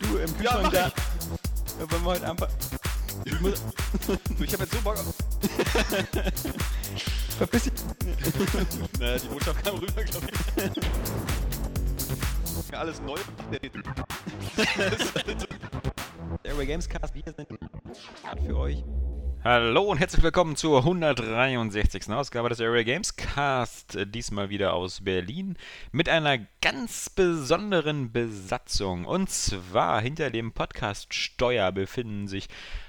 Du im Ja, Kühlschrank mach da. Ja, Wollen wir heute einfach. Ich muss. Ich hab jetzt so Bock auf. Verpiss dich. Naja, die Botschaft kam rüber, glaube ich. Alles neu Dezember. Airway Gamescast. Wir sind für euch. Hallo und herzlich willkommen zur 163. Ausgabe des Area Games Cast. Äh, Diesmal wieder aus Berlin mit einer ganz besonderen Besatzung. Und zwar hinter dem Podcast Steuer befinden sich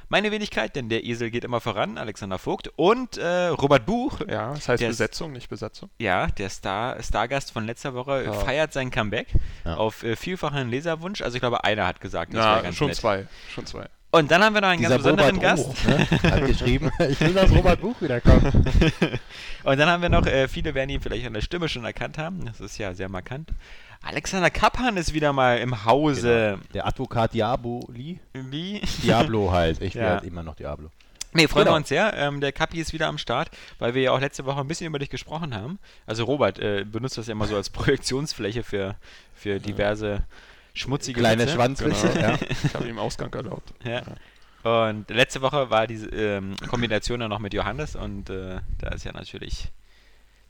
meine Wenigkeit, denn der Esel geht immer voran, Alexander Vogt und äh, Robert Buch. Ja, das heißt Besetzung, nicht Besatzung. Ja, der Star, Stargast von letzter Woche Ja. feiert sein Comeback Ja. auf äh, vielfachen Leserwunsch. Also ich glaube, einer hat gesagt, das wäre Ja, ganz schon nett. zwei. Schon zwei. Und dann haben wir noch einen Dieser ganz besonderen Robert Gast. Buch, ne, hat geschrieben, ich will, dass Robert Buch wiederkommt. Und dann haben wir noch, äh, viele werden ihn vielleicht an der Stimme schon erkannt haben. Das ist ja sehr markant. Alexander Kappan ist wieder mal im Hause. Der Advokat Diaboli. Wie? Diablo halt. Ich Ja. halt immer noch Diablo. Nee, freuen Genau. wir uns sehr. Ähm, der Kapi ist wieder am Start, weil wir ja auch letzte Woche ein bisschen über dich gesprochen haben. Also Robert äh, benutzt das ja immer so als Projektionsfläche für, für diverse schmutzige Kleine Witze. Schwanzwitze. Genau. Ja. Ich habe ihm Ausgang erlaubt. Ja. Und letzte Woche war diese ähm, Kombination dann noch mit Johannes und äh, da ist ja natürlich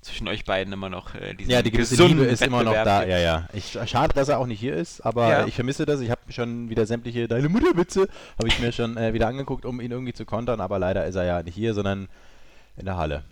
zwischen euch beiden immer noch äh, diese ja, die gewisse Liebe ist immer noch Wettbewerb da. Ja, ja. Ich, schade, dass er auch nicht hier ist, aber Ja. ich vermisse das. Ich habe schon wieder sämtliche Deine Mutterwitze habe ich mir schon äh, wieder angeguckt, um ihn irgendwie zu kontern, aber leider ist er ja nicht hier, sondern in der Halle.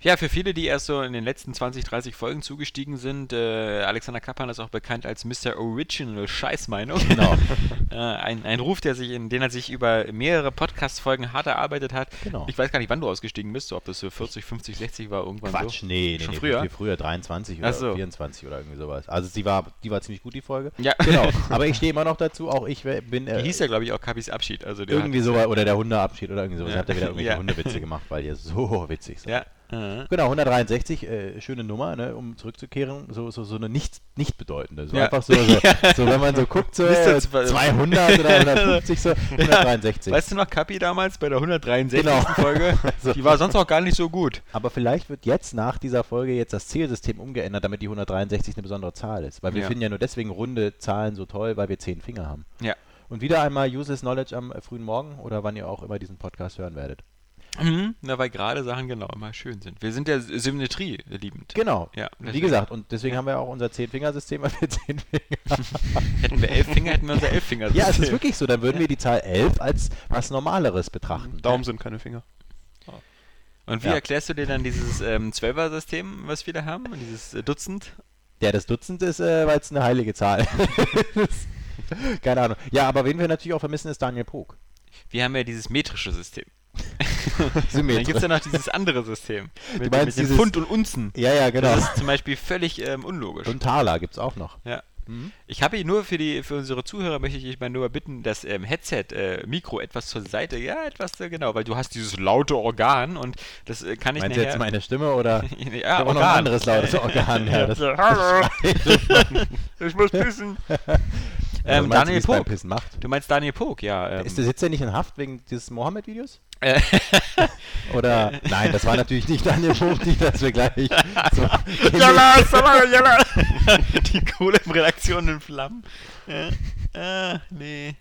Ja, für viele, die erst so in den letzten 20, 30 Folgen zugestiegen sind, äh, Alexander Kappan ist auch bekannt als Mr. Original Scheißmeinung. Genau. äh, ein, ein Ruf, der sich in den er sich über mehrere Podcast-Folgen hart erarbeitet hat. Genau. Ich weiß gar nicht, wann du ausgestiegen bist, so, ob das so 40, 50, 60 war irgendwann Quatsch, so. nee, nee, Schon nee, früher? viel früher, 23 oder so. 24 oder irgendwie sowas. Also sie war, die war ziemlich gut, die Folge. Ja. Genau, aber ich stehe immer noch dazu, auch ich bin Die äh, hieß ja, glaube ich, auch Kapis Abschied. Also irgendwie hat, so, oder der Hundeabschied oder irgendwie sowas. Ja. Habt ihr wieder irgendwelche Ja. Hundewitze gemacht, weil ihr so witzig seid. Ja. Äh. Genau, 163, äh, schöne Nummer, ne, um zurückzukehren, so, so, so eine nicht, nicht bedeutende. So Ja. einfach so, so, so, wenn man so guckt, so Wisst ihr, äh, zwei- 200 oder 150, so 163. Weißt du noch, Kapi damals bei der 163. Genau. Folge? So. Die war sonst auch gar nicht so gut. Aber vielleicht wird jetzt nach dieser Folge jetzt das Zielsystem umgeändert, damit die 163 eine besondere Zahl ist. Weil wir Ja. finden ja nur deswegen runde Zahlen so toll, weil wir zehn Finger haben. Ja. Und wieder einmal Useless Knowledge am frühen Morgen oder wann ihr auch immer diesen Podcast hören werdet. Mhm. Na, weil gerade Sachen genau immer schön sind. Wir sind der Symmetrie liebend. Genau. Ja, Wie gesagt, und deswegen haben wir auch unser Zehn-Finger-System, weil wir zehn Finger Hätten wir elf Finger, hätten wir unser elf Finger. Ja, es ist wirklich so. Dann würden wir die Zahl 11 als was Normaleres betrachten. Daumen sind keine Finger. Und wie Ja. erklärst du dir dann dieses ähm, Zwölfer-System, was wir da haben? Und dieses äh, Dutzend? Ja, das Dutzend ist, äh, weil es eine heilige Zahl ist. Keine Ahnung. Ja, aber wen wir natürlich auch vermissen, ist Daniel Pog. Wir haben ja dieses metrische System. Dann gibt es ja noch dieses andere System. Mit, meinst mit dieses- Pfund und Unzen. Ja, ja, genau. Das ist zum Beispiel völlig ähm, unlogisch. Und Thaler gibt es auch noch. ja. Mhm. Ich habe hier nur für die für unsere Zuhörer möchte ich mal nur bitten, das ähm, Headset äh, Mikro etwas zur Seite, ja etwas äh, genau, weil du hast dieses laute Organ und das äh, kann ich Meinst du nachher. jetzt meine Stimme oder? ja, auch noch ein anderes lautes Organ. Ja, das, Hallo, ich muss pissen. Ähm, ähm, Daniel Pog. Du meinst Daniel Pog, ja. Ähm, Ist der sitzt er nicht in Haft wegen dieses Mohammed-Videos? äh, Oder? Nein, das war natürlich nicht Daniel Pog, nicht, dass wir gleich so Jalla, Salah, Jalla. Die Kohle im Redaktion in Flammen. Ja. Ah, nee.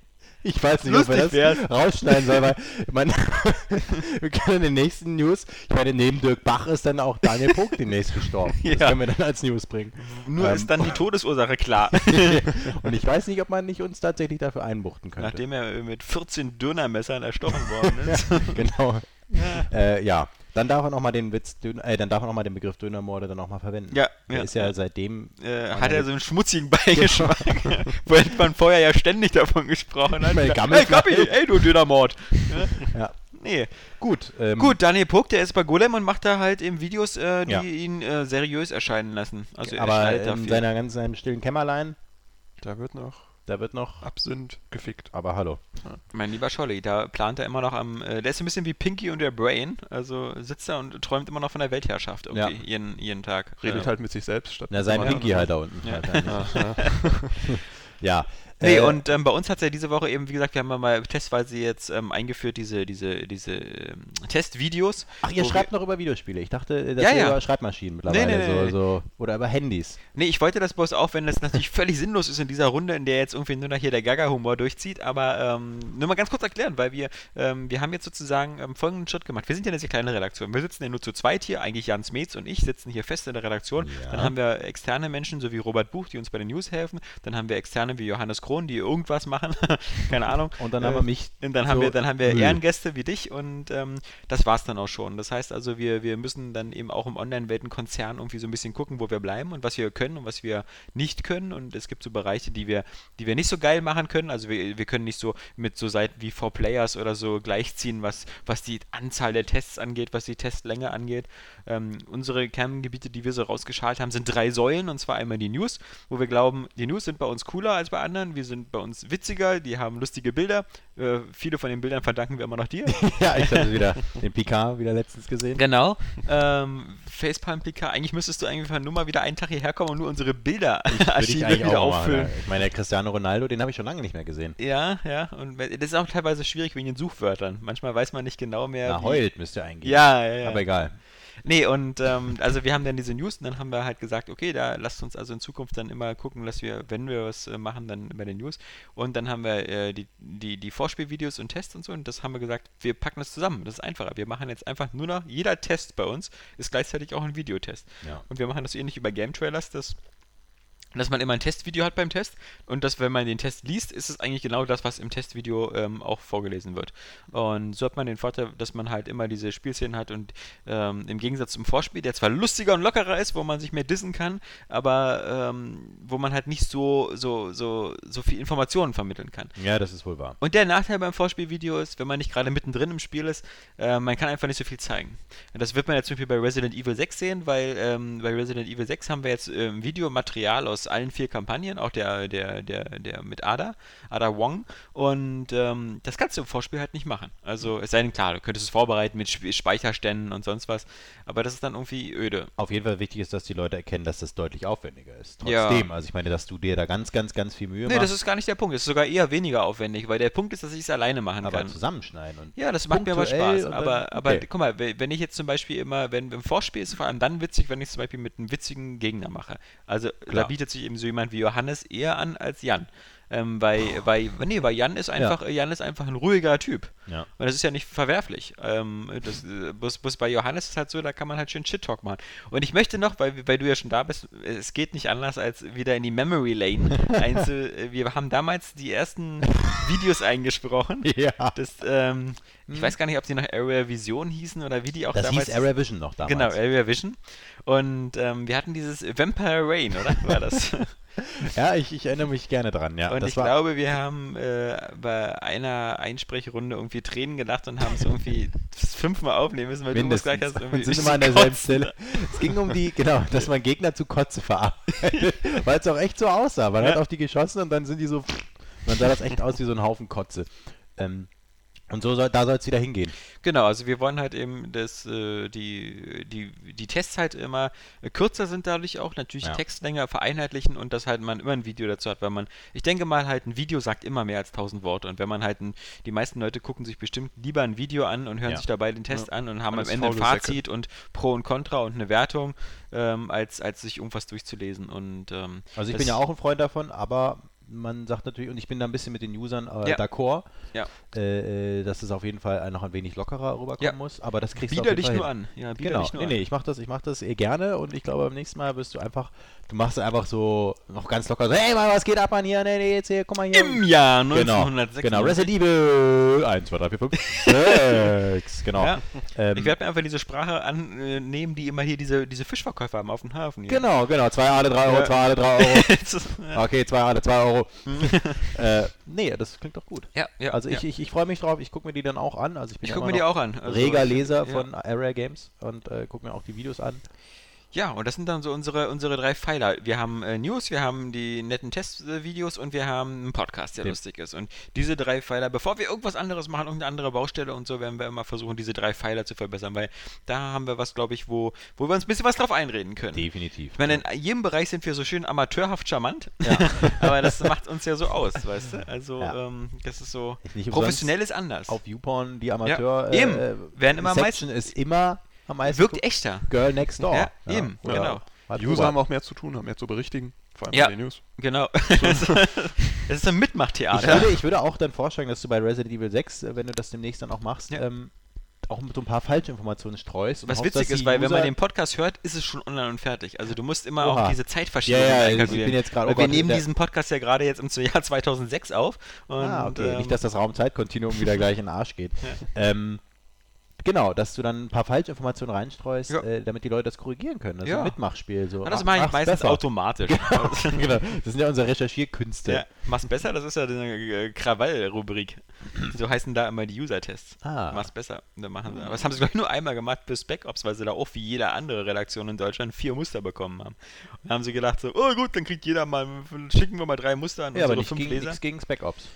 Ich weiß nicht, ob wir Lustig das wär's. rausschneiden sollen, weil man, wir können in den nächsten News, ich meine, neben Dirk Bach ist dann auch Daniel Pog demnächst gestorben. Das Ja. können wir dann als News bringen. Nur Ähm, ist dann die Todesursache klar. Und ich weiß nicht, ob man nicht uns tatsächlich dafür einbuchten könnte. Nachdem er mit 14 Dönermessern erstochen worden ist. genau. Ja. Äh, ja, dann darf er nochmal den Witz, Döner, äh, dann darf er noch mal den Begriff Dönermorde dann nochmal verwenden. Ja, Der ja, ist ja, seitdem. Äh, hat er so einen schmutzigen Beigeschmack, wo man vorher ja ständig davon gesprochen hat. Hey. Kappi, ey du Dönermord. Ja? Nee. Gut, ähm, Gut, Daniel Puck, der ist bei Golem und macht da halt eben Videos, äh, die Ja. ihn äh, seriös erscheinen lassen. Also er aber in seiner ganz seinem stillen Kämmerlein Da wird noch Da wird noch. Absinth gefickt. Aber hallo. Mein lieber Scholli, da plant er immer noch am. Äh, der ist ein bisschen wie Pinky und der Brain. Also sitzt er und träumt immer noch von der Weltherrschaft irgendwie Ja. jeden, jeden Tag. Redet Äh, halt mit sich selbst statt. Na, sein Pinky halt da unten. Ja. Ja, ja. Ja. Nee, äh, und ähm, bei uns hat es ja diese Woche eben, wie gesagt, wir haben ja mal testweise jetzt ähm, eingeführt, diese, diese, diese ähm, Testvideos. Ach, ihr schreibt noch über Videospiele. Ich dachte, das Ja, ja. über Schreibmaschinen mittlerweile. Nee, nee, so, nee. so, oder über Handys. Nee, ich wollte das bloß auch, wenn das natürlich völlig sinnlos ist in dieser Runde, in der jetzt irgendwie nur noch hier der Gaga-Humor durchzieht, aber ähm, nur mal ganz kurz erklären, weil wir, ähm, wir haben jetzt sozusagen ähm, folgenden Schritt gemacht. Wir sind ja eine sehr kleine Redaktion. Wir sitzen ja nur zu zweit hier, eigentlich Jan Smeets und ich sitzen hier fest in der Redaktion. Ja. Dann haben wir externe Menschen, so wie Robert Buch, die uns bei den News helfen. Dann haben wir externe wie Johannes Krohn, die irgendwas machen. Keine Ahnung. Und dann Äh, haben wir mich. Und dann haben so wir, dann haben wir Müll. Ehrengäste wie dich und ähm, das war's dann auch schon. Das heißt also, wir, wir müssen dann eben auch im Online-Welten-Konzern irgendwie so ein bisschen gucken, wo wir bleiben und was wir können und was wir nicht können. Und es gibt so Bereiche, die wir, die wir nicht so geil machen können. Also wir, wir können nicht so mit so Seiten wie 4Players oder so gleichziehen, was, was die Anzahl der Tests angeht, was die Testlänge angeht. Ähm, unsere Kerngebiete, die wir so rausgeschalt haben, sind drei Säulen und zwar einmal die News, wo wir glauben, die News sind bei uns cooler als bei anderen. Wir sind bei uns witziger, die haben lustige Bilder. Äh, viele von den Bildern verdanken wir immer noch dir. ja, ich hatte wieder den Picard wieder letztens gesehen. Genau. Ähm, Facepalm-Pika, eigentlich müsstest du eigentlich nur mal wieder einen Tag hierher kommen und nur unsere Bilder Würde ich Archive eigentlich wieder auch mal machen. auffüllen. ja. Ich meine, der Cristiano Ronaldo, den habe ich schon lange nicht mehr gesehen. Ja, ja. Und das ist auch teilweise schwierig wegen den Suchwörtern. Manchmal weiß man nicht genau mehr. Na, wie- heult müsste eingehen. Ja, ja, ja. Aber egal. Nee, und ähm, also wir haben dann diese News und dann haben wir halt gesagt, okay, da lasst uns also in Zukunft dann immer gucken, dass wir, wenn wir was äh, machen, dann bei den News. Und dann haben wir äh, die, die, die Vorspielvideos und Tests und so und das haben wir gesagt, wir packen das zusammen. Das ist einfacher. Wir machen jetzt einfach nur noch, jeder Test bei uns ist gleichzeitig auch ein Videotest. Ja. Und wir machen das ähnlich über Game Trailers, das dass man immer ein Testvideo hat beim Test und dass, wenn man den Test liest, ist es eigentlich genau das, was im Testvideo ähm, auch vorgelesen wird. Und so hat man den Vorteil, dass man halt immer diese Spielszenen hat und ähm, im Gegensatz zum Vorspiel, der zwar lustiger und lockerer ist, wo man sich mehr dissen kann, aber ähm, wo man halt nicht so, so, so, so viel Informationen vermitteln kann. Ja, das ist wohl wahr. Und der Nachteil beim Vorspielvideo ist, wenn man nicht gerade mittendrin im Spiel ist, äh, man kann einfach nicht so viel zeigen. Und das wird man jetzt zum Beispiel bei Resident Evil 6 sehen, weil ähm, bei Resident Evil 6 haben wir jetzt ähm, Videomaterial aus allen vier Kampagnen, auch der, der, der, der mit Ada, Ada Wong. Und ähm, das kannst du im Vorspiel halt nicht machen. Also es sei denn, klar, du könntest es vorbereiten mit Sp Speicherständen und sonst was, aber das ist dann irgendwie öde. Auf jeden Fall wichtig ist, dass die Leute erkennen, dass das deutlich aufwendiger ist. Ja. Trotzdem, also ich meine, dass du dir da ganz, ganz, ganz viel Mühe Nee, machst, das ist gar nicht der Punkt. Es ist sogar eher weniger aufwendig, weil der Punkt ist, dass ich es alleine machen aber kann. zusammenschneiden und Ja, das macht mir aber Spaß. Aber, aber okay. guck mal, we- wenn ich jetzt zum Beispiel immer, wenn im Vorspiel ist es vor allem dann witzig, wenn ich es zum Beispiel mit einem witzigen Gegner mache. Also da Klar. bietet sich eben so jemand wie Johannes eher an als Jan. Ähm, weil, weil, nee, weil Jan ist einfach, Jan ist einfach ein ruhiger Typ. Ja. Und das ist ja nicht verwerflich. Ähm, das, bloß, bloß bei Johannes ist es halt so, da kann man halt schön Shit-Talk machen. Und ich möchte noch, weil, weil du ja schon da bist, es geht nicht anders, als wieder in die Memory Lane. einzu, äh, wir haben damals die ersten Videos eingesprochen. Ja. Das, ähm, ich weiß gar nicht, ob die noch Area Vision hießen oder wie die auch Das damals. hieß Area Vision noch damals. Genau, Area Vision. Und ähm, wir hatten dieses Vampire Rain, oder? War das? Ja, ich, ich erinnere mich gerne dran, ja. und das ich war, glaube, wir haben äh, bei einer Einsprechrunde irgendwie Tränen gelacht und haben es irgendwie fünfmal aufnehmen müssen, weil mindestens. du was gesagt hast. irgendwie sind immer an derselben. Stelle. Es ging um die, genau, dass man Gegner zu Kotze verarbeitet. Weil es auch echt so aussah. Man Ja. hat auf die geschossen und dann sind die so. Dann sah das echt aus wie so ein Haufen Kotze. Ähm, und so soll, da soll es wieder hingehen. Genau, also wir wollen halt eben, dass äh, die, die, die Tests halt immer äh, kürzer sind dadurch auch, natürlich Ja. die Textlänge vereinheitlichen und dass halt man immer ein Video dazu hat, weil man, ich denke mal halt ein Video sagt immer mehr als 1000 Worte und wenn man halt, ein, die meisten Leute gucken sich bestimmt lieber ein Video an und hören Ja. sich dabei den Test an und haben am Ende ein faule Säcke. Fazit und Pro und Contra und eine Wertung, ähm, als, als sich irgendwas durchzulesen und ähm, Also ich bin ja auch ein Freund davon, aber man sagt natürlich, und ich bin da ein bisschen mit den Usern äh, Ja. d'accord, Ja. äh, äh, dass es auf jeden Fall noch ein wenig lockerer rüberkommen Ja. muss, aber das kriegst du bieder auf jeden dich Fall nur hin. an. Ja, bieder Genau, dich nur nee, an. nee, ich mach das, ich mach das eh gerne und ich glaube beim nächsten Mal wirst du einfach, du machst einfach so noch ganz locker so, hey Mann, was geht ab an hier, nee, nee, jetzt hier, guck mal hier. Im Jahr genau, 1996. genau, Resident Evil 1, 2, 3, 4, 5, 6, genau. Ja. Ähm, Ich werde mir einfach diese Sprache annehmen, die immer hier diese, diese Fischverkäufer haben auf dem Hafen. Hier. genau, genau, zwei Aale, drei Euro, Ja. zwei Aale, drei Euro. ja. Okay, zwei Aale, zwei Euro. äh, nee, das klingt doch gut. ja, ja. Also ich, ja. ich, ich freue mich drauf, ich gucke mir die dann auch an. Also ich bin Ich immer mir die auch an. Also reger Leser von Area Games und äh, gucke mir auch die Videos an. Ja, und das sind dann so unsere, unsere drei Pfeiler. Wir haben äh, News, wir haben die netten Testvideos und wir haben einen Podcast, der Den- lustig ist. Und diese drei Pfeiler, bevor wir irgendwas anderes machen, irgendeine andere Baustelle und so, werden wir immer versuchen, diese drei Pfeiler zu verbessern, weil da haben wir was, glaube ich, wo, wo wir uns ein bisschen was drauf einreden können. Definitiv. Ich meine, in jedem Bereich sind wir so schön amateurhaft charmant, aber das macht uns ja so aus, weißt du? Also, Ja. ähm, das ist so, nicht professionell ist anders. Auf YouPorn, die Amateur Ja, eben. äh, Werden immer Section ist immer am meisten Wirkt geguckt. echter. Girl Next Door. Ja, eben, Ja. genau. Hat User haben auch mehr zu tun, haben mehr zu berichtigen. Vor allem Ja. bei den News. Genau. Es ist ein Ich Mitmachtheater. würde, ich würde auch dann vorschlagen, dass du bei Resident Evil 6, äh, wenn du das demnächst dann auch machst, Ja. ähm, auch mit so ein paar Falschinformationen streust. Was hoffst, witzig ist, weil wenn man User- den Podcast hört, ist es schon online und fertig. Also du musst immer Oha. auch diese Zeitverschiebung Ja, ja, ich bin jetzt gerade- oh wir Gott, nehmen der- diesen Podcast ja gerade jetzt im Jahr 2006 auf. Und, ah, okay. ähm, Nicht, dass das Raumzeitkontinuum wieder gleich in den Arsch geht. Ähm, genau, dass du dann ein paar Falschinformationen reinstreust, Ja. äh, damit die Leute das korrigieren können. Das ist Ja. ein Mitmachspiel. So. ja, das Ach, mache ich meistens besser. automatisch. genau, das sind ja unsere Recherchierkünste. ja, mach's besser, das ist ja eine äh, Krawall-Rubrik. So heißen da immer die User-Tests. Ah. Mach's besser. Dann machen sie. Aber das haben sie, glaube ich, nur einmal gemacht für Spec Ops, weil sie da auch wie jede andere Redaktion in Deutschland vier Muster bekommen haben. Und dann haben sie gedacht so, oh gut, dann kriegt jeder mal, schicken wir mal drei Muster an Ja, aber unsere nicht fünf gegen, Leser. nichts gegen Ops.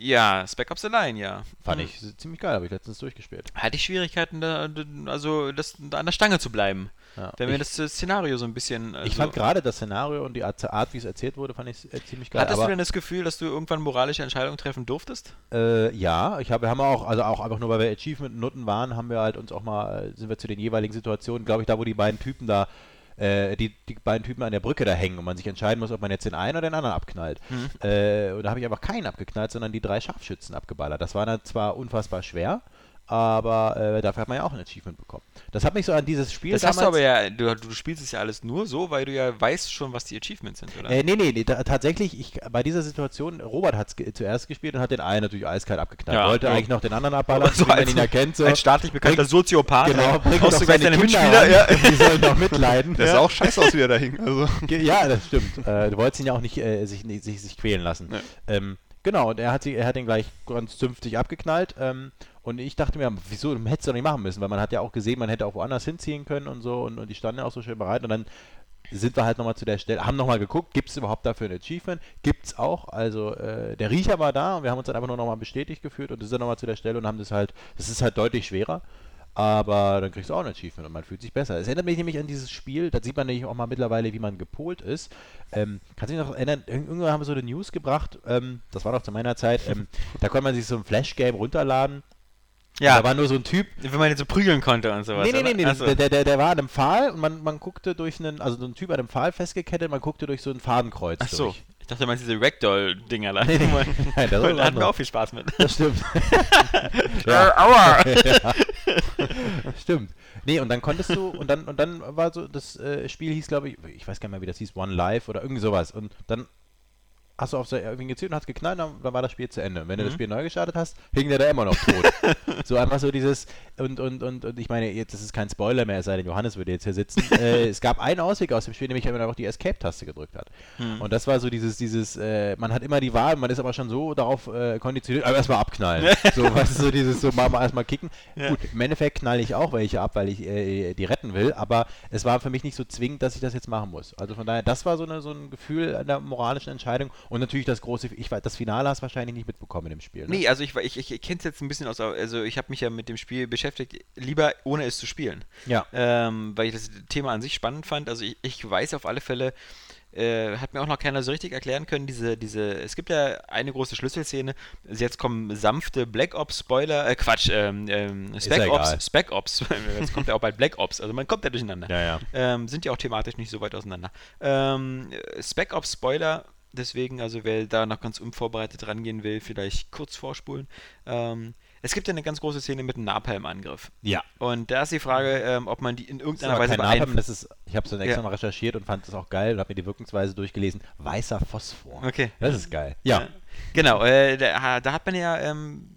Ja, Spec Ops allein, ja. Fand Hm. ich ziemlich geil, habe ich letztens durchgespielt. hatte ich Schwierigkeiten, da, also das, da an der Stange zu bleiben. Ja. Wenn mir das Szenario so ein bisschen. Also, ich fand gerade das Szenario und die Art, Art wie es erzählt wurde, fand ich äh, ziemlich geil. Hattest du denn das Gefühl, dass du irgendwann moralische Entscheidungen treffen durftest? Äh, ja, ich habe, wir haben auch, also auch einfach nur, weil wir Achievement-Nutten waren, haben wir halt uns auch mal, äh, sind wir zu den jeweiligen Situationen, glaube ich, da, wo die beiden Typen da, äh, die, die beiden Typen an der Brücke da hängen und man sich entscheiden muss, ob man jetzt den einen oder den anderen abknallt. Äh, und da habe ich einfach keinen abgeknallt, sondern die drei Scharfschützen abgeballert. Das war dann zwar unfassbar schwer, aber äh, dafür hat man ja auch ein Achievement bekommen. Das hat mich so an dieses Spiel Das hast du damals- aber ja, du, du spielst es ja alles nur so, weil du ja weißt schon, was die Achievements sind, oder? Äh, nee, nee, nee da, tatsächlich, ich, bei dieser Situation, Robert hat es ge zuerst gespielt und hat den einen natürlich eiskalt abgeknallt. Ja, Wollte ja. eigentlich noch den anderen abballern, so wie man ihn erkennt. So. Ein staatlich bekannter Soziopath. Genau, bringt doch seine Kinder Mitspieler, ja. Die sollen doch mitleiden. Der sah auch scheiße aus, wie er da hing. Also. Ja, das stimmt. Äh, du wolltest ihn ja auch nicht äh, sich, nicht- sich, sich quälen lassen. Ähm, genau, und er hat, sie, er hat ihn gleich ganz zünftig abgeknallt. Ähm, und ich dachte mir, wieso, hättest du doch nicht machen müssen, weil man hat ja auch gesehen, man hätte auch woanders hinziehen können und so und, und die standen ja auch so schön bereit. Und dann sind wir halt nochmal zu der Stelle, haben nochmal geguckt, gibt es überhaupt dafür ein Achievement? Gibt es auch. Also äh, der Riecher war da und wir haben uns dann einfach nur nochmal bestätigt gefühlt und sind dann nochmal zu der Stelle und haben das halt, das ist halt deutlich schwerer. Aber dann kriegst du auch ein Achievement und man fühlt sich besser. Es erinnert mich nämlich an dieses Spiel, da sieht man nämlich auch mal mittlerweile, wie man gepolt ist. Ähm, kannst du dich noch erinnern, irg- irgendwann haben wir so eine News gebracht, ähm, das war noch zu meiner Zeit, ähm, da konnte man sich so ein Flash-Game runterladen. Ja, Da war nur so ein Typ, wenn man jetzt so prügeln konnte und sowas. Nee, nee, nee, nee. So. Der, der, der war an einem Pfahl und man, man guckte durch einen, also so ein Typ an einem Pfahl festgekettet, man guckte durch so ein Fadenkreuz Ach so. durch. Ich dachte, meinst diese Ragdoll-Dinger da. Nee, nee. Nein, das da hatten wir auch viel Spaß mit. Das stimmt. Äh, aua! ja. Stimmt. Nee, und dann konntest du, und dann, und dann war so, das äh, Spiel hieß, glaube ich, ich weiß gar nicht mehr, wie das hieß, One Life oder irgendwie sowas. Und dann hast du auf so irgendwie gezielt und hast geknallt, dann, dann war das Spiel zu Ende. Und wenn du das Mhm. Spiel neu gestartet hast, hing der da immer noch tot. so einfach so dieses, und, und, und, und ich meine, jetzt das ist kein Spoiler mehr, es sei denn, Johannes würde jetzt hier sitzen. äh, es gab einen Ausweg aus dem Spiel, nämlich wenn man einfach die Escape-Taste gedrückt hat. Hm. Und das war so dieses, dieses, äh, man hat immer die Wahl, man ist aber schon so darauf äh, konditioniert, aber erstmal abknallen. so, was ist so dieses, so mal, mal erstmal kicken. Ja. Gut, im Endeffekt knall ich auch welche ab, weil ich äh, die retten will, aber es war für mich nicht so zwingend, dass ich das jetzt machen muss. Also von daher, das war so, eine, so ein Gefühl der moralischen Entscheidung und natürlich das große, ich weiß, das Finale hast du wahrscheinlich nicht mitbekommen dem Spiel. Ne? Nee, also ich, ich, ich kenne es jetzt ein bisschen aus, also ich habe mich ja mit dem Spiel beschäftigt, lieber ohne es zu spielen. Ja. Ähm, weil ich das Thema an sich spannend fand. Also ich, ich weiß auf alle Fälle, äh, hat mir auch noch keiner so richtig erklären können, diese, diese, es gibt ja eine große Schlüsselszene, also jetzt kommen sanfte Black Ops Spoiler, äh Quatsch, ähm, ähm, Spec. Ops, Spec Ops, jetzt kommt ja auch bald Black Ops, also man kommt ja durcheinander. Ja, ja. Ähm, sind ja auch thematisch nicht so weit auseinander. Ähm, Spec Ops Spoiler, deswegen, also wer da noch ganz unvorbereitet rangehen will, vielleicht kurz vorspulen. Ähm, es gibt ja eine ganz große Szene mit einem Napalm-Angriff. Ja. Und da ist die Frage, ähm, ob man die in irgendeiner Weise Napalm, das ist, ich habe es dann extra Ja. mal recherchiert und fand das auch geil und habe mir die Wirkungsweise durchgelesen. Weißer Phosphor. Okay. Das ist geil. Ja, Genau, äh, da, da hat man ja ähm,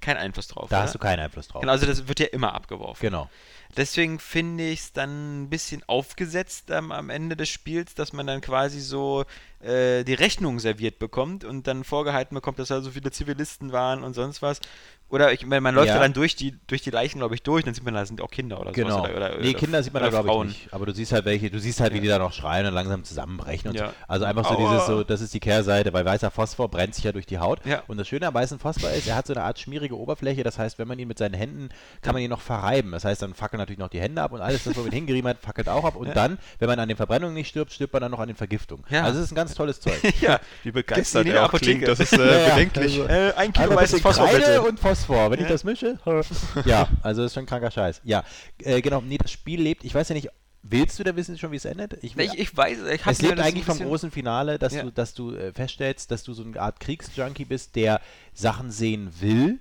keinen Einfluss drauf. da oder? hast du keinen Einfluss drauf. Genau, also das wird ja immer abgeworfen. Genau. Deswegen finde ich es dann ein bisschen aufgesetzt ähm, am Ende des Spiels, dass man dann quasi so äh, die Rechnung serviert bekommt und dann vorgehalten bekommt, dass da so viele Zivilisten waren und sonst was. Oder ich meine, man läuft ja. Ja. dann durch die, durch die Leichen, glaube ich, durch, dann sieht man, da sind auch Kinder oder Genau. sowas. Oder, oder, nee, Kinder sieht man da glaube ich Frauen. nicht. Aber du siehst halt welche, du siehst halt, wie die da noch schreien und langsam zusammenbrechen und Ja. so. Also einfach so Aua. dieses so, das ist die Kehrseite, weil weißer Phosphor brennt sich ja durch die Haut. Ja. Und das Schöne am weißen Phosphor ist, er hat so eine Art schmierige Oberfläche, das heißt, wenn man ihn mit seinen Händen, kann man ihn noch verreiben. Das heißt, dann fackeln natürlich noch die Hände ab und alles, wo man hingerieben hat, fackelt auch ab. Und Ja. dann, wenn man an den Verbrennungen nicht stirbt, stirbt man dann noch an den Vergiftungen. Ja. Also es ist ein ganz tolles Zeug. ja, Wie begeistert er auch klingt, das ist äh, ja, bedenklich. also- äh, ein Kilo weißes Phosphor bitte. und Phosphor. Wenn ich das mische. ja, also das ist schon kranker Scheiß. Ja, äh, genau. Nee, das Spiel lebt. Ich weiß ja nicht, willst du da wissen schon, wie es endet? Ich, Ich, ich weiß, ich habe es lebt eigentlich vom großen Finale, dass Ja. du, dass du äh, feststellst, dass du so eine Art Kriegsjunkie bist, der Sachen sehen will,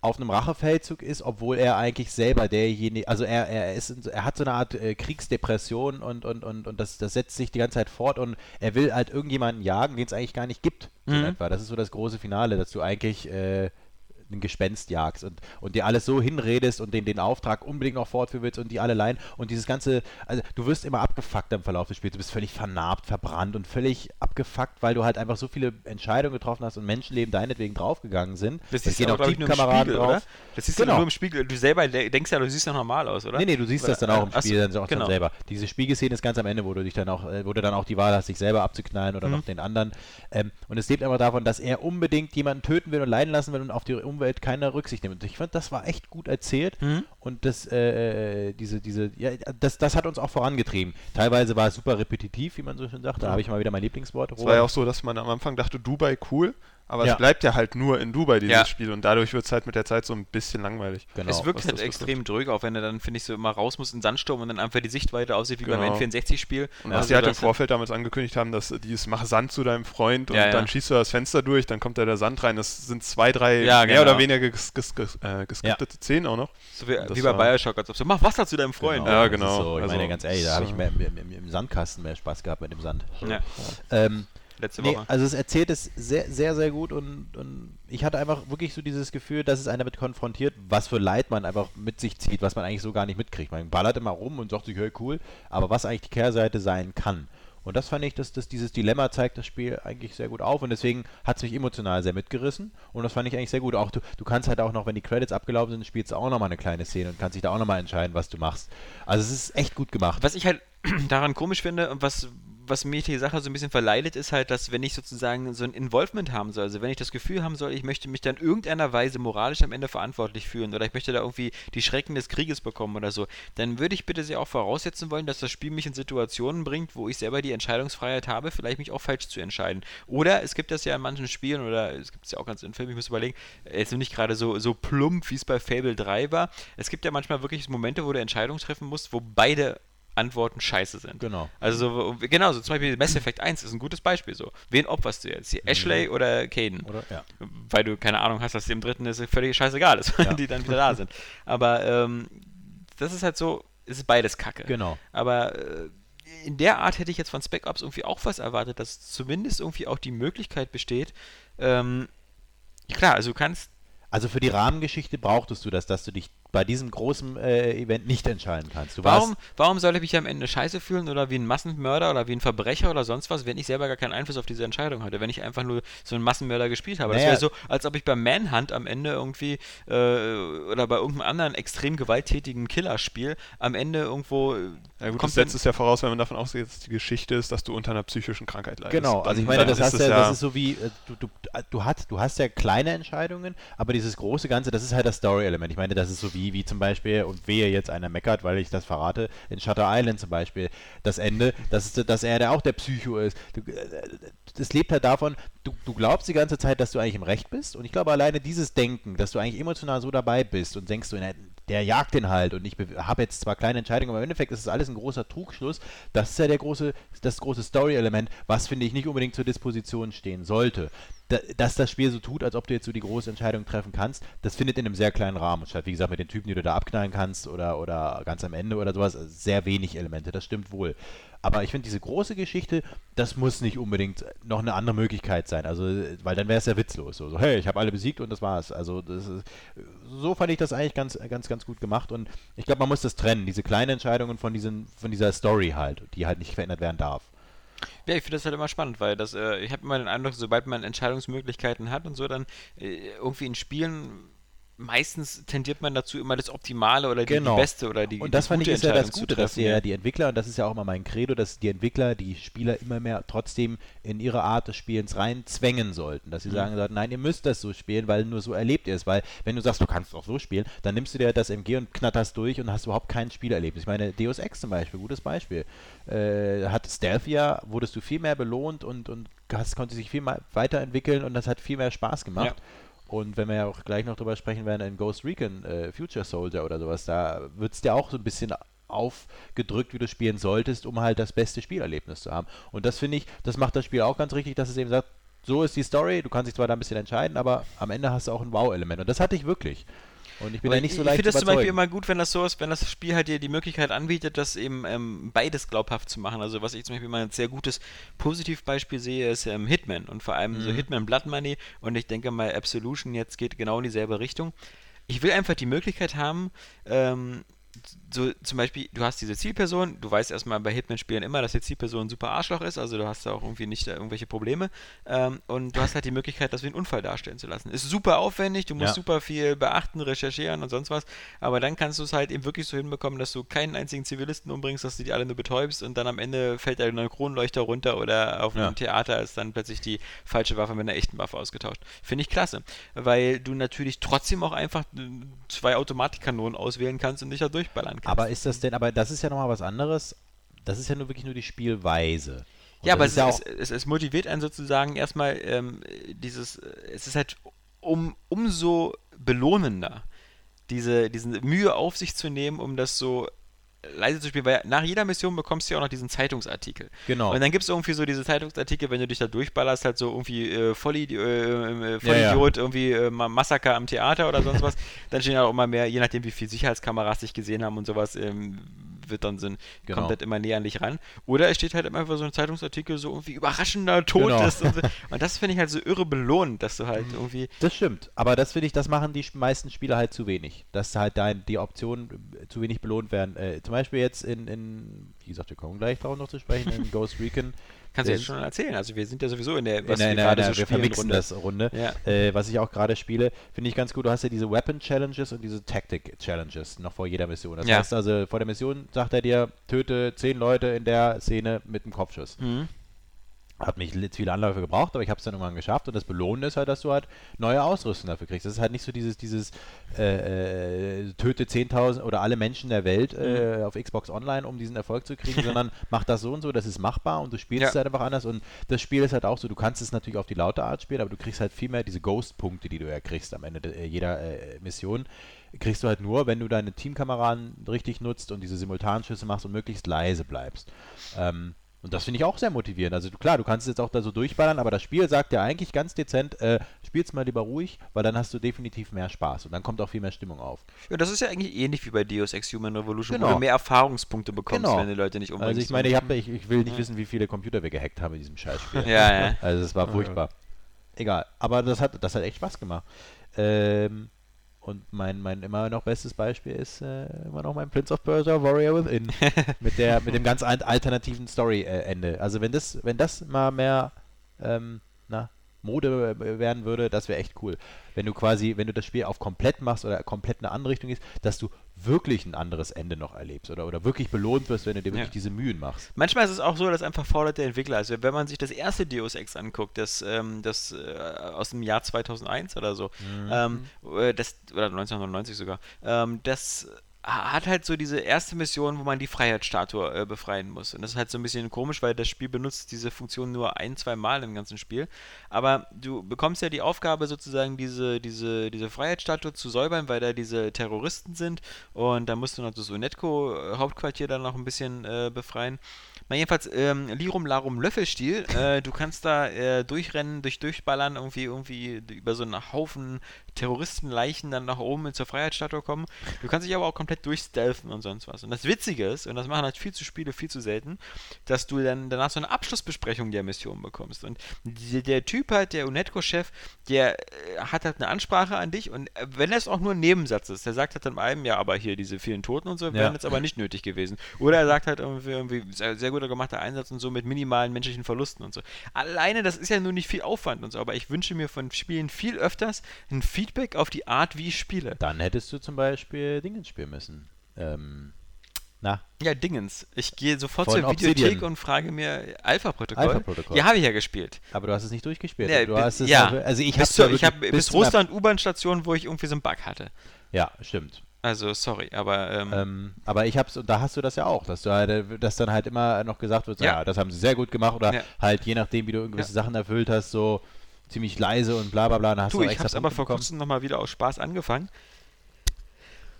auf einem Rachefeldzug ist, obwohl er eigentlich selber derjenige, also er, er ist, so- er hat so eine Art äh, Kriegsdepression und, und, und, und das, das setzt sich die ganze Zeit fort und er will halt irgendjemanden jagen, den es eigentlich gar nicht gibt. So Mhm. etwa. Das ist so das große Finale, dass du eigentlich äh, ein Gespenst jagst und, und dir alles so hinredest und den, den Auftrag unbedingt noch fortführen willst und die alle Leinen und dieses ganze, also du wirst immer abgefuckt im Verlauf des Spiels, du bist völlig vernarbt, verbrannt und völlig abgefuckt, weil du halt einfach so viele Entscheidungen getroffen hast und Menschenleben deinetwegen draufgegangen sind. Das ist ja, auch Teamkameraden Spiegel, drauf. oder? Das ist Genau. nur im Spiegel. Du selber de- denkst ja, du siehst ja normal aus, oder? Nee, nee, du siehst das dann Oder- auch im Ach so, Spiel dann auch genau. dann selber. Diese Spiegelszene ist ganz am Ende, wo du dich dann auch, äh, wo du dann auch die Wahl hast, sich selber abzuknallen oder Mhm. noch den anderen. Ähm, und es lebt einfach davon, dass er unbedingt jemanden töten will und leiden lassen will und auf die Umwelt keine Rücksicht nimmt. Und ich fand, das war echt gut erzählt Mhm. und das, äh, äh, diese, diese, ja, das, das hat uns auch vorangetrieben. Teilweise war es super repetitiv, wie man so schön sagt. Da habe ich mal wieder mein Lieblingswort. Es war ja auch so, dass man am Anfang dachte, Dubai cool, aber Ja. es bleibt ja halt nur in Dubai, dieses Ja. Spiel. Und dadurch wird es halt mit der Zeit so ein bisschen langweilig. genau. es wirkt halt extrem drück, auch wenn er dann, finde ich, so immer raus muss in den Sandsturm und dann einfach die Sichtweite aussieht wie beim Genau. N64-Spiel. Und Also was sie halt im Vorfeld damals angekündigt haben, dass dieses mach Sand zu deinem Freund und Ja, ja. dann schießt du das Fenster durch, dann kommt da der Sand rein. Das sind zwei, drei Ja, mehr genau. oder weniger ges ges ges äh, geskriptete Szenen auch noch. So wie, wie bei Bioshock, als ob so, mach Wasser zu deinem Freund. Ja, das genau. So. Ich Also, meine, ganz ehrlich, da habe ich so. mehr, im, im, im Sandkasten mehr Spaß gehabt mit dem Sand. Ja. Ähm, Letzte Nee, Woche. also es erzählt es sehr, sehr, sehr gut und, und ich hatte einfach wirklich so dieses Gefühl, dass es einen damit konfrontiert, was für Leid man einfach mit sich zieht, was man eigentlich so gar nicht mitkriegt. Man ballert immer rum und sagt sich, hey, cool, aber was eigentlich die Kehrseite sein kann. Und das fand ich, dass, dass dieses Dilemma zeigt das Spiel eigentlich sehr gut auf und deswegen hat es mich emotional sehr mitgerissen und das fand ich eigentlich sehr gut. Auch du, du kannst halt auch noch, wenn die Credits abgelaufen sind, spielst du auch nochmal eine kleine Szene und kannst dich da auch nochmal entscheiden, was du machst. Also es ist echt gut gemacht. Was ich halt daran komisch finde und was, was mir die Sache so ein bisschen verleidet, ist halt, dass wenn ich sozusagen so ein Involvement haben soll, also wenn ich das Gefühl haben soll, ich möchte mich dann irgendeiner Weise moralisch am Ende verantwortlich fühlen oder ich möchte da irgendwie die Schrecken des Krieges bekommen oder so, dann würde ich bitte sehr auch voraussetzen wollen, dass das Spiel mich in Situationen bringt, wo ich selber die Entscheidungsfreiheit habe, vielleicht mich auch falsch zu entscheiden. Oder es gibt das ja in manchen Spielen oder es gibt es ja auch ganz in Filmen, ich muss überlegen, jetzt nicht gerade so, so plump, wie es bei Fable 3 war. Es gibt ja manchmal wirklich Momente, wo du Entscheidungen treffen musst, wo beide Antworten scheiße sind. Genau. Also so, genau, so zum Beispiel Mass Effect 1 ist ein gutes Beispiel so. Wen opferst du jetzt? Die Ashley oder Caden? Oder? Ja. Weil du keine Ahnung hast, dass dem dritten ist völlig scheißegal ist, weil Ja. die dann wieder da sind. Aber ähm, das ist halt so, es ist beides Kacke. Genau. Aber äh, in der Art hätte ich jetzt von Spec Ops irgendwie auch was erwartet, dass zumindest irgendwie auch die Möglichkeit besteht, ähm, klar, also du kannst Also für die Rahmengeschichte brauchtest du das, dass du dich bei diesem großen äh, Event nicht entscheiden kannst. Du Warum, warum soll ich mich am Ende scheiße fühlen oder wie ein Massenmörder oder wie ein Verbrecher oder sonst was, wenn ich selber gar keinen Einfluss auf diese Entscheidung hatte, wenn ich einfach nur so einen Massenmörder gespielt habe? Das Naja. wäre so, als ob ich beim Manhunt am Ende irgendwie äh, oder bei irgendeinem anderen extrem gewalttätigen Killerspiel am Ende irgendwo äh, Ja gut, kommt das setzt es ja voraus, wenn man davon ausgeht, dass die Geschichte ist, dass du unter einer psychischen Krankheit leidest. Genau, also ich meine, das, hast ist ja, es das ist so wie, äh, du, du, du, hast, du hast ja kleine Entscheidungen, aber dieses große Ganze, das ist halt das Story-Element. Ich meine, das ist so wie, wie zum Beispiel, und wehe jetzt einer meckert, weil ich das verrate, in Shutter Island zum Beispiel, das Ende, das ist, dass er der auch der Psycho ist. Du, äh, das lebt halt davon, du, du glaubst die ganze Zeit, dass du eigentlich im Recht bist und ich glaube alleine dieses Denken, dass du eigentlich emotional so dabei bist und denkst du, na, der jagt den halt und ich habe jetzt zwar kleine Entscheidungen, aber im Endeffekt ist es alles ein großer Trugschluss. Das ist ja der große, das große Story-Element, was finde ich nicht unbedingt zur Disposition stehen sollte. Da, dass das Spiel so tut, als ob du jetzt so die große Entscheidung treffen kannst, das findet in einem sehr kleinen Rahmen statt. Wie gesagt, mit den Typen, die du da abknallen kannst oder, oder ganz am Ende oder sowas, sehr wenig Elemente, das stimmt wohl. Aber ich finde, diese große Geschichte, das muss nicht unbedingt noch eine andere Möglichkeit sein. Also, weil dann wäre es ja witzlos. So, so hey, ich habe alle besiegt und das war's. Also, das ist, so fand ich das eigentlich ganz, ganz, ganz gut gemacht. Und ich glaube, man muss das trennen, diese kleinen Entscheidungen von, diesen, von dieser Story halt, die halt nicht verändert werden darf. Ja, ich finde das halt immer spannend, weil das, äh, ich habe immer den Eindruck, sobald man Entscheidungsmöglichkeiten hat und so, dann äh, irgendwie in Spielen meistens tendiert man dazu, immer das Optimale oder die, Genau. die beste oder die Und das die fand ich ist ja das Gute, dass ja. die Entwickler, und das ist ja auch immer mein Credo, dass die Entwickler die Spieler immer mehr trotzdem in ihre Art des Spielens rein zwängen sollten. Dass sie Mhm. sagen sollten, nein, ihr müsst das so spielen, weil nur so erlebt ihr es. Weil wenn du sagst, du kannst auch so spielen, dann nimmst du dir das MG und knatterst durch und hast überhaupt kein Spielerlebnis. Ich meine, Deus Ex zum Beispiel, gutes Beispiel. Äh, hat Stealth ja, wurdest du viel mehr belohnt und, und hast, konnte sich viel mehr weiterentwickeln und das hat viel mehr Spaß gemacht. Ja. Und wenn wir ja auch gleich noch drüber sprechen werden, in Ghost Recon äh, Future Soldier oder sowas, da wird es dir auch so ein bisschen aufgedrückt, wie du spielen solltest, um halt das beste Spielerlebnis zu haben. Und das finde ich, das macht das Spiel auch ganz richtig, dass es eben sagt, so ist die Story, du kannst dich zwar da ein bisschen entscheiden, aber am Ende hast du auch ein Wow-Element. Und das hatte ich wirklich. Und ich bin Aber ja nicht so ich leicht finde zu das zum Beispiel immer gut, wenn das so ist, wenn das Spiel halt dir die Möglichkeit anbietet, das eben ähm, beides glaubhaft zu machen. Also was ich zum Beispiel mal ein sehr gutes Positivbeispiel sehe, ist ähm, Hitman und vor allem so Mhm. Hitman Blood Money und ich denke mal Absolution jetzt geht genau in dieselbe Richtung. Ich will einfach die Möglichkeit haben, ähm, so zum Beispiel, du hast diese Zielperson, du weißt erstmal bei Hitman-Spielen immer, dass die Zielperson ein super Arschloch ist, also du hast da auch irgendwie nicht da irgendwelche Probleme ähm, und du hast halt die Möglichkeit, das wie einen Unfall darstellen zu lassen. Ist super aufwendig, du musst Ja. super viel beachten, recherchieren und sonst was, aber dann kannst du es halt eben wirklich so hinbekommen, dass du keinen einzigen Zivilisten umbringst, dass du die alle nur betäubst und dann am Ende fällt der Neukronleuchter runter oder auf Ja. einem Theater ist dann plötzlich die falsche Waffe mit einer echten Waffe ausgetauscht. Finde ich klasse, weil du natürlich trotzdem auch einfach äh, zwei Automatikkanonen auswählen kannst und dich da durchballern kannst. Aber ist das denn, aber das ist ja nochmal was anderes. Das ist ja nur wirklich nur die Spielweise. Und ja, aber es, ja es, es, es motiviert einen sozusagen erstmal ähm, dieses, es ist halt um, umso belohnender, diese, diese Mühe auf sich zu nehmen, um das so leise zu spielen, weil nach jeder Mission bekommst du ja auch noch diesen Zeitungsartikel. Genau. Und dann gibt es irgendwie so diese Zeitungsartikel, wenn du dich da durchballerst, halt so irgendwie äh, Vollidiot, äh, Ja, Vollidiot irgendwie äh, Ma- Massaker am Theater oder sonst was. dann stehen ja auch immer mehr, je nachdem wie viel Sicherheitskameras dich gesehen haben und sowas, ähm, wird dann ein, Genau. kommt das immer näher an dich ran. Oder es steht halt immer einfach so ein Zeitungsartikel, so irgendwie überraschender Tod Genau. ist. Und, so. und das finde ich halt so irre belohnt, dass du halt irgendwie. Das stimmt, aber das finde ich, das machen die meisten Spieler halt zu wenig. Dass halt dein, die Optionen äh, zu wenig belohnt werden. Äh, zum Beispiel jetzt in, in, wie gesagt, wir kommen gleich darauf noch zu sprechen, in Ghost Recon. Kannst du Das- jetzt schon erzählen. Also wir sind ja sowieso in der, in der, in der, in der, wir vermixen Runde. das Runde. Ja. Äh, was ich auch gerade spiele, finde ich ganz gut. Du hast ja diese Weapon Challenges und diese Tactic Challenges noch vor jeder Mission. Das Ja. heißt also, vor der Mission sagt er dir, töte zehn Leute in der Szene mit einem Kopfschuss. Mhm. Hat mich viele Anläufe gebraucht, aber ich habe es dann irgendwann geschafft und das Belohnende ist halt, dass du halt neue Ausrüstung dafür kriegst. Das ist halt nicht so dieses, dieses äh, äh, töte 10.000 oder alle Menschen der Welt äh, Mhm. auf Xbox Online, um diesen Erfolg zu kriegen, sondern mach das so und so, das ist machbar und du spielst Ja. es halt einfach anders und das Spiel ist halt auch so, du kannst es natürlich auf die laute Art spielen, aber du kriegst halt viel mehr diese Ghost-Punkte, die du ja kriegst am Ende de, äh, jeder äh, Mission, kriegst du halt nur, wenn du deine Teamkameraden richtig nutzt und diese Simultanschüsse machst und möglichst leise bleibst. Ähm, und das finde ich auch sehr motivierend. Also du, klar, du kannst es jetzt auch da so durchballern, aber das Spiel sagt ja eigentlich ganz dezent, äh, spiel's mal lieber ruhig, weil dann hast du definitiv mehr Spaß und dann kommt auch viel mehr Stimmung auf. Ja, das ist ja eigentlich ähnlich wie bei Deus Ex Human Revolution, wo Genau. du mehr Erfahrungspunkte bekommst, Genau. wenn die Leute nicht umbringst. Also ich meine, ich, hab, ich, ich will nicht Ja. wissen, wie viele Computer wir gehackt haben in diesem Scheißspiel. Ja, ja. Also es war furchtbar. Egal, aber das hat, das hat echt Spaß gemacht. Ähm, und mein, mein immer noch bestes Beispiel ist äh, immer noch mein Prince of Persia Warrior Within. mit, der, mit dem ganz al- alternativen Story-Ende. Also wenn das, wenn das mal mehr ähm, na, Mode äh, werden würde, das wäre echt cool. Wenn du quasi, wenn du das Spiel auf komplett machst oder komplett eine andere Richtung ist, dass du wirklich ein anderes Ende noch erlebst oder, oder wirklich belohnt wirst, wenn du dir wirklich Ja. diese Mühen machst. Manchmal ist es auch so, dass einfach fordert der Entwickler, also wenn man sich das erste Deus Ex anguckt, das, ähm, das äh, aus dem Jahr 2001 oder so, ähm, äh, das, oder 1999 sogar, ähm, das hat halt so diese erste Mission, wo man die Freiheitsstatue äh, befreien muss. Und das ist halt so ein bisschen komisch, weil das Spiel benutzt diese Funktion nur ein, zwei Mal im ganzen Spiel. Aber du bekommst ja die Aufgabe, sozusagen diese, diese, diese Freiheitsstatue zu säubern, weil da diese Terroristen sind. Und da musst du noch das UNETCO-Hauptquartier dann noch ein bisschen äh, befreien. Na jedenfalls, ähm, Lirum Larum Löffelstiel, äh, du kannst da äh, durchrennen, durch durchballern, irgendwie, irgendwie über so einen Haufen Terroristenleichen dann nach oben zur Freiheitsstatue kommen. Du kannst dich aber auch komplett komplett durchstealthen und sonst was. Und das Witzige ist, und das machen halt viel zu Spiele viel zu selten, dass du dann danach so eine Abschlussbesprechung der Mission bekommst. Und die, der Typ halt, der UNETCO-Chef, der äh, hat halt eine Ansprache an dich und äh, wenn das auch nur ein Nebensatz ist, der sagt halt dann einem, ja, aber hier diese vielen Toten und so wären jetzt aber nicht nötig gewesen. Oder er sagt halt irgendwie, irgendwie sehr, sehr guter gemachter Einsatz und so mit minimalen menschlichen Verlusten und so. Alleine, das ist ja nur nicht viel Aufwand und so, aber ich wünsche mir von Spielen viel öfters ein Feedback auf die Art, wie ich spiele. Dann hättest du zum Beispiel Dingens spielen müssen. Ähm, na, Ja, Dingens. Ich gehe sofort Von zur Videothek Obsidian. und frage mir Alpha-Protokoll. Alpha-Protokoll. Die habe ich ja gespielt. aber du hast es nicht durchgespielt. Ja, du hast es ja. noch- also ich bis, hab's ja habe bis zum Ab- Russland U-Bahn-Station, wo ich irgendwie so einen Bug hatte. Ja, stimmt. Also, sorry, aber ähm, Ähm, aber ich hab's, und da hast du das ja auch, dass du halt, dass dann halt immer noch gesagt wird, so, Ja. ja. das haben sie sehr gut gemacht oder Ja. halt je nachdem, wie du gewisse Ja. Sachen erfüllt hast, so ziemlich leise und bla bla bla, dann hast du, du ich es aber vor kurzem nochmal wieder aus Spaß angefangen.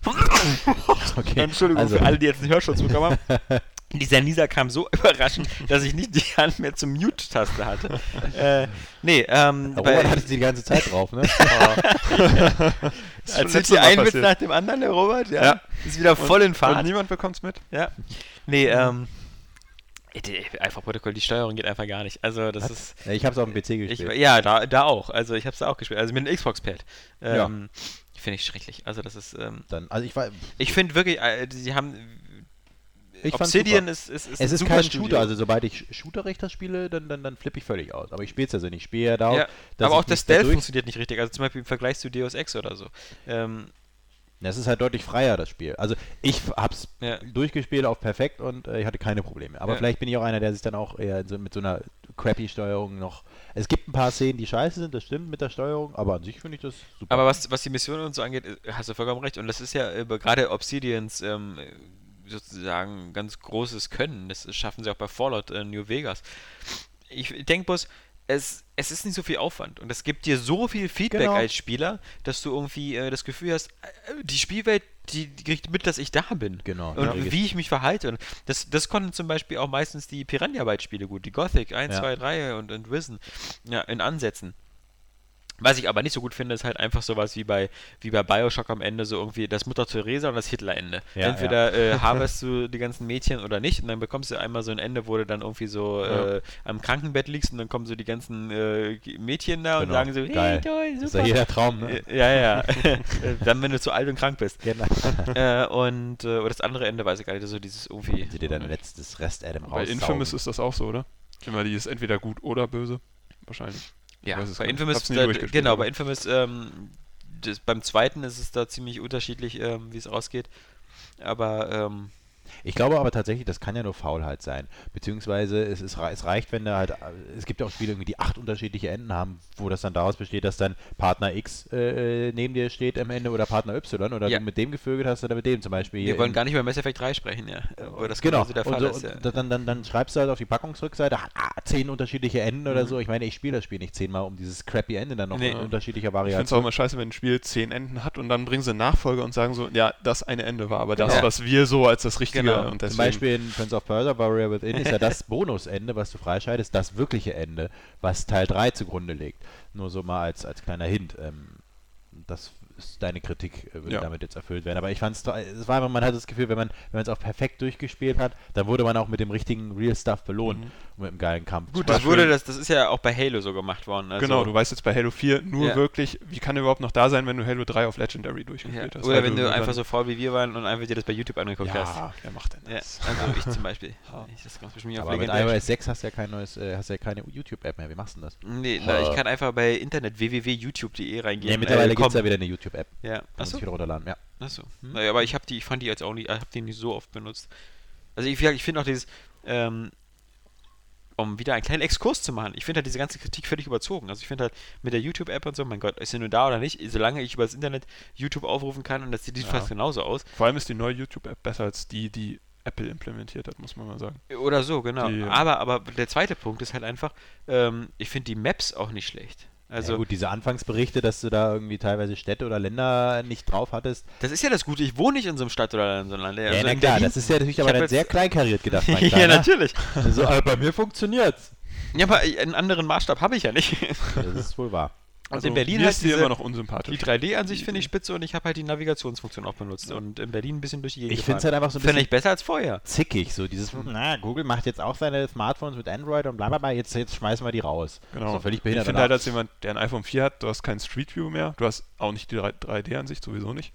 Okay, Entschuldigung also, für alle, die jetzt einen Hörschutz bekommen haben. Dieser Nieser kam so überraschend, dass ich nicht die Hand mehr zum Mute-Taste hatte. äh, nee, ähm, Robert hatte sie die ganze Zeit drauf, ne? ist schon erzählt Mal einen Witz nach dem anderen, der Robert, ja. Ja. Ist wieder voll in Und Fahrt. niemand bekommt's mit? Ja. Nee, ähm. Einfach Protokoll, die Steuerung geht einfach gar nicht. Also, das ist. Ja, ich hab's auf dem PC Ich, gespielt. ja, da, da auch. Also, ich hab's da auch gespielt. Also, mit einem Xbox-Pad. Ähm, Finde ich schrecklich. Also, das ist. Ähm, dann, also ich war, ich finde wirklich, äh, sie haben. ich Obsidian ist, ist, ist Es ist kein Studio. Shooter, also sobald ich Shooter-Richter spiele, dann, dann, dann flippe ich völlig aus. Aber ich spiele es also nicht. Ich spiele ja darauf, Ja, aber auch das da Stealth funktioniert nicht richtig. Also zum Beispiel im Vergleich zu Deus Ex oder so. Ähm, Das ist halt deutlich freier, das Spiel. Also ich hab's Ja. durchgespielt auf perfekt und äh, ich hatte keine Probleme. Aber Ja. vielleicht bin ich auch einer, der sich dann auch eher so, mit so einer crappy Steuerung noch. Es gibt ein paar Szenen, die scheiße sind, das stimmt mit der Steuerung, aber an sich finde ich das super. aber was, was die Mission und so angeht, äh, hast du vollkommen recht. Und das ist ja äh, gerade Obsidians ähm, äh, sozusagen ganz großes Können. Das schaffen sie auch bei Fallout äh, New Vegas. Ich denke bloß, es, es ist nicht so viel Aufwand und es gibt dir so viel Feedback Genau. als Spieler, dass du irgendwie äh, das Gefühl hast, äh, die Spielwelt, die, die kriegt mit, dass ich da bin. Genau. Und Ja. wie ich mich verhalte. Und das, das konnten zum Beispiel auch meistens die Piranha-Byte-Spiele gut. Die Gothic 1, Ja. 2, 3 und, und Risen. Ja, in Ansätzen. Was ich aber nicht so gut finde, ist halt einfach sowas wie bei, wie bei Bioshock am Ende, so irgendwie das Mutter Theresa und das Hitler-Ende. Ja, Entweder Äh, harvest du die ganzen Mädchen oder nicht und dann bekommst du einmal so ein Ende, wo du dann irgendwie so Ja. äh, am Krankenbett liegst und dann kommen so die ganzen äh, Mädchen da und Genau. sagen so, hey, Geil. toll, das ist super. ja jeder Traum, ne? Äh, ja, ja. Dann, wenn du zu alt und krank bist. Genau. äh, und äh, oder das andere Ende weiß ich gar nicht, so dieses irgendwie. Sie dir dein letztes Rest Adam Bei raus. Infamous ist das auch so, oder? Immer die ist entweder gut oder böse. Wahrscheinlich. Ja, bei. Infamous, da, genau, bei Infamous, ähm, das, beim zweiten ist es da ziemlich unterschiedlich, ähm, wie es ausgeht. Aber, ähm, Ich glaube aber tatsächlich, das kann ja nur Faulheit sein. Beziehungsweise es, ist, es reicht, wenn da halt, äh, es gibt ja auch Spiele, irgendwie, die acht unterschiedliche Enden haben, wo das dann daraus besteht, dass dann Partner X äh, neben dir steht am Ende oder Partner Y oder Ja. du mit dem gevögelt hast oder mit dem zum Beispiel. wir wollen gar nicht über Mass Effect 3 sprechen, ja. Wo das Genau, der und Fall so, ist. Ja. und dann, dann, dann schreibst du halt auf die Packungsrückseite ah, zehn unterschiedliche Enden Mhm. oder so. Ich meine, ich spiele das Spiel nicht zehnmal, um dieses crappy Ende dann noch Nee. in unterschiedlicher Ich finde es auch immer scheiße, wenn ein Spiel zehn Enden hat und dann bringen sie einen Nachfolger und sagen so, ja, das eine Ende war, aber das, Genau. was wir so als das Richtige Genau. und Zum Beispiel in Prince of Persia Warrior Within ist ja das Bonusende, was du freischaltest, das wirkliche Ende, was Teil 3 zugrunde legt. Nur so mal als, als kleiner Hint. Ähm, das ist deine Kritik, äh, würde Ja. damit jetzt erfüllt werden. Aber ich fand es, es war einfach, man hat das Gefühl, wenn man wenn man es auch perfekt durchgespielt hat, dann wurde man auch mit dem richtigen Real Stuff belohnt Mhm. Und mit einem geilen Kampf. Gut, das wurde, das, das ist ja auch bei Halo so gemacht worden. Also, genau, du weißt jetzt bei Halo 4 nur Ja. wirklich, wie kann er überhaupt noch da sein, wenn du Halo 3 auf Legendary ja. durchgespielt hast. Oder weil wenn du einfach so faul wie wir waren und einfach dir das bei YouTube angeguckt hast. Ja, wer macht denn Ja, das? also ich zum Beispiel. Ich, das ganz bestimmt auf Aber mit iOS 6 hast du ja kein neues, äh, hast ja keine YouTube-App mehr. Wie machst du denn das? Nee, na, ich kann einfach bei Internet www.youtube.de reingehen. Ja, mittlerweile äh, gibt es ja wieder eine YouTube-App. Ja, achso. wieder runterladen. Ja. Achso. Hm? Naja, aber ich habe die, ich fand die jetzt auch nicht, ich habe die nicht so oft benutzt. Also ich, ich finde auch dieses, ähm, um wieder einen kleinen Exkurs zu machen, ich finde halt diese ganze Kritik völlig überzogen. Also ich finde halt mit der YouTube-App und so, mein Gott, ist sie nur da oder nicht, solange ich über das Internet YouTube aufrufen kann und das sieht Ja. fast genauso aus. Vor allem ist die neue YouTube-App besser als die, die Apple implementiert hat, muss man mal sagen. Oder so, genau. Die- aber, aber der zweite Punkt ist halt einfach, ähm, ich finde die Maps auch nicht schlecht. Also ja, gut, diese Anfangsberichte, dass du da irgendwie teilweise Städte oder Länder nicht drauf hattest. das ist ja das Gute, ich wohne nicht in so einem Stadt oder in so einem Land. Ja, Also na in klar, das ist ja natürlich ich aber dann sehr kleinkariert gedacht, mein ja, natürlich. So, aber bei mir funktioniert's. Ja, aber einen anderen Maßstab habe ich ja nicht. Das ist wohl wahr. Also in Berlin mir halt ist die diese- immer noch Die unsympathisch. 3D-Ansicht finde ich spitze und ich habe halt die Navigationsfunktion auch benutzt und in Berlin ein bisschen durch die Gegend Ich finde es halt einfach so ein Finde bisschen ich besser als vorher. zickig, so dieses, na, Google macht jetzt auch seine Smartphones mit Android und bla bla bla, jetzt, jetzt schmeißen wir die raus. Genau. So völlig ich behindert. finde Und halt als jemand, der ein iPhone 4 hat, du hast kein Street View mehr, du hast auch nicht die 3D-Ansicht, sowieso nicht.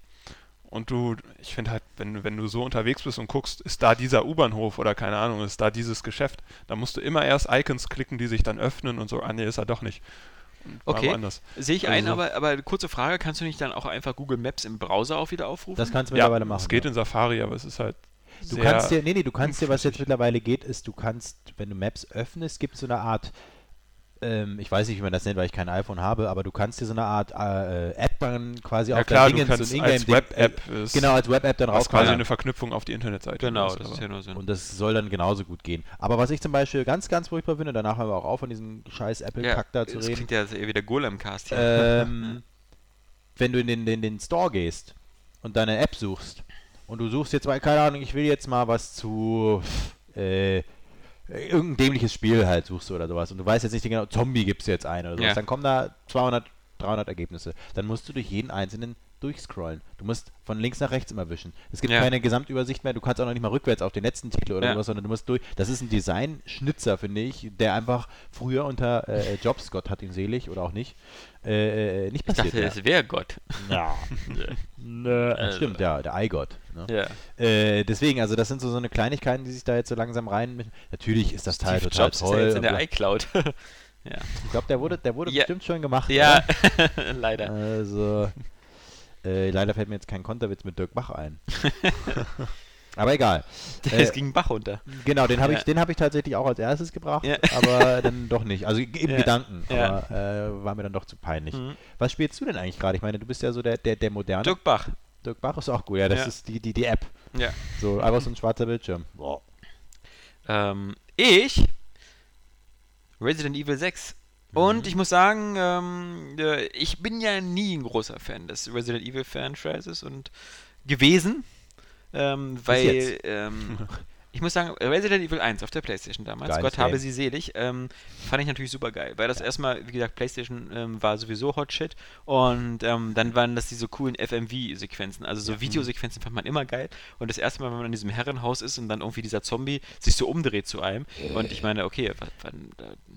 Und du, ich finde halt, wenn, wenn du so unterwegs bist und guckst, ist da dieser U-Bahnhof oder keine Ahnung, ist da dieses Geschäft, dann musst du immer erst Icons klicken, die sich dann öffnen und so, ah nee, ist er doch nicht. Okay. Sehe ich Also ein, aber, aber kurze Frage, kannst du nicht dann auch einfach Google Maps im Browser auch wieder aufrufen? das kannst du Ja, mittlerweile machen. es geht ja. in Safari, aber es ist halt Du sehr kannst dir, nee, nee, du kannst dir, was jetzt mittlerweile geht, ist, du kannst, wenn du Maps öffnest, gibt es so eine Art, ähm, ich weiß nicht, wie man das nennt, weil ich kein iPhone habe, aber du kannst dir so eine Art äh, App dann quasi Ja auf klar, dein Dingens, kannst ein als Web-App äh, genau, als Web-App dann was quasi raus. eine Verknüpfung auf die Internetseite. Genau, das aber- ist ja nur so. ein- Und das soll dann genauso gut gehen. Aber was ich zum Beispiel ganz, ganz furchtbar finde, danach haben wir auch auf, von diesem scheiß Apple-Kack da zu das reden, klingt ja eher wie der Golem-Cast hier. ähm, wenn du in den, den, den Store gehst und deine App suchst und du suchst jetzt mal, keine Ahnung, ich will jetzt mal was zu äh, irgendein dämliches Spiel halt suchst du oder sowas und du weißt jetzt nicht genau, Zombie gibt es jetzt ein oder sowas, Ja. dann kommen da 200, 300 Ergebnisse. Dann musst du durch jeden einzelnen durchscrollen. Du musst von links nach rechts immer wischen. Es gibt Ja. keine Gesamtübersicht mehr, du kannst auch noch nicht mal rückwärts auf den letzten Titel oder Ja. sowas, sondern du musst durch. Das ist ein Design-Schnitzer, finde ich, der einfach früher unter äh, Jobs, Gott hat ihn selig oder auch nicht, äh, äh, nicht ich passiert dachte, wäre. es wäre Gott. Ja. Nö. Also. Stimmt, ja, der Eigott. Ne? Ja. Äh, deswegen, also das sind so, so eine Kleinigkeiten, die sich da jetzt so langsam rein. Natürlich ist das Teil Steve total Jobs ist toll. ja jetzt in der iCloud. ich glaube, der wurde, der wurde Ja. bestimmt schon gemacht. ja, Oder? leider. Also, äh, leider fällt mir jetzt kein Konterwitz mit Dirk Bach ein. Aber egal. Es Äh, ging einen Bach runter. Genau, den habe Ja. ich, den habe ich tatsächlich auch als erstes gebracht, Ja. aber dann doch nicht. Also im Ja. Gedanken, aber äh, war mir dann doch zu peinlich. Mhm. Was spielst du denn eigentlich gerade? Ich meine, du bist ja so der, der, der moderne. Dirk Bach. Dirk Bach ist auch gut, ja, das ist die, die, die App. Ja. So, einfach so ein schwarzer Bildschirm. Boah. Ähm, ich Resident Evil 6. Und ich muss sagen, ähm, äh, ich bin ja nie ein großer Fan des Resident Evil Franchises und gewesen, ähm, weil ähm, ich muss sagen, Resident Evil 1 auf der Playstation damals, Geiles Gott habe Game. sie selig, ähm, fand ich natürlich super geil, weil das erstmal, wie gesagt, Playstation ähm, war sowieso Hot Shit und ähm, dann waren das diese coolen FMV-Sequenzen, also so Videosequenzen fand man immer geil und das erste Mal, wenn man in diesem Herrenhaus ist und dann irgendwie dieser Zombie sich so umdreht zu einem und ich meine, okay, wa- wann,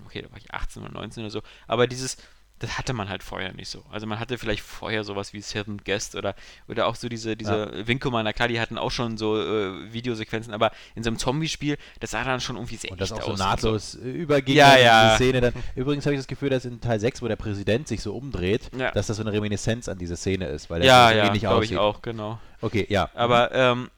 okay, da war ich 18 oder 19 oder so, aber dieses das hatte man halt vorher nicht so. Also man hatte vielleicht vorher sowas wie Seventh Guest oder, oder auch so diese, diese ja. Wing-Commander, klar, die hatten auch schon so äh, Videosequenzen, aber in so einem Zombie-Spiel, das sah dann schon irgendwie sehr Und das auch so aus nahtlos so. äh, überging Ja, in ja. diese Szene dann. Übrigens habe ich das Gefühl, dass in Teil 6, wo der Präsident sich so umdreht, Ja. dass das so eine Reminiszenz an diese Szene ist, weil der Ja, ja, ähnlich glaube ich aussieht. auch, genau. Okay, ja. Aber ähm,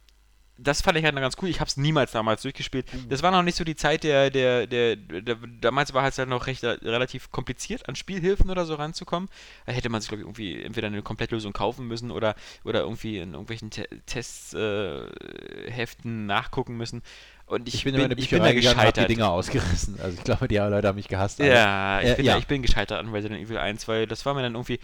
das fand ich halt noch ganz cool. Ich habe es niemals damals durchgespielt. Mhm. Das war noch nicht so die Zeit der, der, der, der damals war es halt noch recht äh, relativ kompliziert, an Spielhilfen oder so ranzukommen. Da hätte man sich, glaube ich, irgendwie entweder eine Komplettlösung kaufen müssen oder, oder irgendwie in irgendwelchen Te Testheften äh, nachgucken müssen. Und ich, Ich bin, bin, ich bin da hab die gescheitert. Dinger ausgerissen. Also ich glaube, die Leute haben mich gehasst. Ja, ich, Äh, bin ja. Da, ich bin gescheitert an Resident Evil 1, weil das war mir dann irgendwie.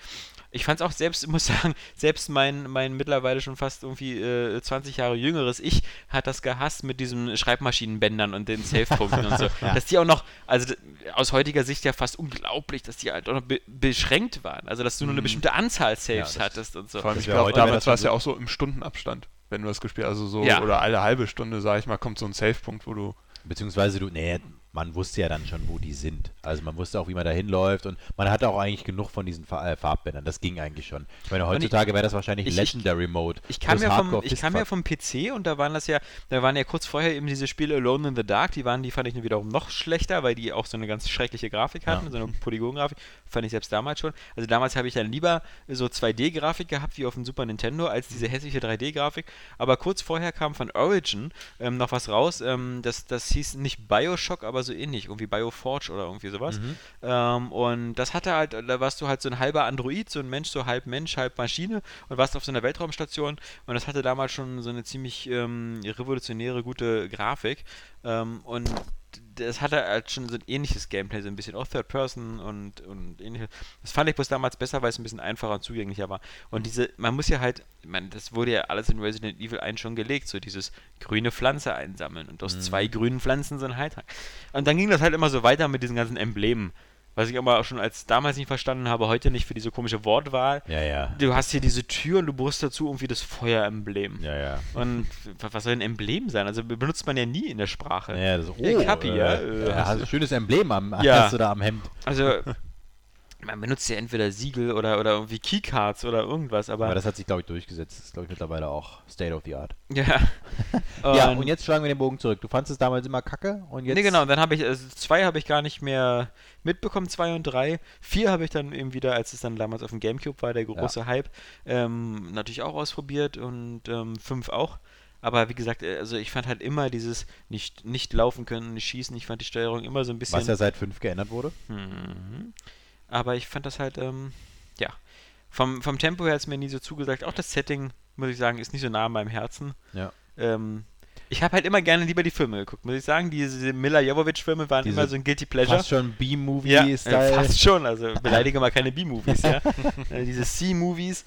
Ich fand es auch selbst, ich muss sagen, selbst mein, mein mittlerweile schon fast irgendwie äh, 20 Jahre jüngeres Ich hat das gehasst mit diesen Schreibmaschinenbändern und den Safe-Punkten und so. Dass die auch noch, also aus heutiger Sicht ja fast unglaublich, dass die halt auch noch be beschränkt waren. Also dass du nur eine bestimmte Anzahl Saves Mhm. Ja, hattest und so. Vor allem, Das ich glaube, damals war es ja auch so im Stundenabstand, wenn du das gespielt hast. Also so, Ja. oder alle halbe Stunde, sag ich mal, kommt so ein Safe-Punkt, wo du. Beziehungsweise du, nee, man wusste ja dann schon, wo die sind. Also man wusste auch, wie man da hinläuft und man hatte auch eigentlich genug von diesen äh, Farbbändern. Das ging eigentlich schon. Ich meine, heutzutage wäre das wahrscheinlich ich- Legendary Mode. Ich kam, plus ja vom, ich kam ja vom PC und da waren das ja, da waren ja kurz vorher eben diese Spiele Alone in the Dark, die waren, die fand ich wiederum noch schlechter, weil die auch so eine ganz schreckliche Grafik hatten, Ja. so eine Polygongrafik, fand ich selbst damals schon. Also damals habe ich dann lieber so 2D-Grafik gehabt wie auf dem Super Nintendo als diese hässliche 3D-Grafik. Aber kurz vorher kam von Origin ähm, noch was raus, ähm, das, das hieß nicht Bioshock, aber so ähnlich, irgendwie Bioforge oder irgendwie sowas. Mhm. Ähm, und das hatte halt, da warst du halt so ein halber Android, so ein Mensch, so halb Mensch, halb Maschine und warst auf so einer Weltraumstation und das hatte damals schon so eine ziemlich ähm, revolutionäre, gute Grafik. Ähm, und das hatte halt schon so ein ähnliches Gameplay, so ein bisschen auch Third Person und, und ähnliches. Das fand ich bloß damals besser, weil es ein bisschen einfacher und zugänglicher war. Und diese, man muss ja halt, meine, das wurde ja alles in Resident Evil 1 schon gelegt, so dieses grüne Pflanze einsammeln und aus zwei grünen Pflanzen so ein Heiltrank. Und dann ging das halt immer so weiter mit diesen ganzen Emblemen. Was ich aber auch schon als damals nicht verstanden habe, heute nicht für diese komische Wortwahl. Ja, ja. Du hast hier diese Tür und du brust dazu irgendwie das Feueremblem. Ja, ja. Und was soll ein Emblem sein? Also benutzt man ja nie in der Sprache. Ja, das, oh, Hey, Kapi, ja, äh, ja, ein schönes Emblem am, Ja. hast du da am Hemd. Also man benutzt ja entweder Siegel oder, oder irgendwie Keycards oder irgendwas, aber, Aber das hat sich, glaube ich, durchgesetzt. Das ist, glaube ich, mittlerweile auch State of the Art. ja. ja, und jetzt schlagen wir den Bogen zurück. Du fandest es damals immer kacke und jetzt. Nee, genau, dann habe ich, also zwei habe ich gar nicht mehr mitbekommen, zwei und drei. Vier habe ich dann eben wieder, als es dann damals auf dem Gamecube war, der große Hype, ähm, natürlich auch ausprobiert und ähm, fünf auch. Aber wie gesagt, äh, also ich fand halt immer dieses nicht, nicht laufen können, nicht schießen, ich fand die Steuerung immer so ein bisschen. Was ja seit 5 geändert wurde. Mhm. Aber ich fand das halt, ähm, ja, vom, vom Tempo her hat es mir nie so zugesagt. Auch das Setting, muss ich sagen, ist nicht so nah an meinem Herzen. Ja. Ähm, ich habe halt immer gerne lieber die Filme geguckt, muss ich sagen. Diese Mila Jovovich-Filme waren Diese immer so ein Guilty Pleasure. Fast schon ja, B-Movie-Style. äh, fast schon. Also beleidige mal keine B-Movies, ja. Äh, Diese C-Movies.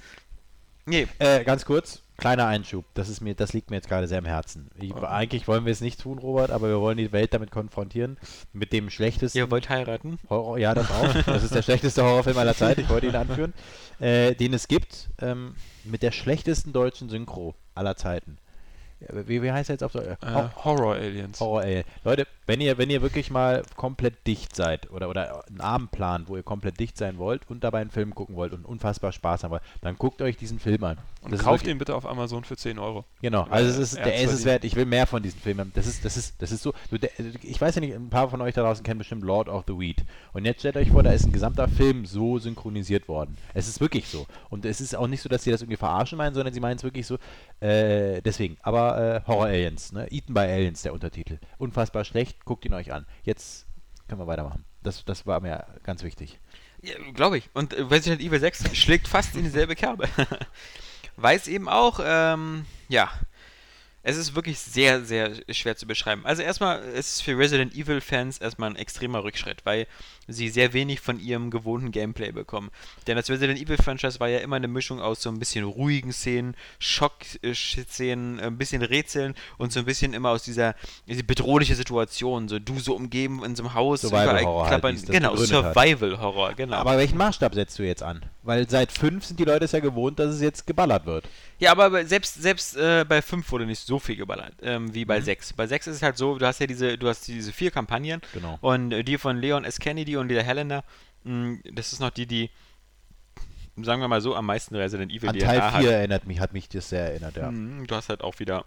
Nee, Äh, ganz kurz, kleiner Einschub. Das ist mir, das liegt mir jetzt gerade sehr am Herzen. Ich, Oh. Eigentlich wollen wir es nicht tun, Robert, aber wir wollen die Welt damit konfrontieren. Mit dem schlechtesten ihr wollt heiraten. Horror, ja, das auch. Das ist der schlechteste Horrorfilm aller Zeit. Ich wollte ihn anführen. Äh, den es gibt, ähm, mit der schlechtesten deutschen Synchro aller Zeiten. Ja, Wie, wie heißt er jetzt auf der Äh, Horror Aliens. Horror Alien. Leute, wenn ihr, wenn ihr wirklich mal komplett dicht seid oder, oder einen Abend plant, wo ihr komplett dicht sein wollt und dabei einen Film gucken wollt und unfassbar Spaß haben wollt, dann guckt euch diesen Film an. Und Das kauft wirklich- ihn bitte auf Amazon für 10 Euro. Genau, also es ist, er der ist es wert. Ich will mehr von diesen Filmen. Das ist, das ist, das ist so. Du, der, ich weiß ja nicht, ein paar von euch da draußen kennen bestimmt Lord of the Weed. Und jetzt stellt euch vor, da ist ein gesamter Film so synchronisiert worden. Es ist wirklich so. Und es ist auch nicht so, dass sie das irgendwie verarschen meinen, sondern sie meinen es wirklich so. Äh, deswegen. Aber äh, Horror Aliens, ne? Eaten by Aliens, der Untertitel. Unfassbar schlecht. Guckt ihn euch an. Jetzt können wir weitermachen. Das, das war mir ganz wichtig. Ja, Glaube ich. Und äh, Resident Evil 6 schlägt fast in dieselbe Kerbe. Weiß eben auch, ähm, ja, es ist wirklich sehr, sehr schwer zu beschreiben. Also erstmal ist es für Resident Evil-Fans erstmal ein extremer Rückschritt, weil sie sehr wenig von ihrem gewohnten Gameplay bekommen. Denn das Resident Evil-Franchise war ja immer eine Mischung aus so ein bisschen ruhigen Szenen, Schock-Szenen, ein bisschen Rätseln und so ein bisschen immer aus dieser diese bedrohliche Situation. So du so umgeben in so einem Haus, Survival-Horror halt, wie es das genau, begründet hat. Survival-Horror, genau. Aber welchen Maßstab setzt du jetzt an? Weil seit fünf sind die Leute es ja gewohnt, dass es jetzt geballert wird. Ja, aber selbst, selbst äh, bei 5 wurde nicht so viel geballert ähm, wie Mhm. bei 6. Bei 6 ist es halt so, du hast ja diese, du hast diese vier Kampagnen Genau. und äh, die von Leon S. Kennedy und die der Helena, mh, das ist noch die, die, sagen wir mal so, am meisten Resident Evil An DNA Teil hat. 4 erinnert mich, hat mich das sehr erinnert, ja. Mhm, Du hast halt auch wieder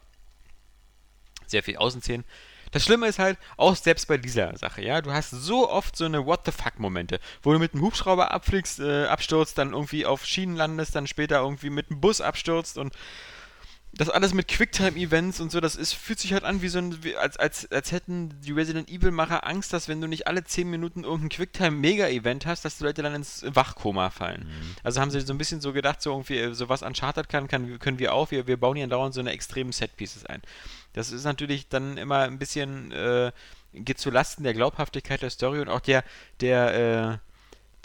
sehr viel Außenszenen. Das Schlimme ist halt, auch selbst bei dieser Sache, ja, du hast so oft so eine What the fuck Momente, wo du mit einem Hubschrauber abfliegst, äh, abstürzt, dann irgendwie auf Schienen landest, dann später irgendwie mit einem Bus abstürzt und das alles mit Quicktime-Events und so, das ist, fühlt sich halt an wie so ein, wie, als, als, als hätten die Resident Evil-Macher Angst, dass wenn du nicht alle 10 Minuten irgendein Quicktime-Mega-Event hast, dass die Leute dann ins Wachkoma fallen. Also haben sie so ein bisschen so gedacht, so irgendwie, äh, so was Uncharted kann, kann, können wir auch, wir, wir bauen hier dauernd so eine extremen Set-Pieces ein. Das ist natürlich dann immer ein bisschen, äh, geht zu Lasten der Glaubhaftigkeit der Story und auch der, der,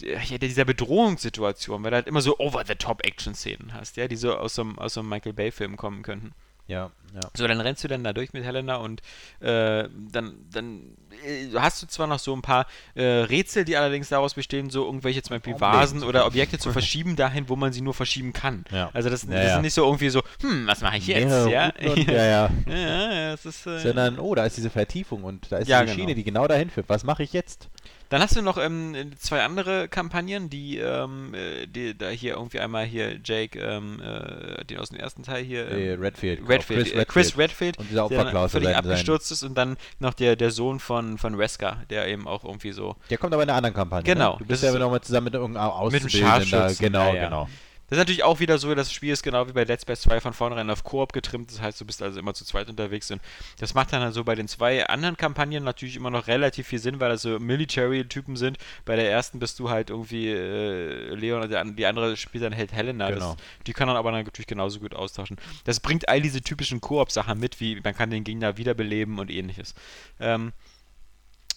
äh, der, dieser Bedrohungssituation, weil du halt immer so over-the-top-Action-Szenen hast, ja, die so aus so einem, aus so einem Michael Bay-Film kommen könnten. Ja, ja. So, dann rennst du dann da durch mit Helena und äh, dann, dann äh, hast du zwar noch so ein paar äh, Rätsel, die allerdings daraus bestehen, so irgendwelche zum Beispiel Vasen oder. Objekte zu verschieben dahin, wo man sie nur verschieben kann. Ja. Also das, das ja. ist nicht so irgendwie so, hm, was mache ich jetzt, ja? Und, ja, ja. ja, ja, das ist, äh, Sondern, oh, da ist diese Vertiefung und da ist diese genau. Schiene, die genau dahin führt. Was mache ich jetzt? Dann hast du noch ähm, zwei andere Kampagnen, die, ähm, äh, die da hier irgendwie einmal hier Jake, ähm, äh, den aus dem ersten Teil hier, ähm, Äh, Redfield. Redfield, Chris äh, Chris Redfield, Und dieser der Opferklausel völlig sein- sein- abgestürzt ist und dann noch der, der Sohn von, von Wesker, der eben auch irgendwie so Der kommt aber in einer anderen Kampagne. Genau, Ne? Du bist ist ja so- nochmal zusammen mit irgendeinem Mit dem Auszubildenden da. Genau, ja, ja. genau. Das ist natürlich auch wieder so, das Spiel ist genau wie bei Let's Play 2 von vornherein auf Koop getrimmt, das heißt, du bist also immer zu zweit unterwegs und das macht dann also bei den zwei anderen Kampagnen natürlich immer noch relativ viel Sinn, weil das so Military-Typen sind. Bei der ersten bist du halt irgendwie äh, Leon und die andere spielt dann halt Helena. Genau. Das, die kann dann aber natürlich genauso gut austauschen. Das bringt all diese typischen Koop-Sachen mit, wie man kann den Gegner wiederbeleben und ähnliches. Ähm,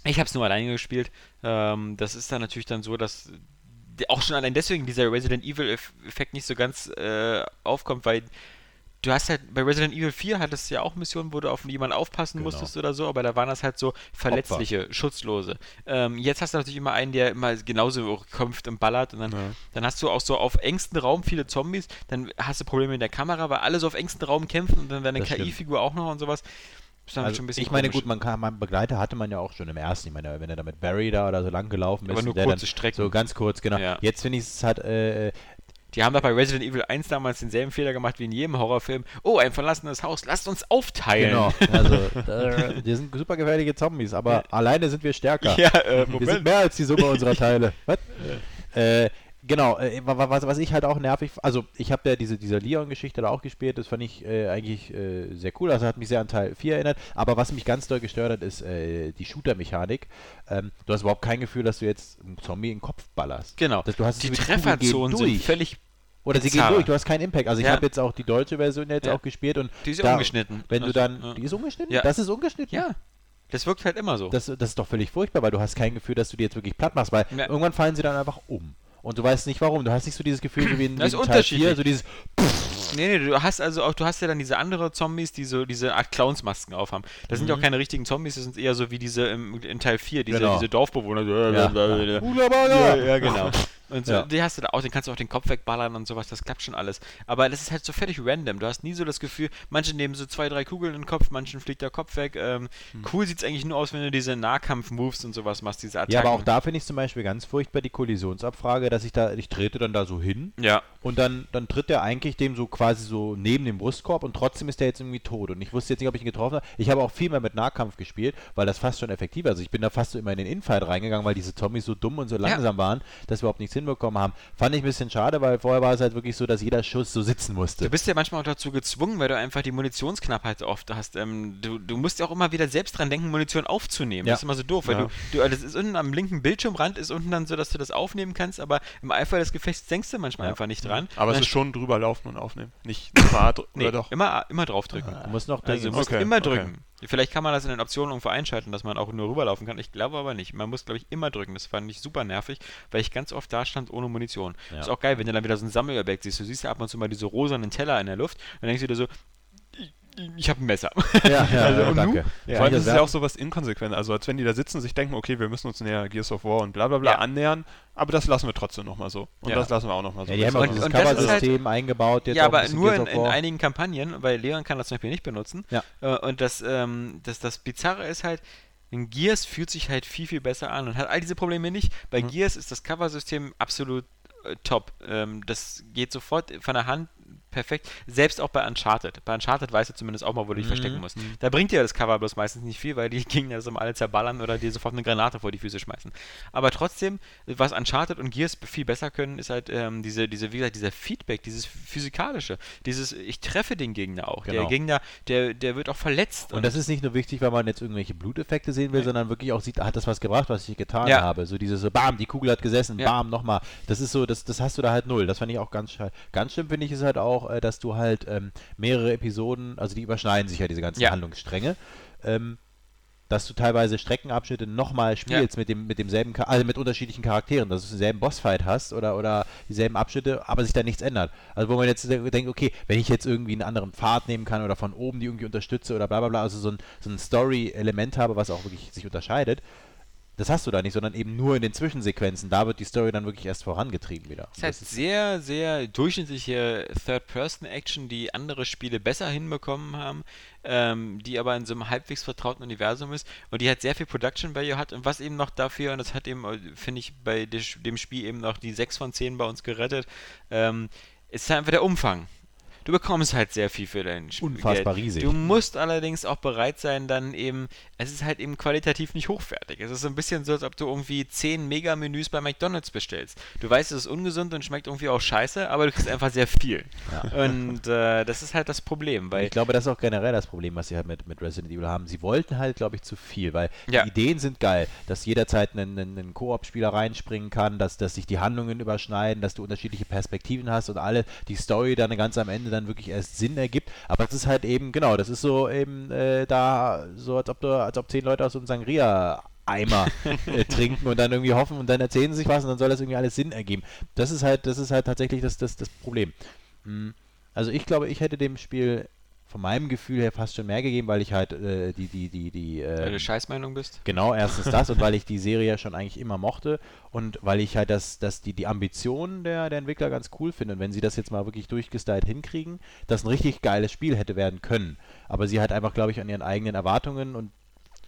ich habe es nur alleine gespielt. Ähm, das ist dann natürlich dann so, dass auch schon allein deswegen dieser Resident Evil-Effekt nicht so ganz äh, aufkommt, weil du hast halt bei Resident Evil 4 hattest du ja auch Missionen, wo du auf jemanden aufpassen Genau. musstest oder so, aber da waren das halt so verletzliche, schutzlose. Ähm, jetzt hast du natürlich immer einen, der immer genauso kämpft und ballert und dann, Ja. dann hast du auch so auf engstem Raum viele Zombies, dann hast du Probleme mit der Kamera, weil alle so auf engstem Raum kämpfen und dann deine. KI-Figur auch noch und sowas. Also ich meine, komisch. gut, man kann, mein Begleiter hatte man ja auch schon im ersten. Ich meine, wenn er da mit Barry da oder so lang gelaufen ist. Aber nur kurze Strecken. So ganz kurz, genau. Ja. Jetzt finde ich es halt, äh, Die haben doch bei Resident Evil 1 damals denselben Fehler gemacht wie in jedem Horrorfilm. Oh, ein verlassenes Haus, lasst uns aufteilen. genau. Also, äh, die sind super gefährliche Zombies, aber alleine sind wir stärker. Ja, äh, Wir sind Moment. mehr als die Summe unserer Teile. Was? Äh, genau, äh, wa- wa- was, was ich halt auch nervig, also ich habe ja diese, diese Leon-Geschichte da auch gespielt, das fand ich äh, eigentlich äh, sehr cool, also hat mich sehr an Teil 4 erinnert, aber was mich ganz doll gestört hat, ist äh, die Shooter-Mechanik. Ähm, du hast überhaupt kein Gefühl, dass du jetzt einen Zombie in den Kopf ballerst. Genau. Dass du hast die Trefferzonen sind völlig. Oder sie gehen durch, du hast keinen Impact. Also ich Ja. habe jetzt auch die deutsche Version jetzt Ja. auch gespielt und Die ist da, ungeschnitten. Wenn du Also, dann, ja. die ist ungeschnitten? Ja. Das ist ungeschnitten? Ja, das wirkt halt immer so. Das, das ist doch völlig furchtbar, weil du hast kein Gefühl, dass du die jetzt wirklich platt machst, weil irgendwann fallen sie dann einfach um. Und du weißt nicht warum. Du hast nicht so dieses Gefühl, so wie in, Das ist Teil 4, unterschiedlich. so dieses, Nee, nee, du hast also auch, du hast ja dann diese andere Zombies, die so diese Art Clownsmasken aufhaben. Das sind ja auch keine richtigen Zombies, das sind eher so wie diese im, in Teil 4, diese, Mhm. Genau. diese Dorfbewohner. So, ja, ja, ja, genau. Und so, Ja. die hast du da auch, den kannst du auch den Kopf wegballern und sowas, das klappt schon alles. Aber das ist halt so fertig random. Du hast nie so das Gefühl, manche nehmen so zwei, drei Kugeln in den Kopf, manchen fliegt der Kopf weg. Ähm, Cool sieht's eigentlich nur aus, wenn du diese Nahkampf-Moves und sowas machst, diese Attacken. Ja, aber auch da finde ich zum Beispiel ganz furchtbar die Kollisionsabfrage, dass ich da, ich trete dann da so hin Ja. Und dann, dann tritt der eigentlich dem so quasi so neben dem Brustkorb und trotzdem ist der jetzt irgendwie tot. Und ich wusste jetzt nicht, ob ich ihn getroffen habe. Ich habe auch viel mehr mit Nahkampf gespielt, weil das fast schon effektiver ist. Also ich bin da fast so immer in den Infight reingegangen, weil diese Zombies so dumm und so langsam waren, dass wir überhaupt nichts hinbekommen haben. Fand ich ein bisschen schade, weil vorher war es halt wirklich so, dass jeder Schuss so sitzen musste. Du bist ja manchmal auch dazu gezwungen, weil du einfach die Munitionsknappheit oft hast. Ähm, du, du musst ja auch immer wieder selbst dran denken, Munition aufzunehmen. Ja. Das ist immer so doof, weil Ja. du, du, das ist unten am linken Bildschirmrand ist unten dann so, dass du das aufnehmen kannst, aber im Eifer des Gefechts denkst du manchmal Ja. einfach nicht dran. Aber es ist schon drüber laufen und aufnehmen. Nicht nochmal dr- nee, oder doch. immer, immer draufdrücken. Du musst noch Also du musst Okay, immer okay. drücken. Vielleicht kann man das in den Optionen irgendwo einschalten, dass man auch nur rüberlaufen kann. Ich glaube aber nicht. Man muss, glaube ich, immer drücken. Das fand ich super nervig, weil ich ganz oft da stand ohne Munition. Ja. Ist auch geil, wenn du dann wieder so ein Sammelobjekt siehst. Du siehst ja ab und zu mal diese rosanen Teller in der Luft. Dann denkst du dir so, ich, habe ein Messer. Ja, ja, Also, ja, und danke. nu? Vor allem das ist es ja auch sowas inkonsequent. Also als wenn die da sitzen und sich denken, okay, wir müssen uns näher Gears of War und bla bla bla Ja. annähern, aber das lassen wir trotzdem nochmal so. Und Ja. das lassen wir auch nochmal so. Ja, die haben auch Und- dieses und das ist halt- Cover-System eingebaut. Jetzt ja, ein aber nur in, in einigen Kampagnen, weil Leon kann das zum Beispiel nicht benutzen. Ja. Äh, und das, ähm, das, das Bizarre ist halt, in Gears fühlt sich halt viel, viel besser an und hat all diese Probleme nicht. Bei Mhm. Gears ist das Cover-System absolut äh, top. Ähm, das geht sofort von der Hand perfekt. Selbst auch bei Uncharted. Bei Uncharted weißt du zumindest auch mal, wo du dich Mhm. verstecken musst. Da bringt dir das Cover bloß meistens nicht viel, weil die Gegner das immer alle zerballern oder dir sofort eine Granate vor die Füße schmeißen. Aber trotzdem, was Uncharted und Gears viel besser können, ist halt ähm, diese, diese, wie gesagt, dieser Feedback, dieses physikalische, dieses, ich treffe den Gegner auch. Der Genau. Gegner, der, der wird auch verletzt. Und das ist nicht nur wichtig, weil man jetzt irgendwelche Bluteffekte sehen will, Nee. sondern wirklich auch sieht, hat das was gebracht, was ich getan Ja. habe. So dieses so, bam, die Kugel hat gesessen, Ja. bam, nochmal. Das ist so, das, das hast du da halt null. Das fand ich auch ganz. Ganz schlimm finde ich es halt auch, äh, dass du halt ähm, mehrere Episoden, also die überschneiden sich ja diese ganzen Ja. Handlungsstränge. Ähm, dass du teilweise Streckenabschnitte nochmal spielst mit dem mit demselben also mit unterschiedlichen Charakteren, dass du denselben Bossfight hast oder oder dieselben Abschnitte, aber sich da nichts ändert. Also wo man jetzt de- denkt, okay, wenn ich jetzt irgendwie einen anderen Pfad nehmen kann oder von oben die irgendwie unterstütze oder bla bla bla, also so ein, so ein Story-Element habe, was auch wirklich sich unterscheidet, das hast du da nicht, sondern eben nur in den Zwischensequenzen. Da wird die Story dann wirklich erst vorangetrieben wieder. Es ist halt sehr, sehr durchschnittliche Third-Person-Action, die andere Spiele besser hinbekommen haben, ähm, die aber in so einem halbwegs vertrauten Universum ist und die halt sehr viel Production Value hat und was eben noch dafür, und das hat eben, äh, finde ich, bei dem Spiel eben noch die 6 von 10 bei uns gerettet, ähm, ist halt einfach der Umfang. Du bekommst halt sehr viel für dein Spiel. Unfassbar riesig. Du musst allerdings auch bereit sein, dann eben, es ist halt eben qualitativ nicht hochwertig. Es ist so ein bisschen so, als ob du irgendwie 10 Mega-Menüs bei McDonalds bestellst. Du weißt, es ist ungesund und schmeckt irgendwie auch scheiße, aber du kriegst einfach sehr viel. Und äh, das ist halt das Problem, weil ich glaube, das ist auch generell das Problem, was sie halt mit, mit Resident Evil haben. Sie wollten halt, glaube ich, zu viel, weil Ja. die Ideen sind geil, dass jederzeit ein, ein, ein Koop-Spieler reinspringen kann, dass, dass sich die Handlungen überschneiden, dass du unterschiedliche Perspektiven hast und alle, die Story dann ganz am Ende dann wirklich erst Sinn ergibt. Aber es ist halt eben, genau, das ist so eben äh, da, so als ob du, als ob zehn Leute aus so einem Sangria Eimer äh, trinken und dann irgendwie hoffen und dann erzählen sie sich was und dann soll das irgendwie alles Sinn ergeben. Das ist halt, das ist halt tatsächlich das, das, das Problem. Hm. Also ich glaube, ich hätte dem Spiel von meinem Gefühl her fast schon mehr gegeben, weil ich halt äh, die, die, die, die. Weil du Äh, eine Scheißmeinung bist. genau, erstens das und weil ich die Serie ja schon eigentlich immer mochte und weil ich halt das, das die, die Ambitionen der, der Entwickler ganz cool finde. Und wenn sie das jetzt mal wirklich durchgestylt hinkriegen, das ein richtig geiles Spiel hätte werden können. Aber sie halt einfach, glaube ich, an ihren eigenen Erwartungen und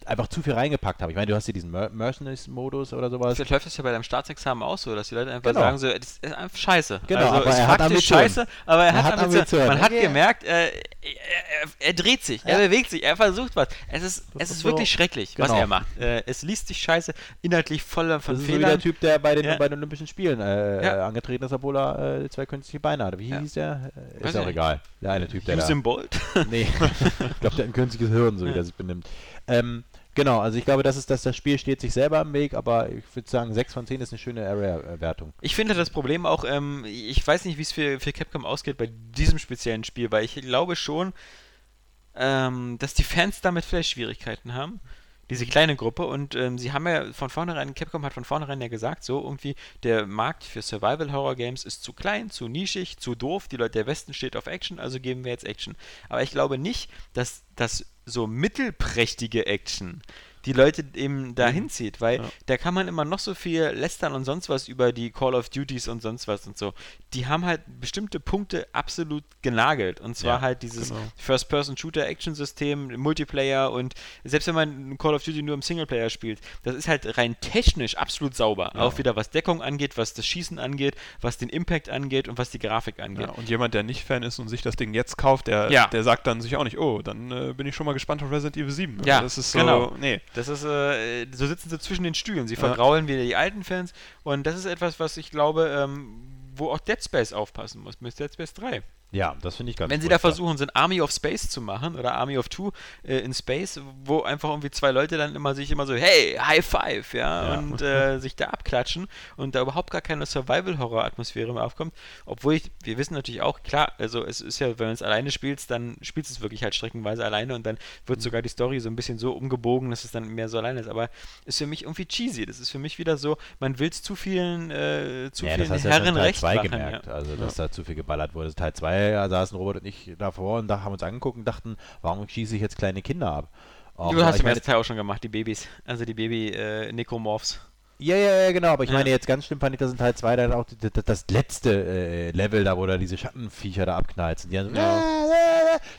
einfach zu viel reingepackt haben. Ich meine, du hast hier diesen Mer Mercenaries-Modus oder sowas. Vielleicht läuft es ja bei deinem Staatsexamen auch so, dass die Leute einfach Genau. sagen so, das ist einfach scheiße. Genau, also, aber ist er hat Ambition. scheiße, aber er, Er hat, hat Ambition. Man hat Ja. gemerkt, äh, er, er, er dreht sich, er Ja. bewegt sich, er versucht was. Es ist, es ist so- wirklich schrecklich, was Genau. er macht. Äh, es liest sich scheiße, inhaltlich voller von Das ist so der Fehlern. Typ, der bei den, Ja. bei den Olympischen Spielen äh, Ja. äh, angetreten ist, obwohl er äh, zwei künstliche Beine hatte. Wie hieß der? Äh, Weiß ist auch egal. Der eine Typ, der da... Usain Bolt. Nee, ich glaube, der hat ein künstliches Hirn, so wie der sich benimmt. Ähm, genau, also ich glaube, das, ist, dass das Spiel steht sich selber im Weg, aber ich würde sagen, 6 von 10 ist eine schöne Area-Wertung. Ich finde das Problem auch, ähm, ich weiß nicht, wie es für, für Capcom ausgeht bei diesem speziellen Spiel, weil ich glaube schon, ähm, dass die Fans damit vielleicht Schwierigkeiten haben. Diese kleine Gruppe und ähm, sie haben ja von vornherein, Capcom hat von vornherein ja gesagt, so irgendwie, der Markt für Survival-Horror-Games ist zu klein, zu nischig, zu doof, die Leute, der Westen steht auf Action, also geben wir jetzt Action. Aber ich glaube nicht, dass das so mittelprächtige Action die Leute eben dahin zieht, weil Ja. da kann man immer noch so viel lästern und sonst was über die Call of Duties und sonst was und so. Die haben halt bestimmte Punkte absolut genagelt. Und zwar Ja, halt dieses genau. First-Person-Shooter-Action-System, Multiplayer und selbst wenn man Call of Duty nur im Singleplayer spielt, das ist halt rein technisch absolut sauber. Ja. Auch wieder was Deckung angeht, was das Schießen angeht, was den Impact angeht und was die Grafik angeht. Ja, und jemand, der nicht Fan ist und sich das Ding jetzt kauft, der, der sagt dann sich auch nicht, oh, dann äh, bin ich schon mal gespannt auf Resident Evil 7. Ja, das ist so, genau. nee. Das ist, äh, so sitzen sie zwischen den Stühlen. Sie vergraulen wieder die alten Fans. Und das ist etwas, was ich glaube, ähm, wo auch Dead Space aufpassen muss, mit Dead Space 3. Ja, das finde ich ganz Wenn sie da versuchen, so ein Army of Space zu machen oder Army of Two äh, in Space, wo einfach irgendwie zwei Leute dann immer sich immer so, hey, High Five, ja, Ja. und äh, sich da abklatschen und da überhaupt gar keine Survival-Horror-Atmosphäre mehr aufkommt. Obwohl ich, wir wissen natürlich auch, klar, also es ist ja, wenn man es alleine spielt, dann spielst du es wirklich halt streckenweise alleine und dann wird Mhm. sogar die Story so ein bisschen so umgebogen, dass es dann mehr so alleine ist. Aber ist für mich irgendwie cheesy. Das ist für mich wieder so, man will es zu vielen, äh, zu ja, das vielen hast du ja schon Herren Teil recht 2 machen. gemerkt, Ja. also dass da zu viel geballert wurde. Teil 2 ja, saßen Robert und ich davor und da haben uns angeguckt und dachten, warum schieße ich jetzt kleine Kinder ab? Du hast ich im meine, ersten Teil auch schon gemacht, die Babys. Also die Baby-Necromorphs. Ja, ja, ja, genau, aber ich meine, jetzt ganz schlimm fand ich das in Teil 2 dann auch d- d- das letzte äh, Level da, wo da diese Schattenviecher da. Die dann so,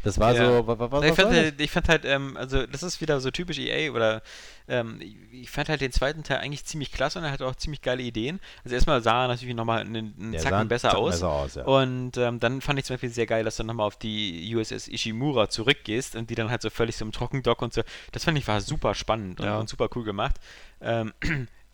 das war Ja. so, wa- wa- was, ich, was fand das? halt, ich fand halt, ähm, also das ist wieder so typisch EA oder ähm, ich- fand halt den zweiten Teil eigentlich ziemlich klasse und er hatte auch ziemlich geile Ideen. Also erstmal sah er natürlich nochmal einen, einen Zacken besser Zacken aus. besser aus, ja. Und ähm, dann fand ich zum Beispiel sehr geil, dass du nochmal auf die USS Ishimura zurückgehst und die dann halt so völlig so im Trockendock und so. Das fand ich war super spannend und, Ja. und super cool gemacht. Ähm,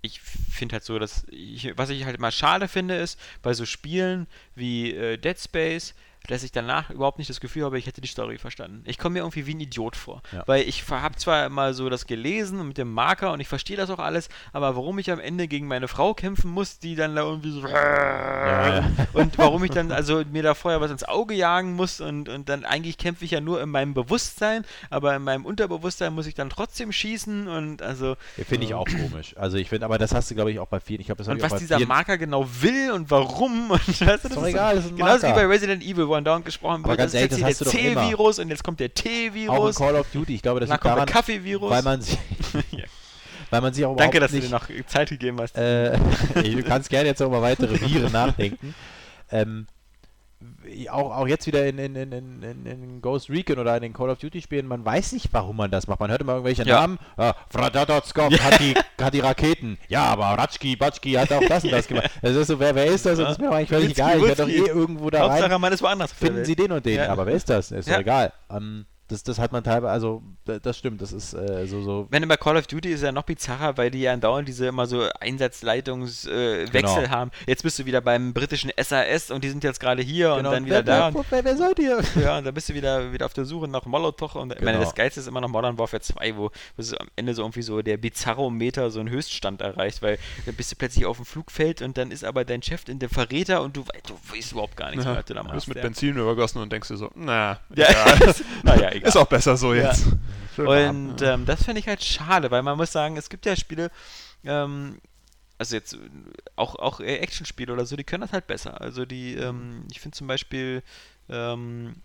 ich finde halt so, dass ich, was ich halt immer schade finde, ist bei so Spielen wie äh, Dead Space, dass ich danach überhaupt nicht das Gefühl habe, ich hätte die Story verstanden. Ich komme mir irgendwie wie ein Idiot vor. Ja. Weil ich habe zwar mal so das gelesen mit dem Marker und ich verstehe das auch alles, aber warum ich am Ende gegen meine Frau kämpfen muss, die dann da irgendwie so ja. und warum ich dann also mir da vorher was ins Auge jagen muss und, und dann eigentlich kämpfe ich ja nur in meinem Bewusstsein, aber in meinem Unterbewusstsein muss ich dann trotzdem schießen und also Finde ich auch komisch. Also ich finde, aber das hast du, glaube ich, auch bei vielen. Ich glaube, das und was dieser vielen. Marker genau will und warum und weißt du, das doch egal, das ist ein genauso wie Marker. bei Resident Evil, wo andauernd gesprochen Aber wird, ganz das ist jetzt das hier der. C-Virus und jetzt kommt der Auch in T-Virus, Call of Duty. Ich glaube, das der daran, Kaffee-Virus. weil man sich, Ja. weil man sich auch Danke, dass überhaupt du nicht, dir noch Zeit gegeben hast. Äh, du kannst gerne jetzt auch mal weitere Viren nachdenken. Ähm, auch, auch jetzt wieder in, in, in, in, Ghost Recon oder in den Call of Duty Spielen, man weiß nicht, warum man das macht. Man hört immer irgendwelche Ja. Namen. Ah, Fradadatskov hat die, hat die Raketen. Ja, aber Ratschki, Batschki hat auch das und das gemacht. Das ist so, wer, wer ist das? Das ist mir eigentlich völlig Witzki, egal. Ich werde doch eh irgendwo da rein. Hauptsache, man ist woanders. Finden. Sie den und den. Ja. Aber wer ist das? Ist Ja. doch egal. Ähm, das, das hat man teilweise, also das stimmt, das ist äh, so, so Wenn bei Call of Duty ist ja noch bizarrer, weil die ja andauernd diese immer so Einsatzleitungswechsel äh, Genau. haben. Jetzt bist du wieder beim britischen SAS und die sind jetzt gerade hier Genau, und dann wieder wer, da. Wer, wer, wer seid ihr? Und, ja, und dann bist du wieder, wieder auf der Suche nach Molotow und ich meine, Genau. das Geilste ist immer noch Modern Warfare 2, wo es am Ende so irgendwie so der Bizarrometer so einen Höchststand erreicht, weil dann bist du plötzlich auf dem Flugfeld und dann ist aber dein Chef in der Verräter und du, du weißt überhaupt gar nichts mehr, Ja, was du da du machst. bist mit ja. Benzin übergossen und denkst dir so, na, Ja, egal. naja, egal. ist auch besser so Ja. jetzt. Warm. Und ähm, das finde ich halt schade, weil man muss sagen, es gibt ja Spiele, ähm, also jetzt auch, auch Actionspiele oder so, die können das halt besser. Also die, ähm, ich finde zum Beispiel, ähm,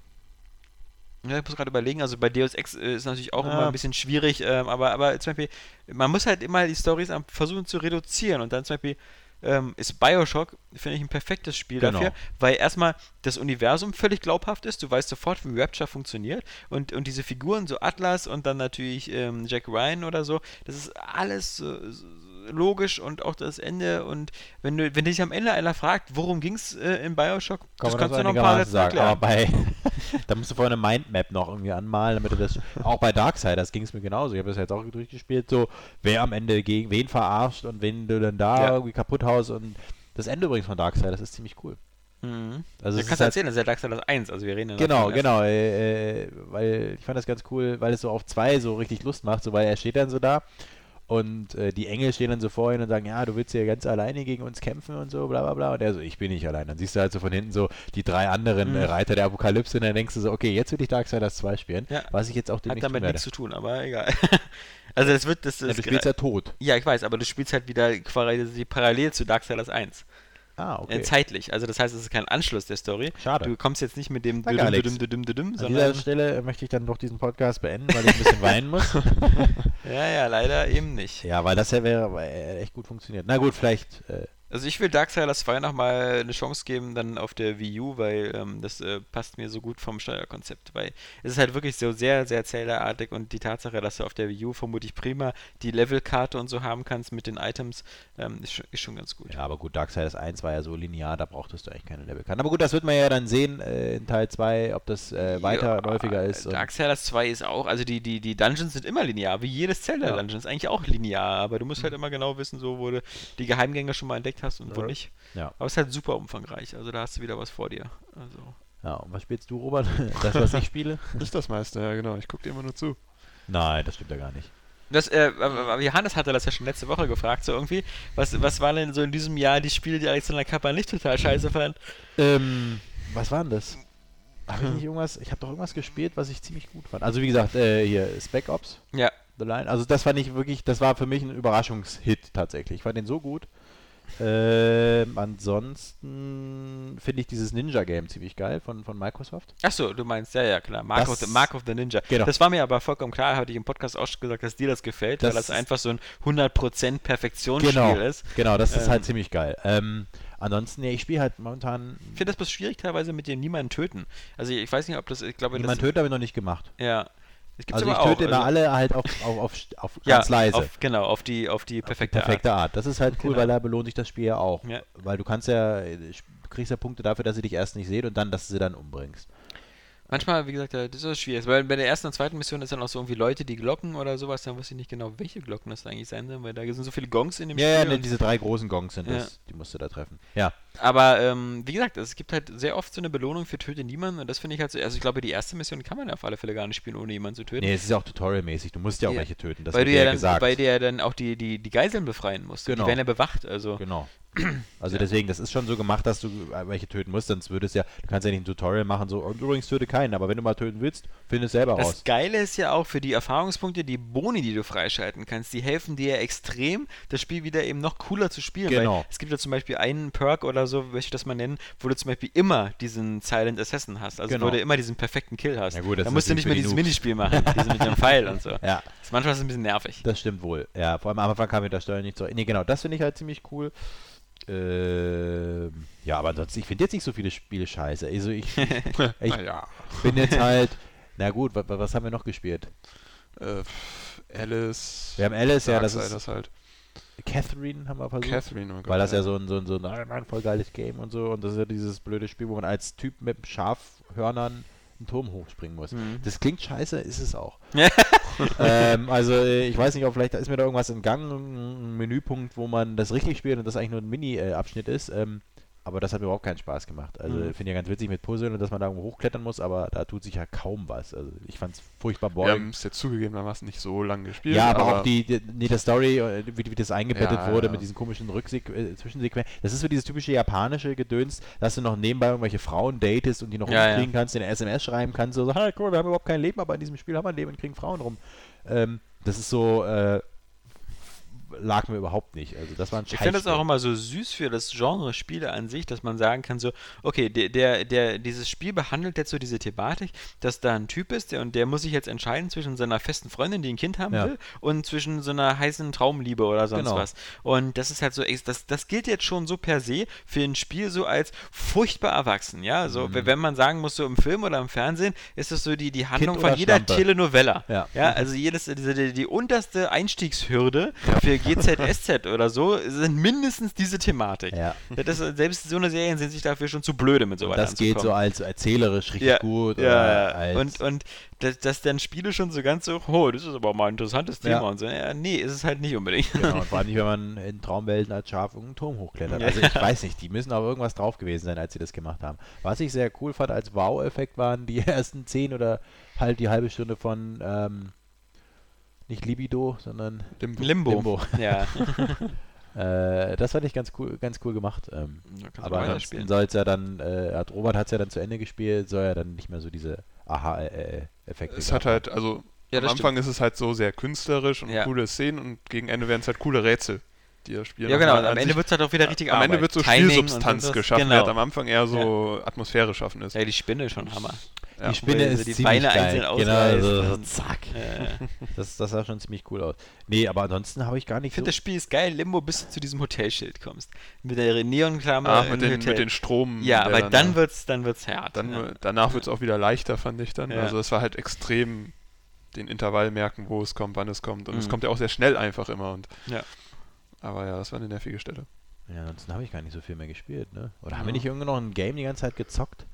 ja, ich muss gerade überlegen, also bei Deus Ex äh, ist natürlich auch Ja. immer ein bisschen schwierig, ähm, aber, aber zum Beispiel, man muss halt immer die Stories versuchen zu reduzieren und dann zum Beispiel ähm, ist Bioshock, finde ich, ein perfektes Spiel Genau. dafür, weil erstmal das Universum völlig glaubhaft ist, du weißt sofort, wie Rapture funktioniert und, und diese Figuren, so Atlas und dann natürlich ähm, Jack Ryan oder so, das ist alles so, so logisch und auch das Ende und wenn du, wenn dich am Ende einer fragt, worum ging es äh, in Bioshock, Kann das kannst du noch ein paar Sätze erklären. Aber bei, da musst du vorher eine Mindmap noch irgendwie anmalen, damit du das. Auch bei Darksiders ging es mir genauso. Ich habe das jetzt auch durchgespielt, so wer am Ende gegen wen verarscht und wen du dann da Ja. irgendwie kaputt haust. Und das Ende übrigens von Darksiders ist ziemlich cool. Mhm. Also du kannst halt, erzählen, das ist ja Darksiders 1, also wir reden ja Genau, genau, äh, äh, weil ich fand das ganz cool, weil es so auf zwei so richtig Lust macht, so weil er steht dann so da und äh, die Engel stehen dann so vor ihm und sagen, ja, du willst ja ganz alleine gegen uns kämpfen und so, bla bla bla. Und er so, ich bin nicht allein. Dann siehst du halt so von hinten so die drei anderen Mhm. äh, Reiter der Apokalypse und dann denkst du so, okay, jetzt will ich Darksiders 2 spielen, Ja. was ich jetzt auch Hat demnächst damit tun werde. nichts zu tun, aber egal. also es wird das, Ja, das du spielst ja tot. ja, ich weiß, aber du spielst halt wieder quasi parallel zu Darksiders 1. Ah, Äh, okay. zeitlich. Also das heißt, es ist kein Anschluss der Story. Schade. Du kommst jetzt nicht mit dem Danke, Alex. düdüm, düdüm, düdüm, An dieser Stelle möchte ich dann doch diesen Podcast beenden, weil ich ein bisschen weinen muss. ja, ja, leider eben nicht. ja, weil das ja wäre weil er echt gut funktioniert. Na gut, vielleicht äh, Also ich will Darksiders 2 nochmal eine Chance geben, dann auf der Wii U, weil ähm, das äh, passt mir so gut vom Steuerkonzept, weil es ist halt wirklich so sehr, sehr zählerartig und die Tatsache, dass du auf der Wii U vermutlich prima die Levelkarte und so haben kannst mit den Items, ähm, ist, schon, ist schon ganz gut. Ja, aber gut, Darksiders 1 war ja so linear, da brauchtest du eigentlich keine Levelkarten. Aber gut, das wird man ja dann sehen äh, in Teil 2, ob das äh, weiterläufiger ist. und- Darksiders 2 ist auch, also die, die, die Dungeons sind immer linear, wie jedes Zelda-Dungeon ist eigentlich auch linear, aber du Mhm. musst halt immer genau wissen, so du die Geheimgänge schon mal entdeckt hast und wo nicht. Ja. Aber es ist halt super umfangreich, also da hast du wieder was vor dir. Also. ja, und was spielst du, Robert? Das, was ich spiele? Nicht das meiste, ja genau. Ich gucke dir immer nur zu. Nein, das stimmt ja gar nicht. Das, äh, Johannes hatte das ja schon letzte Woche gefragt, so irgendwie. Was, was waren denn so in diesem Jahr die Spiele, die Alexander Kappa nicht total scheiße fand? Ähm, was war denn das? Habe ich nicht irgendwas? Ich habe doch irgendwas gespielt, was ich ziemlich gut fand. Also wie gesagt, äh, hier Spec Ops, Ja. The Line. Also das fand ich wirklich, das war für mich ein Überraschungshit tatsächlich. Ich fand den so gut. Ähm, ansonsten finde ich dieses Ninja-Game ziemlich geil von, von Microsoft. Achso, du meinst, ja, ja, klar. Mark, Das- of, the, Mark of the Ninja. Genau. Das war mir aber vollkommen klar, hatte ich im Podcast auch schon gesagt, dass dir das gefällt, weil Das- das einfach so ein 100% Perfektionsspiel Genau, ist. genau, das ist Ähm, halt ziemlich geil. Ähm, ansonsten, nee, ich spiele halt momentan Ich finde das bloß schwierig teilweise mit dem niemanden töten. Also ich weiß nicht, ob das, ich glaube, niemand das, tötet, habe ich noch nicht gemacht. ja. Also ich töte auch. immer also, alle halt auf, auf, auf, auf ja, ganz leise. Auf, genau, auf die, auf die Auf die perfekte, perfekte Art. Das ist halt cool, Genau. weil da belohnt sich das Spiel ja auch. Ja. Weil du kannst ja, du kriegst ja Punkte dafür, dass sie dich erst nicht sehen und dann, dass du sie dann umbringst. Manchmal, wie gesagt, das ist schwierig. Weil bei der ersten und zweiten Mission ist dann auch so irgendwie Leute, die Glocken oder sowas, dann weiß ich nicht genau, welche Glocken das eigentlich sein sollen, weil da sind so viele Gongs in dem Ja, ja, Spiel. ne, und- diese drei großen Gongs sind Ja. das, die musst du da treffen. Ja, Aber ähm, wie gesagt, es gibt halt sehr oft so eine Belohnung für Töte niemanden und das finde ich halt so, also ich glaube, die erste Mission kann man ja auf alle Fälle gar nicht spielen, ohne jemanden zu töten. nee, es ist ja auch tutorialmäßig, du musst ja auch Ja. welche töten, das weil wird dir ja ja dann, gesagt. weil du ja dann auch die, die, die Geiseln befreien musst. Genau. Die werden ja bewacht, also. Genau. Also Ja. deswegen, das ist schon so gemacht, dass du äh, welche töten musst, sonst würdest ja, du kannst ja nicht ein Tutorial machen, so, und übrigens töte keinen, aber wenn du mal töten willst, find es selber Das raus. Geile ist ja auch für die Erfahrungspunkte, die Boni, die du freischalten kannst, die helfen dir ja extrem, das Spiel wieder eben noch cooler zu spielen. Genau. Weil es gibt ja zum Beispiel einen Perk oder so, möchte ich das mal nennen, wo du zum Beispiel immer diesen Silent Assassin hast. Also Genau. wo du immer diesen perfekten Kill hast. Ja gut, das da musst du nicht mehr natürlich dieses die Minispiel machen, diesen mit dem Pfeil und so. Ja, Das ist manchmal ist es ein bisschen nervig. das stimmt wohl. Ja, vor allem am Anfang kam mir das Steuern nicht so. Nee, genau, das finde ich halt ziemlich cool. Ähm, ja, aber ansonsten, ich finde jetzt nicht so viele Spiele scheiße. Also ich, ich naja. bin jetzt halt, na gut, wa, wa- was haben wir noch gespielt? Äh, Alice. Wir haben Alice, ja, das ist halt. Catherine haben wir versucht. Catherine, oh Gott, Weil das ja ja so ein, so ein, so ein, voll geiles Game und so. Und das ist ja dieses blöde Spiel, wo man als Typ mit Schafhörnern einen Turm hochspringen muss. Mhm. Das klingt scheiße, ist es auch. ähm, also äh, ich weiß nicht, ob vielleicht ist mir da irgendwas entgangen, ein Menüpunkt, wo man das richtig spielt und das eigentlich nur ein Mini-Abschnitt ist. Ähm, aber das hat mir überhaupt keinen Spaß gemacht. Also Mhm. finde ja ganz witzig mit Puzzeln und dass man da irgendwo hochklettern muss, aber da tut sich ja kaum was. Also ich fand es furchtbar Wir boring. haben es jetzt zugegebenermaßen nicht so lange gespielt. Ja, aber, auch die, die, nee, die Story, äh, wie, wie das eingebettet Ja, wurde ja. mit diesen komischen Rücksequ äh, Zwischensequenzen. Das ist so dieses typische japanische Gedöns, dass du noch nebenbei irgendwelche Frauen datest und die noch Ja, rumkriegen kannst, denen eine SMS schreiben kannst, so, so, hey, cool, wir haben überhaupt kein Leben, aber in diesem Spiel haben wir ein Leben und kriegen Frauen rum. Ähm, das ist so, äh, lag mir überhaupt nicht. Also das war ein Ich finde das auch immer so süß für das Genre Spiele an sich, dass man sagen kann so, okay, der, der, der, dieses Spiel behandelt jetzt so diese Thematik, dass da ein Typ ist, der und der muss sich jetzt entscheiden zwischen seiner festen Freundin, die ein Kind haben Ja. will, und zwischen so einer heißen Traumliebe oder sonst Genau. was. Und das ist halt so, das, das gilt jetzt schon so per se für ein Spiel so als furchtbar erwachsen, ja. So, Mhm. wenn man sagen muss, so im Film oder im Fernsehen, ist das so die, die Handlung von jeder Schlampe. Telenovella. Ja. ja also jedes, diese, die, die unterste Einstiegshürde für GZSZ oder so sind mindestens diese Thematik. Ja. Das selbst so eine Serien sind sich dafür schon zu blöde mit sowas das geht so als erzählerisch richtig gut. ja, oder ja. und, und dass, dass dann Spiele schon so ganz so, oh, das ist aber mal ein interessantes Thema und so. Ja, nee, ist es halt nicht unbedingt. Genau, und vor allem nicht, wenn man in Traumwelten als Schaf irgendeinen Turm hochklettert. Also ich weiß nicht, die müssen aber irgendwas drauf gewesen sein, als sie das gemacht haben. Was ich sehr cool fand als Wow-Effekt waren die ersten zehn oder halt die halbe Stunde von ähm, nicht Libido, sondern Limbo. Limbo. Limbo. Ja. äh, das fand ich ganz cool, ganz cool gemacht. Ähm, aber ansonsten soll es ja dann, äh, hat Robert hat es ja dann zu Ende gespielt, soll ja dann nicht mehr so diese Aha-Effekte. Es hat halt, also Ja, am Anfang ist es halt so sehr künstlerisch und Ja. coole Szenen und gegen Ende werden es halt coole Rätsel, die das Spiel Ja, genau. am Ende sich- wird es halt auch wieder richtig Am Ende Arbeit. wird so Timing Spielsubstanz geschaffen, Genau. während am Anfang eher so Atmosphäre schaffen ist. Ja, die Spinne ist schon Hammer. Ja. die Spinne ist die ziemlich Beine geil. einzeln Genau, ausreißt so, zack. Äh, Das, das sah schon ziemlich cool aus. Nee, aber ansonsten habe ich gar Ich nicht finde, das so... Spiel ist geil, Limbo, bis du zu diesem Hotelschild kommst. Mit der Neonklammer Ach, mit den, mit den Strom. Ja, aber dann da- wird's, dann wird's hart. dann, ja. danach wird es auch wieder leichter, fand ich dann. Ja. Also es war halt extrem den Intervall merken, wo es kommt, wann es kommt. Und es Mhm. kommt ja auch sehr schnell einfach immer. Und Ja. Aber ja, das war eine nervige Stelle. Ja, ansonsten habe ich gar nicht so viel mehr gespielt, ne? Oder haben wir Ja. nicht irgendwo noch ein Game die ganze Zeit gezockt?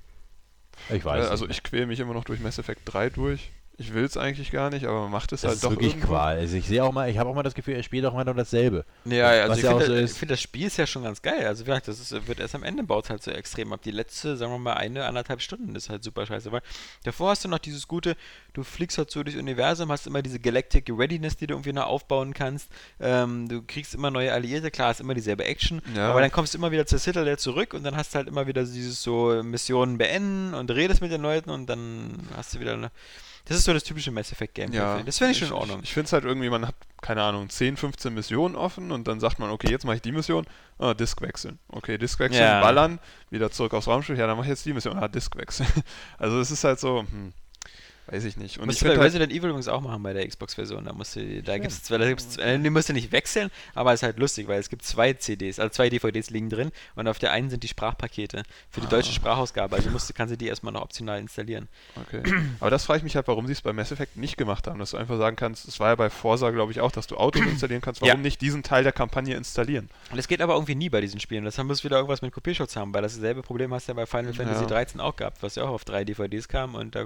Ich weiß Äh, also ich quäle mich immer noch durch Mass Effect 3 durch. Ich will es eigentlich gar nicht, aber man macht es das halt ist doch wirklich irgendwo. Qual. Also ich sehe auch mal, ich habe auch mal das Gefühl, er spielt auch mal nur dasselbe. Ja, ja, also ich finde, so das- finde, das Spiel ist ja schon ganz geil. Also vielleicht, das ist, wird erst am Ende baut halt so extrem ab. Die letzte, sagen wir mal, eine, anderthalb Stunden ist halt super scheiße. Weil davor hast du noch dieses gute, du fliegst halt so durchs Universum, hast immer diese Galactic Readiness, die du irgendwie noch aufbauen kannst. Ähm, du kriegst immer neue Alliierte, klar, ist immer dieselbe Action. Ja. Aber dann kommst du immer wieder zur Citadel zurück und dann hast du halt immer wieder dieses so Missionen beenden und redest mit den Leuten und dann hast du wieder eine. Das ist so das typische Mass Effect Gameplay. Ja, ich. das finde ich schon in Ich, Ordnung. ich finde es halt irgendwie, man hat, keine Ahnung, 10, 15 Missionen offen und dann sagt man, okay, jetzt mache ich die Mission, ah, Disk wechseln. Okay, Disk wechseln, Ja. ballern, wieder zurück aufs Raumschiff, ja, dann mache ich jetzt die Mission, ah, Disk wechseln. Also es ist halt so, hm, weiß ich nicht. Und ich Musst bei finde halt, Resident Evil übrigens auch machen bei der Xbox-Version. Da musst du, da gibt es zwei, da gibt's, äh, die musst du nicht wechseln, aber es ist halt lustig, weil es gibt zwei CDs, also zwei DVDs liegen drin und auf der einen sind die Sprachpakete für die deutsche Sprachausgabe. Also musst kannst du die erstmal noch optional installieren. okay. Aber das frage ich mich halt, warum sie es bei Mass Effect nicht gemacht haben, dass du einfach sagen kannst, es war ja bei Forza, glaube ich, auch, dass du Autos installieren kannst, warum Ja. nicht diesen Teil der Kampagne installieren? Und es geht aber irgendwie nie bei diesen Spielen. Das muss wieder irgendwas mit Kopierschutz haben, weil das selbe Problem hast du ja bei Final Fantasy Ja. 13 auch gehabt, was ja auch auf drei DVDs kam und da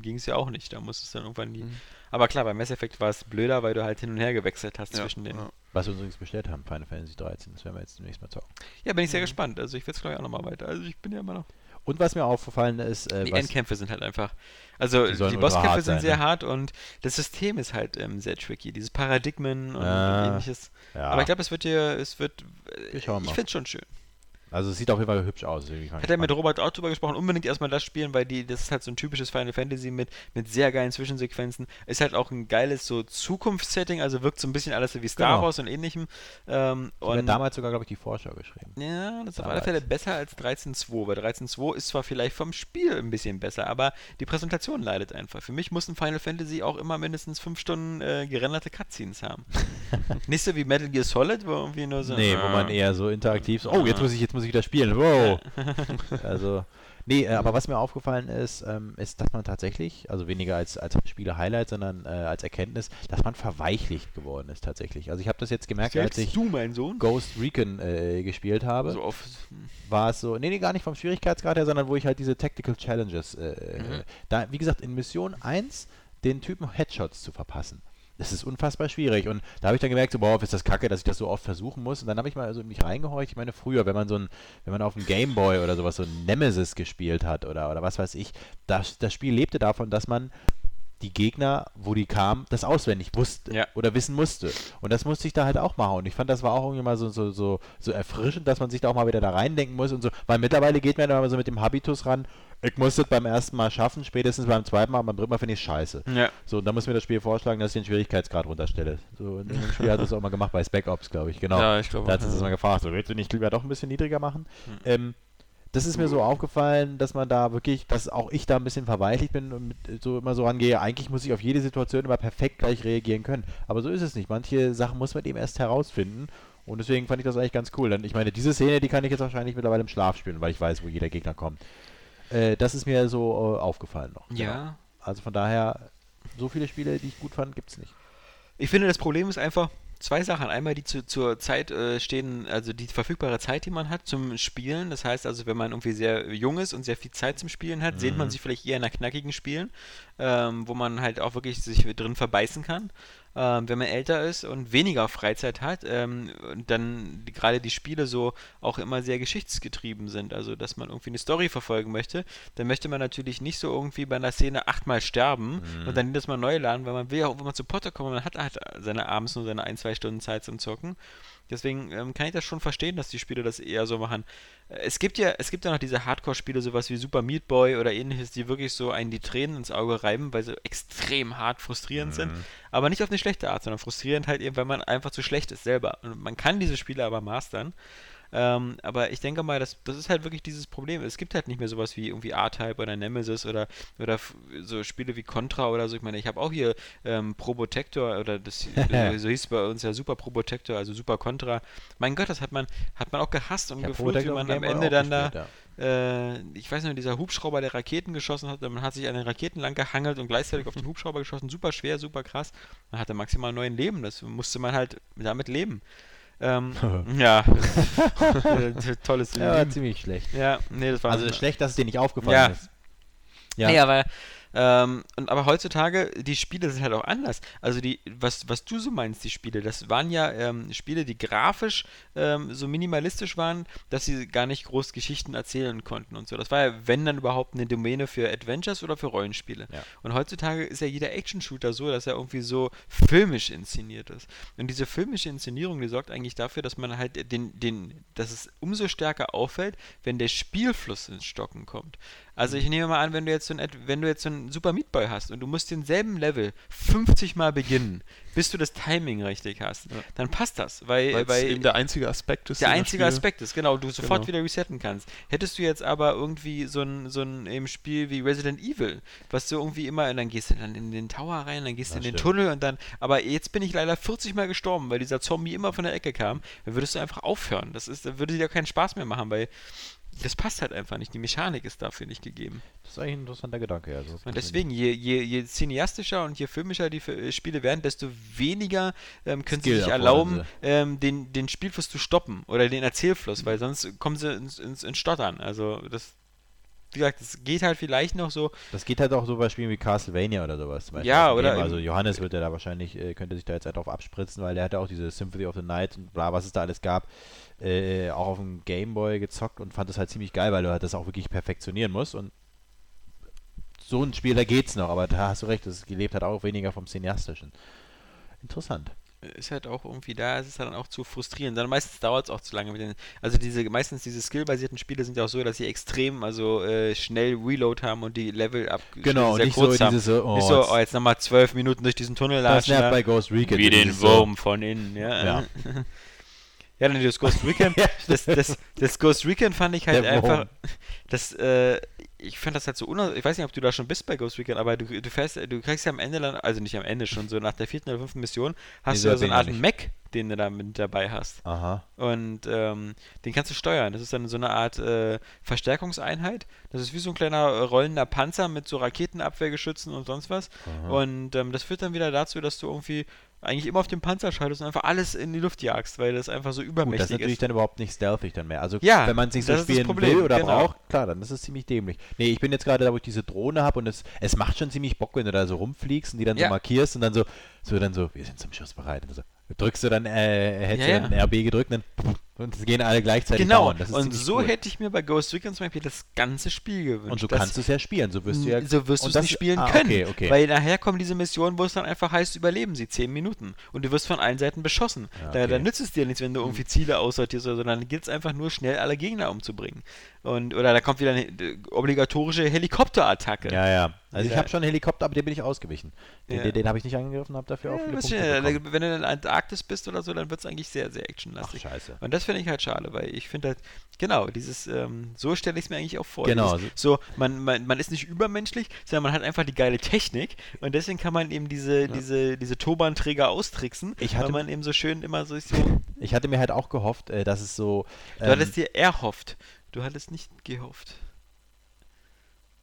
ging es ja auch nicht. Da musstest du dann irgendwann nie. Mhm. Aber klar, bei Mass Effect war es blöder, weil du halt hin und her gewechselt hast Ja, zwischen den. ja. Was wir uns übrigens bestellt haben, Final Fantasy 13. Das werden wir jetzt demnächst mal zocken. Ja, bin ich sehr gespannt. Also ich will es glaube ich auch nochmal weiter. Also ich bin ja immer noch. Und was mir aufgefallen ist, äh, Die Endkämpfe sind halt einfach. Also Die die, Bosskämpfe sind sein, sehr ne? hart und das System ist halt ähm, sehr tricky. Dieses Paradigmen und, und ähnliches. ja, Aber ich glaube, es wird dir, es wird. Wir schauen ich finde es schon schön. Also es sieht auf jeden Fall hübsch aus. Ich Hat er mit. Robert auch drüber gesprochen, unbedingt erstmal das spielen, weil die, das ist halt so ein typisches Final Fantasy mit, mit sehr geilen Zwischensequenzen. Ist halt auch ein geiles so Zukunftssetting, also wirkt so ein bisschen alles so wie Star Genau. Wars und ähnlichem. Ähm, Ich und damals sogar, glaube ich, die Vorschau geschrieben. ja, das ist auf alle. Fälle besser als 13.2, weil 13.2 ist zwar vielleicht vom Spiel ein bisschen besser, aber die Präsentation leidet einfach. Für mich muss ein Final Fantasy auch immer mindestens fünf Stunden äh, gerenderte Cutscenes haben. Nicht so wie Metal Gear Solid, wo irgendwie nur so. Nee, wo man eher so interaktiv so, oh, jetzt muss ich, jetzt muss ich wieder spielen. Wow. also, nee, äh, aber was mir aufgefallen ist, ähm, ist, dass man tatsächlich, also weniger als, als Spiele-Highlight, sondern äh, als Erkenntnis, dass man verweichlicht geworden ist tatsächlich. Also ich habe das jetzt gemerkt, als ich du, mein Sohn. Ghost Recon äh, gespielt habe, So auf. war es so, nee, nee, gar nicht vom Schwierigkeitsgrad her, sondern wo ich halt diese Tactical Challenges, äh, Mhm. da, wie gesagt, in Mission 1 den Typen Headshots zu verpassen. Das ist unfassbar schwierig. Und da habe ich dann gemerkt, so, boah, ist das kacke, dass ich das so oft versuchen muss. Und dann habe ich mal so in mich reingehorcht. Ich meine, früher, wenn man so ein, wenn man auf dem Gameboy oder sowas so ein Nemesis gespielt hat oder, oder was weiß ich, das, das Spiel lebte davon, dass man die Gegner, wo die kamen, das auswendig wusste Ja. oder wissen musste. Und das musste ich da halt auch machen. Und ich fand, das war auch irgendwie mal so, so, so, so erfrischend, dass man sich da auch mal wieder da reindenken muss und so. Weil mittlerweile geht man da mal so mit dem Habitus ran, ich muss das beim ersten Mal schaffen, spätestens beim zweiten Mal, beim dritten Mal finde ich es scheiße. Ja. So, und dann muss mir das Spiel vorschlagen, dass ich den Schwierigkeitsgrad runterstelle. So, in dem Spiel hat es auch mal gemacht bei Spec Ops, glaube ich, genau. Ja, ich glaube Da hat es das ja. mal gefragt, so, willst du nicht lieber doch ein bisschen niedriger machen? Hm. Ähm, das ist mir so aufgefallen, dass man da wirklich, dass auch ich da ein bisschen verweichlicht bin und mit, so immer so rangehe. Eigentlich muss ich auf jede Situation immer perfekt gleich reagieren können. Aber so ist es nicht. Manche Sachen muss man eben erst herausfinden. Und deswegen fand ich das eigentlich ganz cool. Dann, ich meine, diese Szene, die kann ich jetzt wahrscheinlich mittlerweile im Schlaf spielen, weil ich weiß, wo jeder Gegner kommt. Äh, das ist mir so äh, aufgefallen noch. Genau. Ja. Also von daher, so viele Spiele, die ich gut fand, gibt es nicht. Ich finde, das Problem ist einfach zwei Sachen. Einmal die zu, zur Zeit äh, stehen, also die verfügbare Zeit, die man hat zum Spielen. Das heißt also, wenn man irgendwie sehr jung ist und sehr viel Zeit zum Spielen hat, sehnt man sich vielleicht eher nach knackigen Spielen, ähm, wo man halt auch wirklich sich drin verbeißen kann. Ähm, wenn man älter ist und weniger Freizeit hat, ähm, und dann gerade die Spiele so auch immer sehr geschichtsgetrieben sind, also dass man irgendwie eine Story verfolgen möchte, dann möchte man natürlich nicht so irgendwie bei einer Szene achtmal sterben und dann jedes Mal neu laden, weil man will ja auch immer zu Potter kommen, man hat halt seine abends nur seine ein, zwei Stunden Zeit zum Zocken. Deswegen ähm, kann ich das schon verstehen, dass die Spiele das eher so machen. Äh, Es gibt ja, es gibt ja noch diese Hardcore-Spiele, sowas wie Super Meat Boy oder ähnliches, die wirklich so einen die Tränen ins Auge reiben, weil sie extrem hart frustrierend sind. Aber nicht auf eine schlechte Art, sondern frustrierend halt eben, weil man einfach zu schlecht ist selber. Und man kann diese Spiele aber mastern. Ähm, aber ich denke mal, das, das ist halt wirklich dieses Problem. Es gibt halt nicht mehr sowas wie irgendwie R-Type oder Nemesis oder, oder so Spiele wie Contra oder so. Ich meine, ich habe auch hier ähm, Probotector oder das so hieß bei uns ja Super Probotector, also Super Contra. Mein Gott, das hat man, hat man auch gehasst und gefühlt, wie man am Ende dann da gespielt, äh, ich weiß nicht, dieser Hubschrauber, der Raketen geschossen hat, man hat sich an den Raketen lang gehangelt und gleichzeitig auf den Hubschrauber geschossen. Super schwer, super krass. Man hatte maximal neun Leben. Das musste man halt damit leben. Ähm, ja. Äh, Tolles Ja, war Leben. ziemlich schlecht. Ja, nee, das war Also schlecht, dass es dir nicht aufgefallen Ja. ist. Ja, nee, aber, ähm, und, aber heutzutage, die Spiele sind halt auch anders. Also die, was, was du so meinst, die Spiele, das waren ja ähm, Spiele, die grafisch ähm, so minimalistisch waren, dass sie gar nicht groß Geschichten erzählen konnten und so. Das war ja, wenn dann überhaupt eine Domäne für Adventures oder für Rollenspiele. Ja. Und heutzutage ist ja jeder Action-Shooter so, dass er irgendwie so filmisch inszeniert ist. Und diese filmische Inszenierung, die sorgt eigentlich dafür, dass man halt den, den, dass es umso stärker auffällt, wenn der Spielfluss ins Stocken kommt. Also ich nehme mal an, wenn du jetzt so ein, Ad- wenn du jetzt so einen Super Meat Boy hast und du musst denselben Level 50 Mal beginnen, bis du das Timing richtig hast, dann passt das, weil, Weil es weil eben der einzige Aspekt ist. der einzige Spiel. Aspekt ist, genau, du sofort Genau. wieder resetten kannst. Hättest du jetzt aber irgendwie so ein, so ein im Spiel wie Resident Evil, was du irgendwie immer, und dann gehst du dann in den Tower rein, dann gehst du in den stimmt. Tunnel und dann, aber jetzt bin ich leider 40 Mal gestorben, weil dieser Zombie immer von der Ecke kam, dann würdest du einfach aufhören. Das ist, dann würde dir keinen Spaß mehr machen, weil das passt halt einfach nicht. Die Mechanik ist dafür nicht gegeben. Das ist eigentlich ein interessanter Gedanke. Ja. Und deswegen, je, je, je cineastischer und je filmischer die Fi- Spiele werden, desto weniger ähm, können sie Skill sich erfordern erlauben, ähm, den, den Spielfluss zu stoppen oder den Erzählfluss, Mhm. weil sonst kommen sie ins, ins, ins Stottern. Also das, wie gesagt, es geht halt vielleicht noch so, Das geht halt auch so bei Spielen wie Castlevania oder sowas. zum Beispiel Ja, oder. Also Johannes wird ja da wahrscheinlich, äh, könnte sich da jetzt halt drauf abspritzen, weil der hat ja auch diese Symphony of the Night und bla, was es da alles gab, äh, auch auf dem Game Boy gezockt und fand das halt ziemlich geil, weil du halt das auch wirklich perfektionieren musst und so ein Spiel, da geht's noch, aber da hast du recht, das gelebt hat auch weniger vom Cineastischen. Interessant. ist halt auch irgendwie da, es ist halt dann auch zu frustrierend. Dann meistens dauert es auch zu lange mit den, also diese, meistens diese skillbasierten Spiele sind ja auch so, dass sie extrem, also äh, schnell Reload haben und die Level ab Genau, sehr nicht so kurz haben. dieses so, oh, nicht so, jetzt- oh, jetzt nochmal zwölf Minuten durch diesen Tunnel Das latschen. nervt da. bei Ghost Recon. Wie den dieses so- Wurm von innen, ja. Ja. Ja, dann das Ghost Recon. das, das, das Ghost Recon fand ich halt Der einfach. Das, äh, ich fand das halt so uner Ich weiß nicht, ob du da schon bist bei Ghost Recon, aber du, du fährst, du kriegst ja am Ende dann, also nicht am Ende schon, so nach der vierten oder fünften Mission, hast Nee, du ja so eine Art ich noch Mech, den du da mit dabei hast. Aha. Und ähm, den kannst du steuern. Das ist dann so eine Art äh, Verstärkungseinheit. Das ist wie so ein kleiner äh, rollender Panzer mit so Raketenabwehrgeschützen und sonst was. Und ähm, das führt dann wieder dazu, dass du irgendwie eigentlich immer auf den Panzer schaltest und einfach alles in die Luft jagst, weil das einfach so Gut, das ist übermächtig natürlich ist. dann überhaupt nicht stealthig dann mehr. Also Ja, wenn man es nicht so spielen will oder genau. braucht, klar, dann ist es ziemlich dämlich. Nee, ich bin jetzt gerade da, wo ich diese Drohne habe und es, es macht schon ziemlich Bock, wenn du da so rumfliegst und die dann Ja. so markierst und dann so, so dann so, wir sind zum Schuss bereit. Und so, drückst du dann, äh, hättest Ja, du dann RB gedrückt und dann Und es gehen alle gleichzeitig Genau, und so cool. hätte ich mir bei Ghost Recon zum Beispiel das ganze Spiel gewünscht. Und so kannst du es ja spielen, so wirst du ja... so wirst du es nicht spielen ah, können. Okay, okay. Weil nachher kommen diese Missionen, wo es dann einfach heißt, überleben sie 10 Minuten. Und du wirst von allen Seiten beschossen. Ja, da, okay. da nützt es dir nichts, wenn du irgendwie Ziele aussortierst, oder so, sondern gilt es einfach nur schnell alle Gegner umzubringen. Und, oder da kommt wieder eine äh, obligatorische Helikopterattacke. ja, ja. Also ich Ja. habe schon einen Helikopter, aber den bin ich ausgewichen. Den, Ja. den, den habe ich nicht angegriffen, habe dafür auch viele Punkte bekommen. wenn du in der Antarktis bist oder so, dann wird es eigentlich sehr, sehr Ach, actionlastig. scheiße. Und das finde ich halt schade, weil ich finde halt, genau, dieses, ähm, so stelle ich es mir eigentlich auch vor. Genau. Dieses, so, man, man, man ist nicht übermenschlich, sondern man hat einfach die geile Technik und deswegen kann man eben diese, diese, diese Turbanträger austricksen, Ich weil hatte- man eben so schön immer so, so Ich hatte mir halt auch gehofft, äh, dass es so... du ähm, hattest dir erhofft. Du hattest nicht gehofft.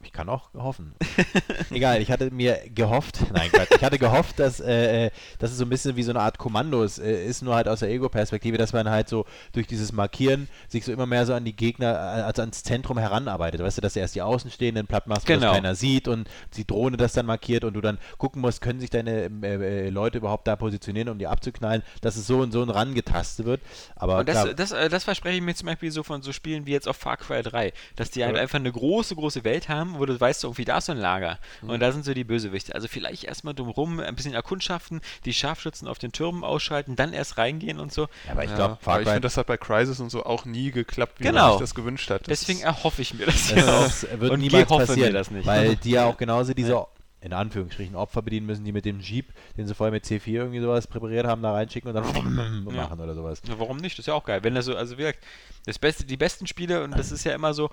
Ich kann auch hoffen. Egal, ich hatte mir gehofft, nein, Quatsch, ich hatte gehofft, dass, äh, äh, dass es so ein bisschen wie so eine Art Kommandos äh, ist, nur halt aus der Ego-Perspektive, dass man halt so durch dieses Markieren sich so immer mehr so an die Gegner, äh, also ans Zentrum heranarbeitet. Weißt du, dass du erst die Außenstehenden platt machst, Genau. das keiner sieht und die Drohne das dann markiert und du dann gucken musst, können sich deine äh, äh, Leute überhaupt da positionieren, um die abzuknallen, dass es so und so rangetastet wird. Aber Und das, klar, das, äh, das verspreche ich mir zum Beispiel so von so Spielen wie jetzt auf Far Cry 3, dass die halt einfach eine große, große Welt haben, wo du weißt, irgendwie da ist so ein Lager Mhm. und da sind so die Bösewichte. Also vielleicht erstmal drumrum ein bisschen erkundschaften, die Scharfschützen auf den Türmen ausschalten, dann erst reingehen und so. ja, aber ich Ja, glaube, ich finde, das hat bei Crisis und so auch nie geklappt, wie Genau. man sich das gewünscht hat. Das Deswegen erhoffe ich mir das. Das wird Und niemals passieren, das nicht. weil die ja auch genauso diese in Anführungsstrichen Opfer bedienen müssen, die mit dem Jeep, den sie vorher mit C4 irgendwie sowas präpariert haben, da reinschicken und dann Ja. machen oder sowas. Ja, warum nicht? Das ist ja auch geil. Wenn das so, also wie gesagt, das Beste, die besten Spiele, und das ist ja immer so,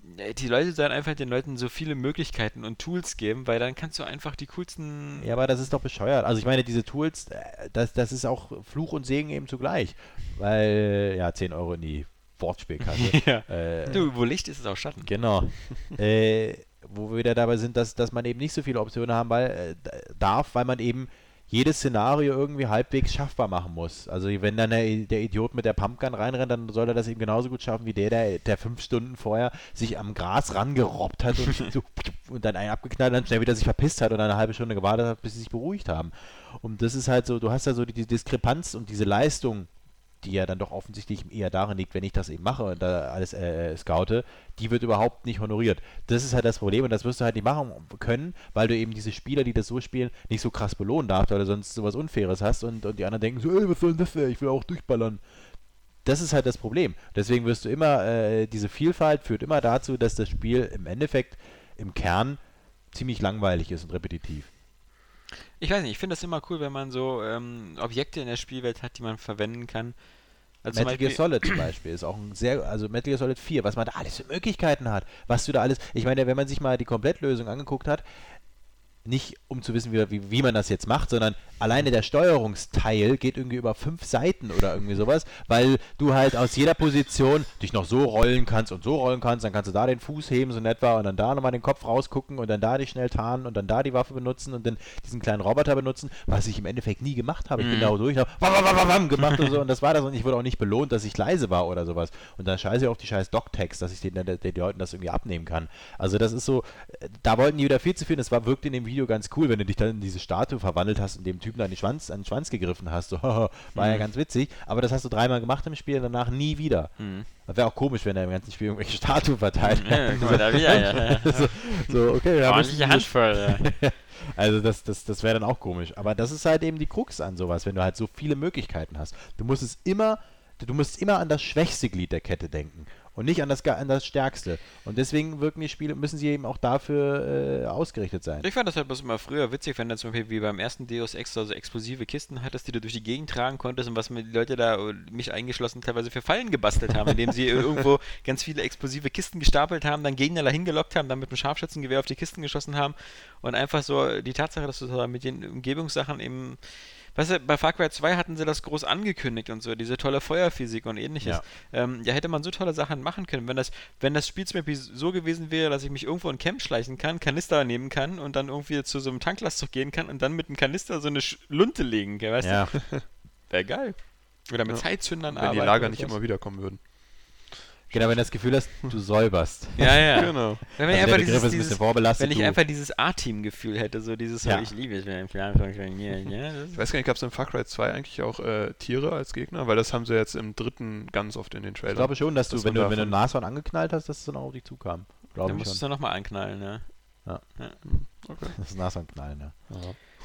die Leute sollen einfach den Leuten so viele Möglichkeiten und Tools geben, weil dann kannst du einfach die coolsten. Ja, aber das ist doch bescheuert. Also ich meine, diese Tools, äh, das, das ist auch Fluch und Segen eben zugleich. Weil, ja, 10 Euro in die Wortspielkasse. Ja. äh, Du, wo Licht ist, ist auch Schatten. Genau. äh, wo wir wieder dabei sind, dass, dass man eben nicht so viele Optionen haben weil, äh, darf, weil man eben jedes Szenario irgendwie halbwegs schaffbar machen muss. Also wenn dann der, der Idiot mit der Pumpgun reinrennt, dann soll er das eben genauso gut schaffen wie der, der, der fünf Stunden vorher sich am Gras rangerobbt hat und, so, und dann einen abgeknallt dann schnell wieder sich verpisst hat und eine halbe Stunde gewartet hat, bis sie sich beruhigt haben. Und das ist halt so, du hast ja so die, die Diskrepanz und diese Leistung, die ja dann doch offensichtlich eher darin liegt, wenn ich das eben mache und da alles äh, scoute, die wird überhaupt nicht honoriert. Das ist halt das Problem und das wirst du halt nicht machen können, weil du eben diese Spieler, die das so spielen, nicht so krass belohnen darfst, weil du sonst sowas Unfaires hast und, und die anderen denken so, ey, was soll denn das denn? Ich will auch durchballern. Das ist halt das Problem. Deswegen wirst du immer, äh, diese Vielfalt führt immer dazu, dass das Spiel im Endeffekt im Kern ziemlich langweilig ist und repetitiv. Ich weiß nicht, ich finde das immer cool, wenn man so ähm, Objekte in der Spielwelt hat, die man verwenden kann. Also Metal Gear Solid zum Beispiel ist auch ein sehr, also Metal Gear Solid 4, was man da alles für Möglichkeiten hat, was du da alles, ich meine, wenn man sich mal die Komplettlösung angeguckt hat, nicht um zu wissen, wie, wie, wie man das jetzt macht, sondern alleine der Steuerungsteil geht irgendwie über fünf Seiten oder irgendwie sowas, weil du halt aus jeder Position dich noch so rollen kannst und so rollen kannst, dann kannst du da den Fuß heben, so in etwa, und dann da nochmal den Kopf rausgucken und dann da dich schnell tarnen und dann da die Waffe benutzen und dann diesen kleinen Roboter benutzen, was ich im Endeffekt nie gemacht habe. Ich bin Mhm. da durch, habe wam, wam, wam, wam, wam gemacht und so und das war das und ich wurde auch nicht belohnt, dass ich leise war oder sowas. Und dann scheiße ich auf die scheiß Doc-Tags, dass ich den, den, den Leuten das irgendwie abnehmen kann. Also das ist so, äh, da wollten die wieder viel zu viel und es war, wirkte in dem Video ganz cool, wenn du dich dann in diese Statue verwandelt hast und dem Typen an den Schwanz, an den Schwanz gegriffen hast. So, war ja Mhm. ganz witzig, aber das hast du dreimal gemacht im Spiel, danach nie wieder. Mhm. Das wäre auch komisch, wenn er im ganzen Spiel irgendwelche Statuen verteilt Ja, guck mal, da wieder, ja. so, so, okay, ja, Ordentliche müssen- Handvoll. Ja. also das, das, das wäre dann auch komisch. Aber das ist halt eben die Krux an sowas, wenn du halt so viele Möglichkeiten hast. Du musst es immer, du musst immer an das schwächste Glied der Kette denken und nicht an das, an das stärkste. Und deswegen wirken die Spiele, müssen sie eben auch dafür äh, ausgerichtet sein. Ich fand das halt bloß immer früher witzig, wenn du zum Beispiel wie beim ersten Deus Ex so explosive Kisten hattest, die du durch die Gegend tragen konntest und was die Leute da, äh, mich eingeschlossen, teilweise für Fallen gebastelt haben, indem sie irgendwo ganz viele explosive Kisten gestapelt haben, dann Gegner dahin gelockt haben, dann mit einem Scharfschützengewehr auf die Kisten geschossen haben und einfach so die Tatsache, dass du da mit den Umgebungssachen eben Weißt du, bei Far Cry 2 hatten sie das groß angekündigt und so, diese tolle Feuerphysik und ähnliches. Ja. Ähm, ja, hätte man so tolle Sachen machen können. Wenn das, wenn das Spiel zum Beispiel so gewesen wäre, dass ich mich irgendwo in Camp schleichen kann, Kanister nehmen kann und dann irgendwie zu so einem Tanklastzug gehen kann und dann mit einem Kanister so eine Sch Lunte legen, gell, weißt Ja. du? Wäre geil. Oder mit Ja. Zeitzündern wenn die arbeiten Lager oder nicht sowas. immer wieder kommen würden. Genau, wenn du das Gefühl hast, du säuberst. Ja, ja. Genau. Wenn, Also ich einfach dieses, dieses, wenn ich du- einfach dieses A-Team-Gefühl hätte, so dieses, Ja. ich liebe es, wenn funktioniert. Ja, das Ich weiß gar nicht, gab es in Far Cry 2 eigentlich auch äh, Tiere als Gegner? Weil das haben sie jetzt im dritten ganz oft in den Trailern. ich glaube schon, dass du, dass wenn du, wenn du Nashorn angeknallt hast, dass es dann auch auf dich zukam. Glaube da ich musstest schon. du nochmal anknallen, ne? Okay. Das Nashorn knallen, ja.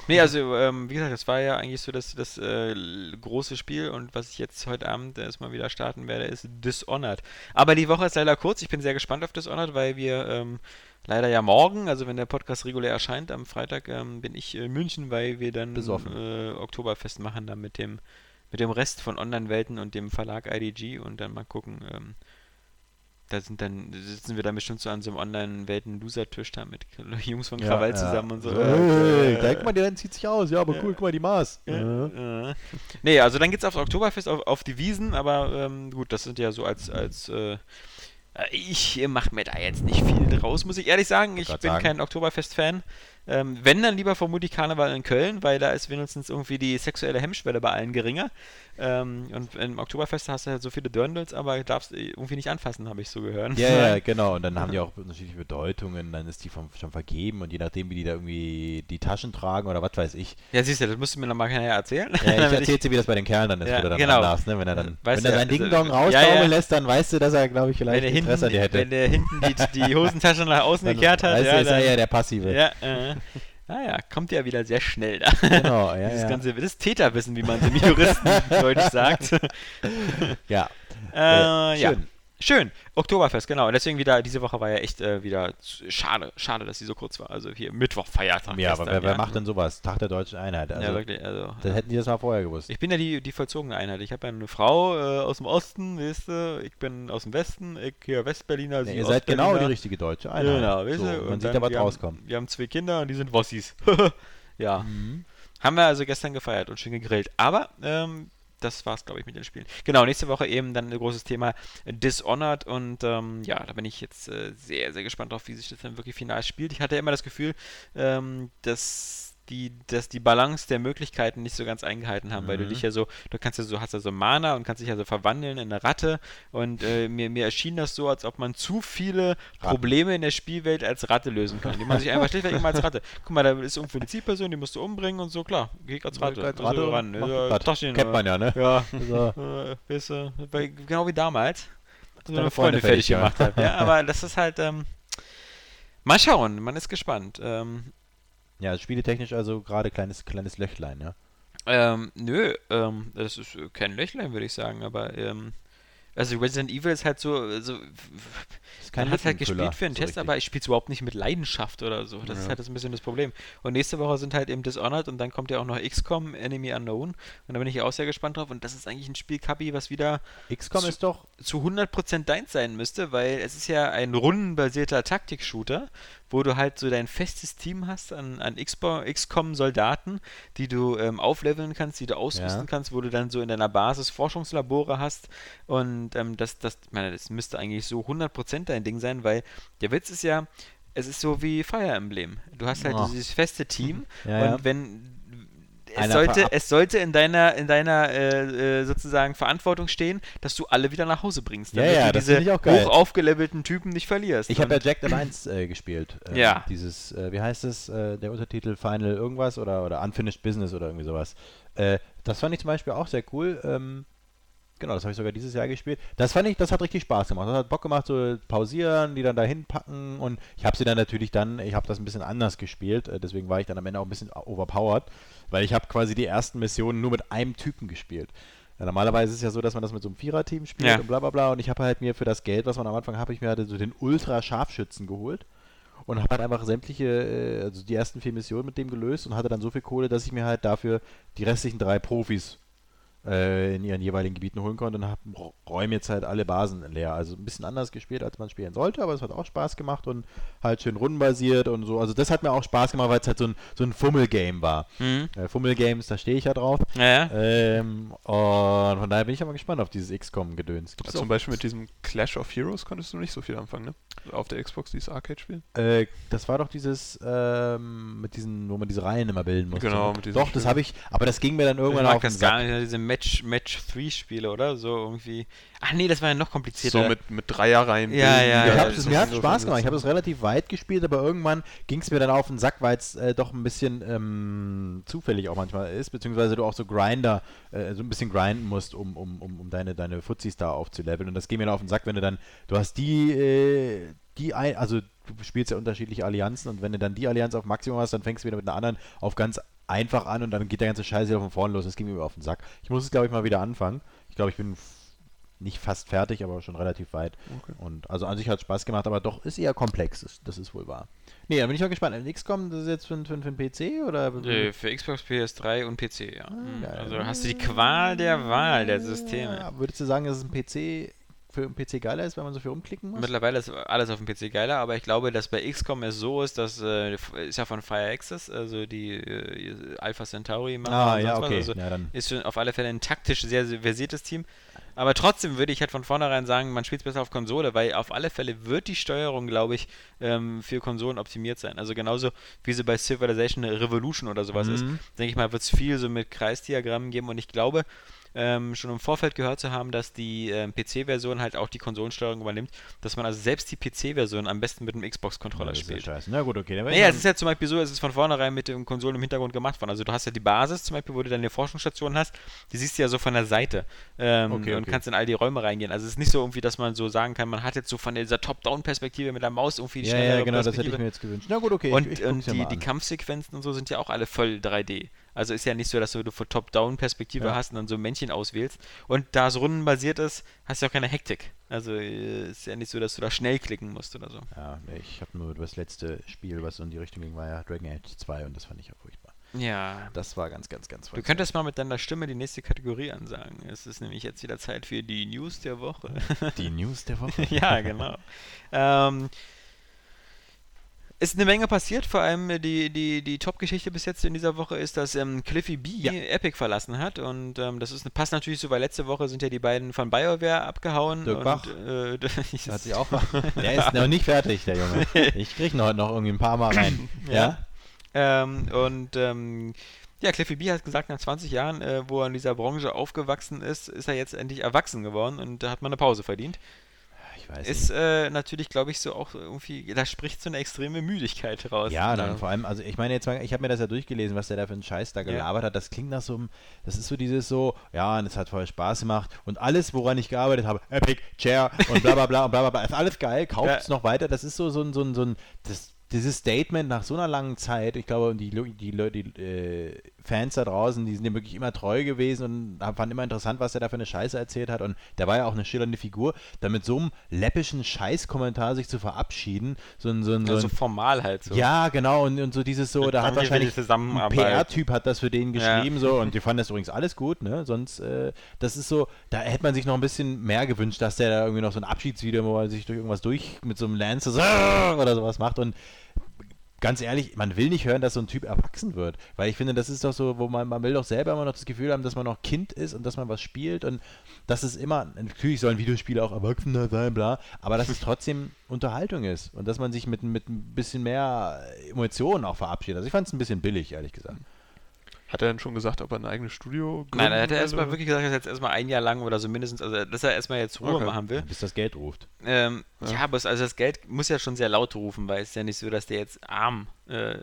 Nee, also, ähm, wie gesagt, das war ja eigentlich so das, das äh, große Spiel und was ich jetzt heute Abend erstmal wieder starten werde, ist Dishonored. Aber die Woche ist leider kurz. Ich bin sehr gespannt auf Dishonored, weil wir ähm, leider ja morgen, also wenn der Podcast regulär erscheint, am Freitag ähm, bin ich in München, weil wir dann äh, Oktoberfest machen, dann mit dem, mit dem Rest von Online-Welten und dem Verlag IDG und dann mal gucken, ähm, da sind dann, sitzen wir dann bestimmt so an so einem Online-Welten-Loser-Tisch da mit Jungs von Krawall zusammen und so. Hey, Äh, da, guck mal, der zieht sich aus. Ja, aber Ja. cool, guck mal, die Maß. ja, äh. Nee, also dann geht's aufs Oktoberfest auf, auf die Wiesen, aber ähm, gut, das sind ja so als, als äh, äh, ich mache mir da jetzt nicht viel draus, muss ich ehrlich sagen. Ich Grad bin sagen. kein Oktoberfest-Fan. Ähm, wenn, dann lieber vermutlich Karneval in Köln, weil da ist wenigstens irgendwie die sexuelle Hemmschwelle bei allen geringer. Ähm, und im Oktoberfest hast du halt so viele Dirndls, aber darfst irgendwie nicht anfassen, habe ich so gehört. Ja, ja, genau. Und dann haben die auch unterschiedliche Bedeutungen. Dann ist die vom, schon vergeben und je nachdem, wie die da irgendwie die Taschen tragen oder was weiß ich. Ja, siehst du, das musst du mir nochmal nachher erzählen. Ja, ich Damit erzähl's dir, wie das bei den Kerlen dann ist, Ja, wo du dann genau. andarfst, ne? Wenn er dann, Weißt wenn er du, sein also- Ding-Dong Ja, rausgaumeln ja. lässt, dann weißt du, dass er, glaube ich, wenn vielleicht hinten, Interesse an dir hätte. wenn der hinten die, die Hosentasche nach außen Dann gekehrt hat, weißt du, ja, ist er ja der Passive. Ja, äh. Naja, kommt ja wieder sehr schnell da. Genau, ja, Dieses ja. ganze, das Täterwissen, wie man dem Juristen deutlich sagt. ja. äh, ja. schön. Schön. Oktoberfest, genau. Und deswegen wieder, diese Woche war ja echt äh, wieder schade, schade, dass sie so kurz war. Also hier Mittwoch, Feiertag. Ja, aber wer, wer macht denn sowas? Tag der deutschen Einheit. Also, ja, wirklich. Also, Das hätten die das mal vorher gewusst. ich bin ja die, die vollzogene Einheit. Ich habe ja eine Frau äh, aus dem Osten, weißt du, ich bin aus dem Westen, ich hier Westberliner, Ja, ihr seid genau die richtige deutsche Einheit. Genau, weißt so, du, und man sieht ja, was rauskommt. Wir haben zwei Kinder und die sind Wossis. ja. Mhm. Haben wir also gestern gefeiert und schön gegrillt. Aber ähm, das war's, glaube ich, mit den Spielen. Genau, nächste Woche eben dann ein großes Thema Dishonored und ähm, ja, da bin ich jetzt äh, sehr, sehr gespannt drauf, wie sich das dann wirklich final spielt. Ich hatte immer das Gefühl, ähm, dass die, dass die Balance der Möglichkeiten nicht so ganz eingehalten haben, weil du Mhm. dich ja so, du kannst ja so, hast ja so Mana und kannst dich ja so verwandeln in eine Ratte und äh, mir, mir erschien das so, als ob man zu viele Probleme in der Spielwelt als Ratte lösen kann, die man sich einfach schlichtweg immer als Ratte. Guck mal, da ist irgendwo eine Zielperson, die musst du umbringen und so, klar, geh ich als Ratte. Als Also Ratte ran, äh, das. Taschen, Kennt man ja, ne? Ja, So. äh, weißt du, weil- genau wie damals. So eine Freunde Freunde fertig gemacht hat. Ja, aber das ist halt, ähm, mal schauen, man ist gespannt. Ähm, Ja, spieletechnisch also gerade kleines, kleines Löchlein, ja. ähm, nö, ähm, das ist äh, kein Löchlein, würde ich sagen, aber, ähm, also Resident Evil ist halt so, so Ist man hat halt gespielt für einen so Test, richtig. aber ich spiele es überhaupt nicht mit Leidenschaft oder so. Das ist Ja. halt das ein bisschen das Problem. Und nächste Woche sind halt eben Dishonored und dann kommt ja auch noch XCOM, Enemy Unknown. Und da bin ich auch sehr gespannt drauf. Und das ist eigentlich ein Spiel, Kapi, was wieder XCOM zu- ist doch zu 100% deins sein müsste, weil es ist ja ein rundenbasierter Taktik-Shooter, wo du halt so dein festes Team hast an, an XCOM-Soldaten, die du ähm, aufleveln kannst, die du ausrüsten Ja. kannst, wo du dann so in deiner Basis Forschungslabore hast und ähm, das, das, ich meine, das müsste eigentlich so 100% dein Ding sein, weil der Witz ist ja, es ist so wie Fire Emblem. Du hast halt Oh. dieses feste Team Ja, und ja. wenn es sollte, es sollte in deiner, in deiner äh, äh, sozusagen Verantwortung stehen, dass du alle wieder nach Hause bringst, Ja, damit ja, du das diese find ich auch geil. hoch aufgelevelten Typen nicht verlierst. Ich habe ja Und- Jack the 1 äh, gespielt. Ähm, Ja. Dieses, äh, wie heißt es, äh, der Untertitel Final irgendwas oder, oder Unfinished Business oder irgendwie sowas. Äh, das fand ich zum Beispiel auch sehr cool. Ähm, genau, das habe ich sogar dieses Jahr gespielt. Das fand ich, das hat richtig Spaß gemacht. Das hat Bock gemacht, so pausieren, die dann dahin packen und ich habe sie dann natürlich dann, ich habe das ein bisschen anders gespielt, äh, deswegen war ich dann am Ende auch ein bisschen overpowered, weil ich habe quasi die ersten Missionen nur mit einem Typen gespielt. Ja, normalerweise ist es ja so, dass man das mit so einem Viererteam spielt Ja. und bla bla bla. Und ich habe halt mir für das Geld, was man am Anfang habe, ich mir halt so den Ultra-Scharfschützen geholt und habe halt einfach sämtliche, äh, also die ersten vier Missionen mit dem gelöst und hatte dann so viel Kohle, dass ich mir halt dafür die restlichen drei Profis äh, in ihren jeweiligen Gebieten holen konnte und hab, räume jetzt halt alle Basen leer. Also ein bisschen anders gespielt, als man spielen sollte, aber es hat auch Spaß gemacht und halt schön rundenbasiert und so. Also das hat mir auch Spaß gemacht, weil es halt so ein, so ein Fummel-Game war. Mhm. Äh, Fummel-Games, da stehe ich ja drauf. Ja. Ähm, und von daher bin ich aber gespannt auf dieses XCOM-Gedöns. Gibt's Zum Beispiel mit diesem Clash of Heroes konntest du nicht so viel anfangen, ne? Auf der Xbox, dieses Arcade-Spiel. Äh, das war doch dieses, ähm, mit diesen, wo man diese Reihen immer bilden musste. Genau, ne? mit diesen Doch, das Spielen. habe ich, aber das ging mir dann Ich irgendwann mag auf den das gar nicht, diese Match, Match 3 Spiele, oder? So irgendwie. Ach nee, das war ja noch komplizierter. So mit, mit Dreierreihen. Ja, ja, ja, hab's, das mir hat so Spaß gemacht. Ich habe es relativ weit gespielt, aber irgendwann ging es mir dann auf den Sack, weil es äh, doch ein bisschen ähm, zufällig auch manchmal ist, beziehungsweise du auch so Grinder, äh, so ein bisschen grinden musst, um, um, um, um deine, deine Fuzis da aufzuleveln. Und das geht mir dann auf den Sack, wenn du dann, du hast die, äh, die ein, also du spielst ja unterschiedliche Allianzen und wenn du dann die Allianz auf Maximum hast, dann fängst du wieder mit einer anderen auf ganz einfach an und dann geht der ganze Scheiß wieder von vorne los. Das ging mir immer auf den Sack. Ich muss es, glaube ich, mal wieder anfangen. Ich glaube, ich bin nicht fast fertig, aber schon relativ weit. Okay. Und also an sich hat es Spaß gemacht, aber doch ist eher komplex, das- das ist wohl wahr. Nee, da bin ich mal gespannt. Äh, XCOM, das ist jetzt für, für, für den PC oder? Nee, für Xbox, PS3 und PC, ja. Mhm. geil. Also hast du die Qual der Wahl der Systeme. Ja, würdest du sagen, dass es ein PC für einen PC geiler ist, wenn man so viel umklicken muss? Mittlerweile ist alles auf dem PC geiler, aber ich glaube, dass bei XCOM es so ist, dass äh, ist ja von Fire Access, also die äh, Alpha Centauri machen ah, ja, okay. also ja, ist schon auf alle Fälle ein taktisch sehr, sehr versiertes Team. Aber trotzdem würde ich halt von vornherein sagen, man spielt es besser auf Konsole, weil auf alle Fälle wird die Steuerung, glaube ich, ähm, für Konsolen optimiert sein. Also genauso wie sie bei Civilization Revolution oder sowas ist, Mhm. denke ich mal, wird es viel so mit Kreisdiagrammen geben und ich glaube, ähm, schon im Vorfeld gehört zu haben, dass die ähm, PC-Version halt auch die Konsolensteuerung übernimmt, dass man also selbst die PC-Version am besten mit einem Xbox-Controller ja spielt. scheiße. Na gut, okay. Naja, es ist ja zum Beispiel so, es ist von vornherein mit den Konsolen im Hintergrund gemacht worden. Also du hast ja die Basis zum Beispiel, wo du deine Forschungsstation hast, die siehst du ja so von der Seite ähm, Okay, und okay. kannst in all die Räume reingehen. Also es ist nicht so irgendwie, dass man so sagen kann, man hat jetzt so von dieser Top-Down-Perspektive mit der Maus irgendwie die ja, schnellere ja, genau, das hätte ich mir jetzt gewünscht. Na gut, okay. und ich, ich und die, die. Kampfsequenzen und so sind ja auch alle voll 3D. Also ist ja nicht so, dass du von Top-Down-Perspektive Ja. hast und dann so Männchen auswählst. Und da es rundenbasiert ist, hast du auch keine Hektik. Also äh, ist ja nicht so, dass du da schnell klicken musst oder so. Ja, ich habe nur das letzte Spiel, was so in die Richtung ging, war ja Dragon Age 2 und das fand ich ja furchtbar. Ja, Das war ganz, ganz, ganz Du furchtbar. könntest mal mit deiner Stimme die nächste Kategorie ansagen. Es ist nämlich jetzt wieder Zeit für die News der Woche. Die News der Woche. ja, genau. ähm, ist eine Menge passiert, vor allem die, die, die Top-Geschichte bis jetzt in dieser Woche ist, dass ähm, Cliffy B Ja. Epic verlassen hat und ähm, das ist, passt natürlich so, weil letzte Woche sind ja die beiden von BioWare abgehauen Dirk und Bach. äh, Hat sich auch Der ist noch nicht fertig, der Junge. Ich krieg ihn heute noch irgendwie ein paar Mal rein. Ja. ja? Ähm, und ähm, ja, Cliffy B hat gesagt, nach 20 Jahren, äh, wo er in dieser Branche aufgewachsen ist, ist er jetzt endlich erwachsen geworden und da hat man eine Pause verdient. Ich weiß Ist äh, natürlich, glaube ich, so auch irgendwie, da spricht so eine extreme Müdigkeit raus. Ja, dann vor allem, also ich meine jetzt mal, ich habe mir das ja durchgelesen, was der da für einen Scheiß da gelabert hat. Das klingt nach so einem, das ist so dieses so, ja, und es hat voll Spaß gemacht und alles, woran ich gearbeitet habe, Epic, Chair und bla bla bla und bla bla bla, ist alles geil, kauft es Ja. noch weiter. Das ist so, so ein, so ein, so ein, das, dieses Statement nach so einer langen Zeit, ich glaube, die, die, Lo- die äh, Fans da draußen, die sind dem wirklich immer treu gewesen und fanden immer interessant, was er da für eine Scheiße erzählt hat. Und der war ja auch eine schillernde Figur. Da mit so einem läppischen Scheißkommentar sich zu verabschieden, so ein, so ein, so Also formal halt so. ja, genau, und, und so dieses so, da hat wahrscheinlich ein. PR-Typ hat das für den Ja. geschrieben, so, und die fanden das übrigens alles gut, ne? Sonst, äh, das ist so, da hätte man sich noch ein bisschen mehr gewünscht, dass der da irgendwie noch so ein Abschiedsvideo, wo er sich durch irgendwas durch mit so einem Lance so, oder sowas macht und ganz ehrlich, man will nicht hören, dass so ein Typ erwachsen wird, weil ich finde, das ist doch so, wo man, man will doch selber immer noch das Gefühl haben, dass man noch Kind ist und dass man was spielt und dass es immer, natürlich sollen Videospiele auch erwachsener sein, bla, aber dass es trotzdem Unterhaltung ist und dass man sich mit, mit ein bisschen mehr Emotionen auch verabschiedet. Also ich fand es ein bisschen billig, ehrlich gesagt. Hat er denn schon gesagt, ob er ein eigenes Studio Nein, er hat gründen erstmal wirklich gesagt, dass er jetzt erstmal ein Jahr lang oder so mindestens, also dass er erstmal jetzt Ruhe Okay. machen will. Bis das Geld ruft. Ähm, ja. Ja. aber es, also das Geld muss ja schon sehr laut rufen, weil es ist ja nicht so, dass der jetzt arm äh,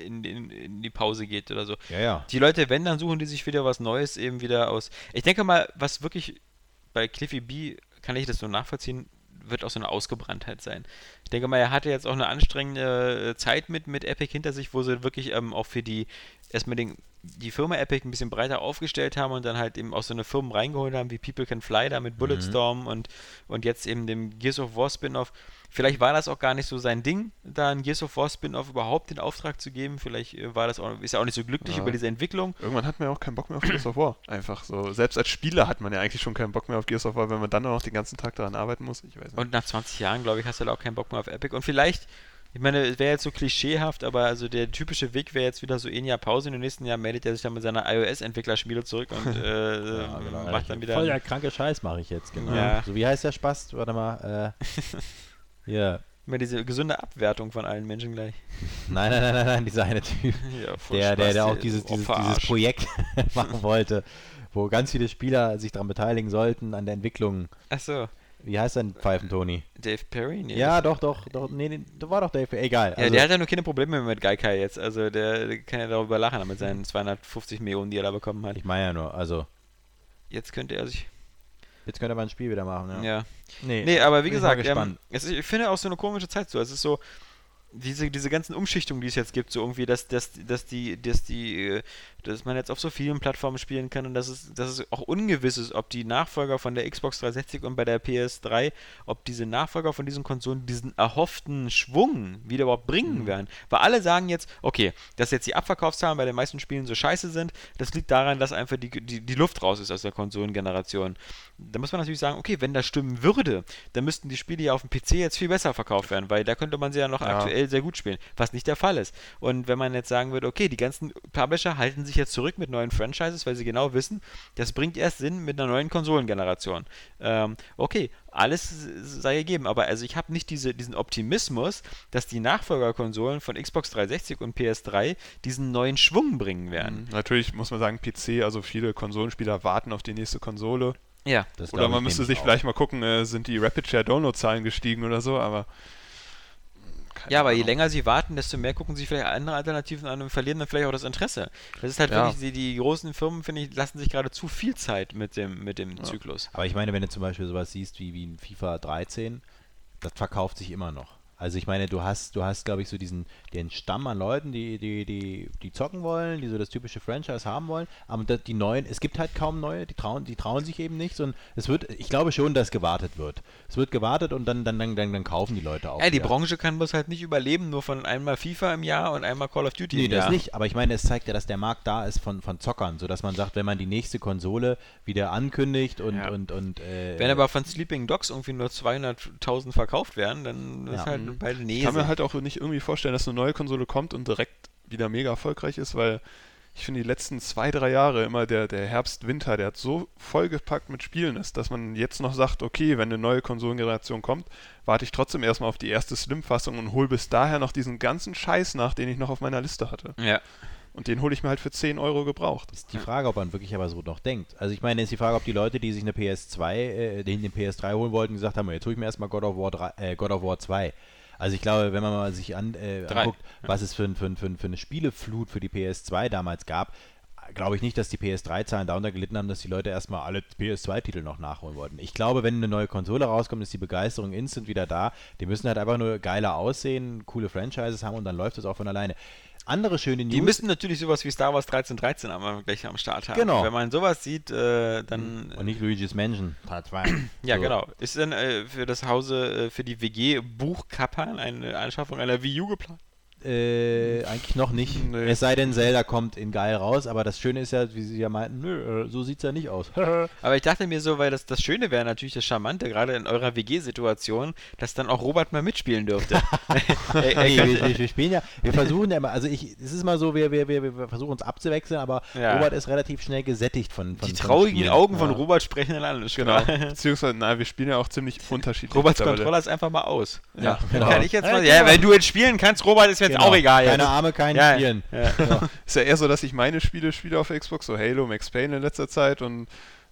in, in, in die Pause geht oder so. Ja, ja. Die Leute, wenn, dann suchen die sich wieder was Neues eben wieder aus. Ich denke mal, was wirklich bei Cliffy B, kann ich das so nachvollziehen, wird auch so eine Ausgebranntheit sein. Ich denke mal, er hatte jetzt auch eine anstrengende Zeit mit, mit Epic hinter sich, wo sie wirklich ähm, auch für die erstmal den, die Firma Epic ein bisschen breiter aufgestellt haben und dann halt eben auch so eine Firmen reingeholt haben, wie People Can Fly da mit Bulletstorm und, und jetzt eben dem Gears of War Spin-off. Vielleicht war das auch gar nicht so sein Ding, da ein Gears of War Spin-off überhaupt den Auftrag zu geben. Vielleicht äh, war das auch, ist er auch nicht so glücklich Ja. über diese Entwicklung. Irgendwann hat man ja auch keinen Bock mehr auf Gears of War. Einfach so. Selbst als Spieler hat man ja eigentlich schon keinen Bock mehr auf Gears of War, wenn man dann auch noch den ganzen Tag daran arbeiten muss. Ich weiß nicht. Und nach 20 Jahren, glaube ich, hast du da auch keinen Bock mehr auf Epic. Und vielleicht, ich meine, es wäre jetzt so klischeehaft, aber also der typische Weg wäre jetzt wieder so ein Jahr Pause. Und im nächsten Jahr meldet er sich dann mit seiner iOS-Entwicklerschmiede zurück und äh, Ja, genau. macht dann wieder. Voll der kranke Scheiß mache ich jetzt, genau. Ja. So wie heißt der Spaß? Warte mal. Äh, hier. Immer diese gesunde Abwertung von allen Menschen gleich. Nein, nein, nein, nein, nein, dieser eine Typ, Ja, voll der, der, Spaß, der auch der dieses, dieses, Opferarsch. dieses Projekt machen wollte, wo ganz viele Spieler sich daran beteiligen sollten an der Entwicklung. Achso, Wie heißt denn Pfeifen, Toni? Dave Perry? Nee, Ja, doch, doch, doch, nee, nee, da war doch Dave, egal. Ja, also, der hat ja nur keine Probleme mehr mit Geikai jetzt. Also der, der kann ja darüber lachen mit seinen 250 Millionen, die er da bekommen hat. ich meine ja nur, also, Jetzt könnte er sich. jetzt könnte man ein Spiel wieder machen, ja. Ja. Nee, Nee, aber wie mal gesagt, ähm, es ich finde auch so eine komische Zeit so. Es ist so, diese, diese ganzen Umschichtungen, die es jetzt gibt, so irgendwie, dass, dass, dass die, dass die, äh, dass man jetzt auf so vielen Plattformen spielen kann und dass es, dass es auch ungewiss ist, ob die Nachfolger von der Xbox 360 und bei der PS3, ob diese Nachfolger von diesen Konsolen diesen erhofften Schwung wieder überhaupt bringen Mhm. werden. Weil alle sagen jetzt, okay, dass jetzt die Abverkaufszahlen bei den meisten Spielen so scheiße sind, das liegt daran, dass einfach die, die, die Luft raus ist aus der Konsolengeneration. Da muss man natürlich sagen, okay, wenn das stimmen würde, dann müssten die Spiele ja auf dem PC jetzt viel besser verkauft werden, weil da könnte man sie ja noch Ja. aktuell sehr gut spielen, was nicht der Fall ist. Und wenn man jetzt sagen würde, okay, die ganzen Publisher halten sich jetzt zurück mit neuen Franchises, weil sie genau wissen, das bringt erst Sinn mit einer neuen Konsolengeneration. Ähm, okay, alles sei gegeben, aber also ich habe nicht diese, diesen Optimismus, dass die Nachfolgerkonsolen von Xbox 360 und PS3 diesen neuen Schwung bringen werden. Mhm. Natürlich muss man sagen, PC, also viele Konsolenspieler warten auf die nächste Konsole. Ja. Das Oder man müsste sich auch. vielleicht mal gucken, äh, sind die Rapid Share Download-Zahlen gestiegen oder so, aber. Keine Ja, aber je Ahnung. länger sie warten, desto mehr gucken sich vielleicht andere Alternativen an und verlieren dann vielleicht auch das Interesse. Das ist halt Ja. wirklich, die, die großen Firmen, finde ich, lassen sich gerade zu viel Zeit mit dem, mit dem Zyklus. Aber ich meine, wenn du zum Beispiel sowas siehst wie, wie ein FIFA 13, das verkauft sich immer noch. Also ich meine, du hast, du hast, glaube ich, so diesen den Stamm an Leuten, die, die, die, die zocken wollen, die so das typische Franchise haben wollen. Aber die neuen, es gibt halt kaum neue, die trauen, die trauen sich eben nicht. Und es wird, ich glaube schon, dass gewartet wird. Es wird gewartet und dann, dann, dann, dann, dann kaufen die Leute auch. Ja, die wieder. Branche kann bloß halt nicht überleben, nur von einmal FIFA im Jahr und einmal Call of Duty Nee, im das Jahr. nicht, aber ich meine, es zeigt ja, dass der Markt da ist von, von Zockern, sodass man sagt, wenn man die nächste Konsole wieder ankündigt und, Ja. und, und äh, Wenn aber von Sleeping Dogs irgendwie nur 200.000 verkauft werden, dann ist Ja. halt Mhm. beide nee. Ich kann mir halt auch nicht irgendwie vorstellen, dass eine neue Konsole kommt und direkt wieder mega erfolgreich ist, weil ich finde, die letzten zwei, drei Jahre immer der, der Herbst, Winter, der hat so vollgepackt mit Spielen ist, dass man jetzt noch sagt, okay, wenn eine neue Konsolengeneration kommt, warte ich trotzdem erstmal auf die erste Slim-Fassung und hole bis daher noch diesen ganzen Scheiß nach, den ich noch auf meiner Liste hatte. ja. Und den hole ich mir halt für 10 Euro gebraucht. Ist die Frage, ob man wirklich aber so noch denkt. Also ich meine, ist die Frage, ob die Leute, die sich eine PS2, äh, den, den PS3 holen wollten, gesagt haben, jetzt hole ich mir erstmal God of War 3, äh, God of War 2. Also ich glaube, wenn man mal sich an, äh, anguckt, was es für, ein- für, ein- für, ein- für eine Spieleflut für die PS2 damals gab, glaube ich nicht, dass die PS3-Zahlen darunter gelitten haben, dass die Leute erstmal alle PS2-Titel noch nachholen wollten. Ich glaube, wenn eine neue Konsole rauskommt, ist die Begeisterung instant wieder da. Die müssen halt einfach nur geiler aussehen, coole Franchises haben und dann läuft es auch von alleine. Andere schöne News. Die müssen natürlich sowas wie Star Wars 1313 am, gleich am Start haben. Genau. Wenn man sowas sieht, äh, dann. und nicht Luigi's Mansion Part 2. Ja, So. genau. Ist denn äh, für das Hause, äh, für die WG Buchkappern eine Anschaffung einer Wii U geplant? Äh, eigentlich noch nicht. Nee. Es sei denn, Zelda kommt in geil raus, aber das Schöne ist ja, wie sie ja meinten, nö, äh, so sieht's ja nicht aus. Aber ich dachte mir so, weil das, das Schöne wäre natürlich das Charmante, gerade in eurer WG-Situation, dass dann auch Robert mal mitspielen dürfte. nee, wir, wir, wir spielen ja, wir versuchen ja immer, also ich, es ist mal so, wir, wir, wir, wir versuchen uns abzuwechseln, aber Ja. Robert ist relativ schnell gesättigt von, von die von traurigen Spielen. Augen von Ja. Robert sprechen in alles. Genau. Beziehungsweise, na, wir spielen ja auch ziemlich unterschiedlich. Roberts. Controller ist einfach mal aus. Ja, Dann genau. Kann ich jetzt Ja, mal, genau. ja, wenn du jetzt spielen kannst, Robert, ist mir jetzt Genau. auch egal. Keine jetzt. Arme, kein Ja, Spielen. ja. So. Ist ja eher so, dass ich meine Spiele spiele auf Xbox, so Halo, Max Payne in letzter Zeit und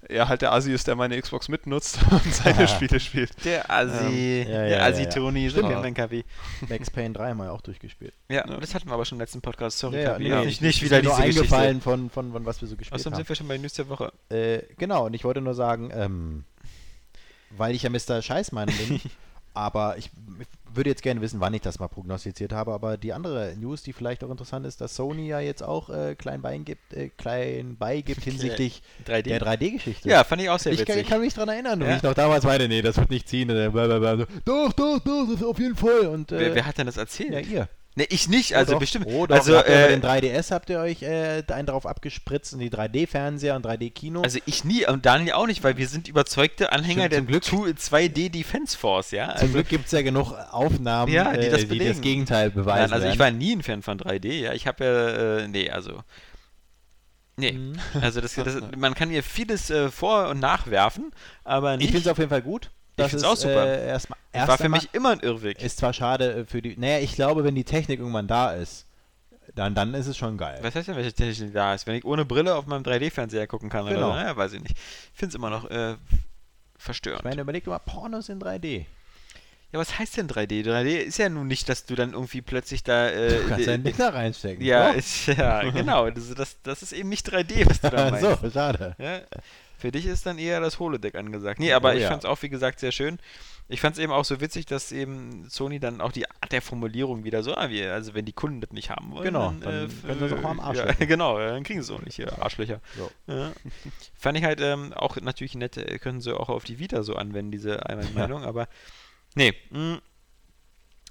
er halt der Asi ist, der meine Xbox mitnutzt und seine Spiele spielt. Der Assi, Ähm, ja, der ja, Assi-Toni, so kennt man Kapi. Max Payne 3 haben wir auch durchgespielt. Ja, das hatten wir aber schon im letzten Podcast. Sorry, Ja, ja, Kapi. nee, nicht, nicht wieder mir nur diese eingefallen von, von, von was wir so gespielt Außerdem haben. sind wir schon bei News der Woche. Äh, genau, und ich wollte nur sagen, ähm, weil ich ja Mr. Scheißmann bin, aber ich, ich würde jetzt gerne wissen, wann ich das mal prognostiziert habe, aber die andere News, die vielleicht auch interessant ist, dass Sony ja jetzt auch äh, klein beigibt, äh, klein beigibt hinsichtlich 3D. der 3D-Geschichte. Ja, fand ich auch sehr ich, kann, witzig. ich kann mich daran erinnern, Ja. wie ich noch damals meinte, nee, das wird nicht ziehen. Blablabla, doch, doch, doch, das ist auf jeden Fall. Und, äh, wer, wer hat denn das erzählt? ja, ihr. Ne, ich nicht, also oh, bestimmt. Oh, doch, also, habt ihr äh, den 3DS habt ihr euch äh, einen drauf abgespritzt und die 3D-Fernseher und 3D-Kino. also ich nie und Daniel auch nicht, weil wir sind überzeugte Anhänger Stimmt, der Glück. 2D Defense Force, ja. Zum Glück gibt es ja genug Aufnahmen, Ja, die äh, das die das Gegenteil beweisen. Nein, also ich werden. war nie ein Fan von 3D, ja. Ich habe ja, äh, nee, also. Nee, Mhm. also das, das, man kann hier vieles äh, vor- und nachwerfen, aber Ich nicht. finde es auf jeden Fall gut. Das find's ist auch super. Äh, erstmal, Das erst war für mich immer ein Irrweg. Ist zwar schade äh, für die. Naja, ich glaube, wenn die Technik irgendwann da ist, dann, dann ist es schon geil. Was heißt denn, welche Technik da ist? Wenn ich ohne Brille auf meinem 3D-Fernseher gucken kann Genau. oder so? Ja, weiß ich nicht. Ich finde es immer noch äh, verstörend. Ich meine, überleg doch mal Pornos in 3D. ja, was heißt denn 3D? 3D ist ja nun nicht, dass du dann irgendwie plötzlich da. Äh, Du kannst die- deinen Dick da reinstecken. ja, ist, ja, genau. Das, das, das ist eben nicht 3D, was du da meinst. so, schade. Ja, für dich ist dann eher das Holodeck angesagt. Nee, aber Oh ich ja. fand es auch, wie gesagt, sehr schön. Ich fand es eben auch so witzig, dass eben Sony dann auch die Art der Formulierung wieder so, ah, also wenn die Kunden das nicht haben wollen, Genau, dann, dann äh, können sie es auch mal am Arsch ja. Genau, dann kriegen sie es auch nicht hier, Arschlöcher. So. Ja. Fand ich halt ähm, auch natürlich nett, äh, können sie auch auf die Vita so anwenden, diese Einmalmeldung, aber nee, mh,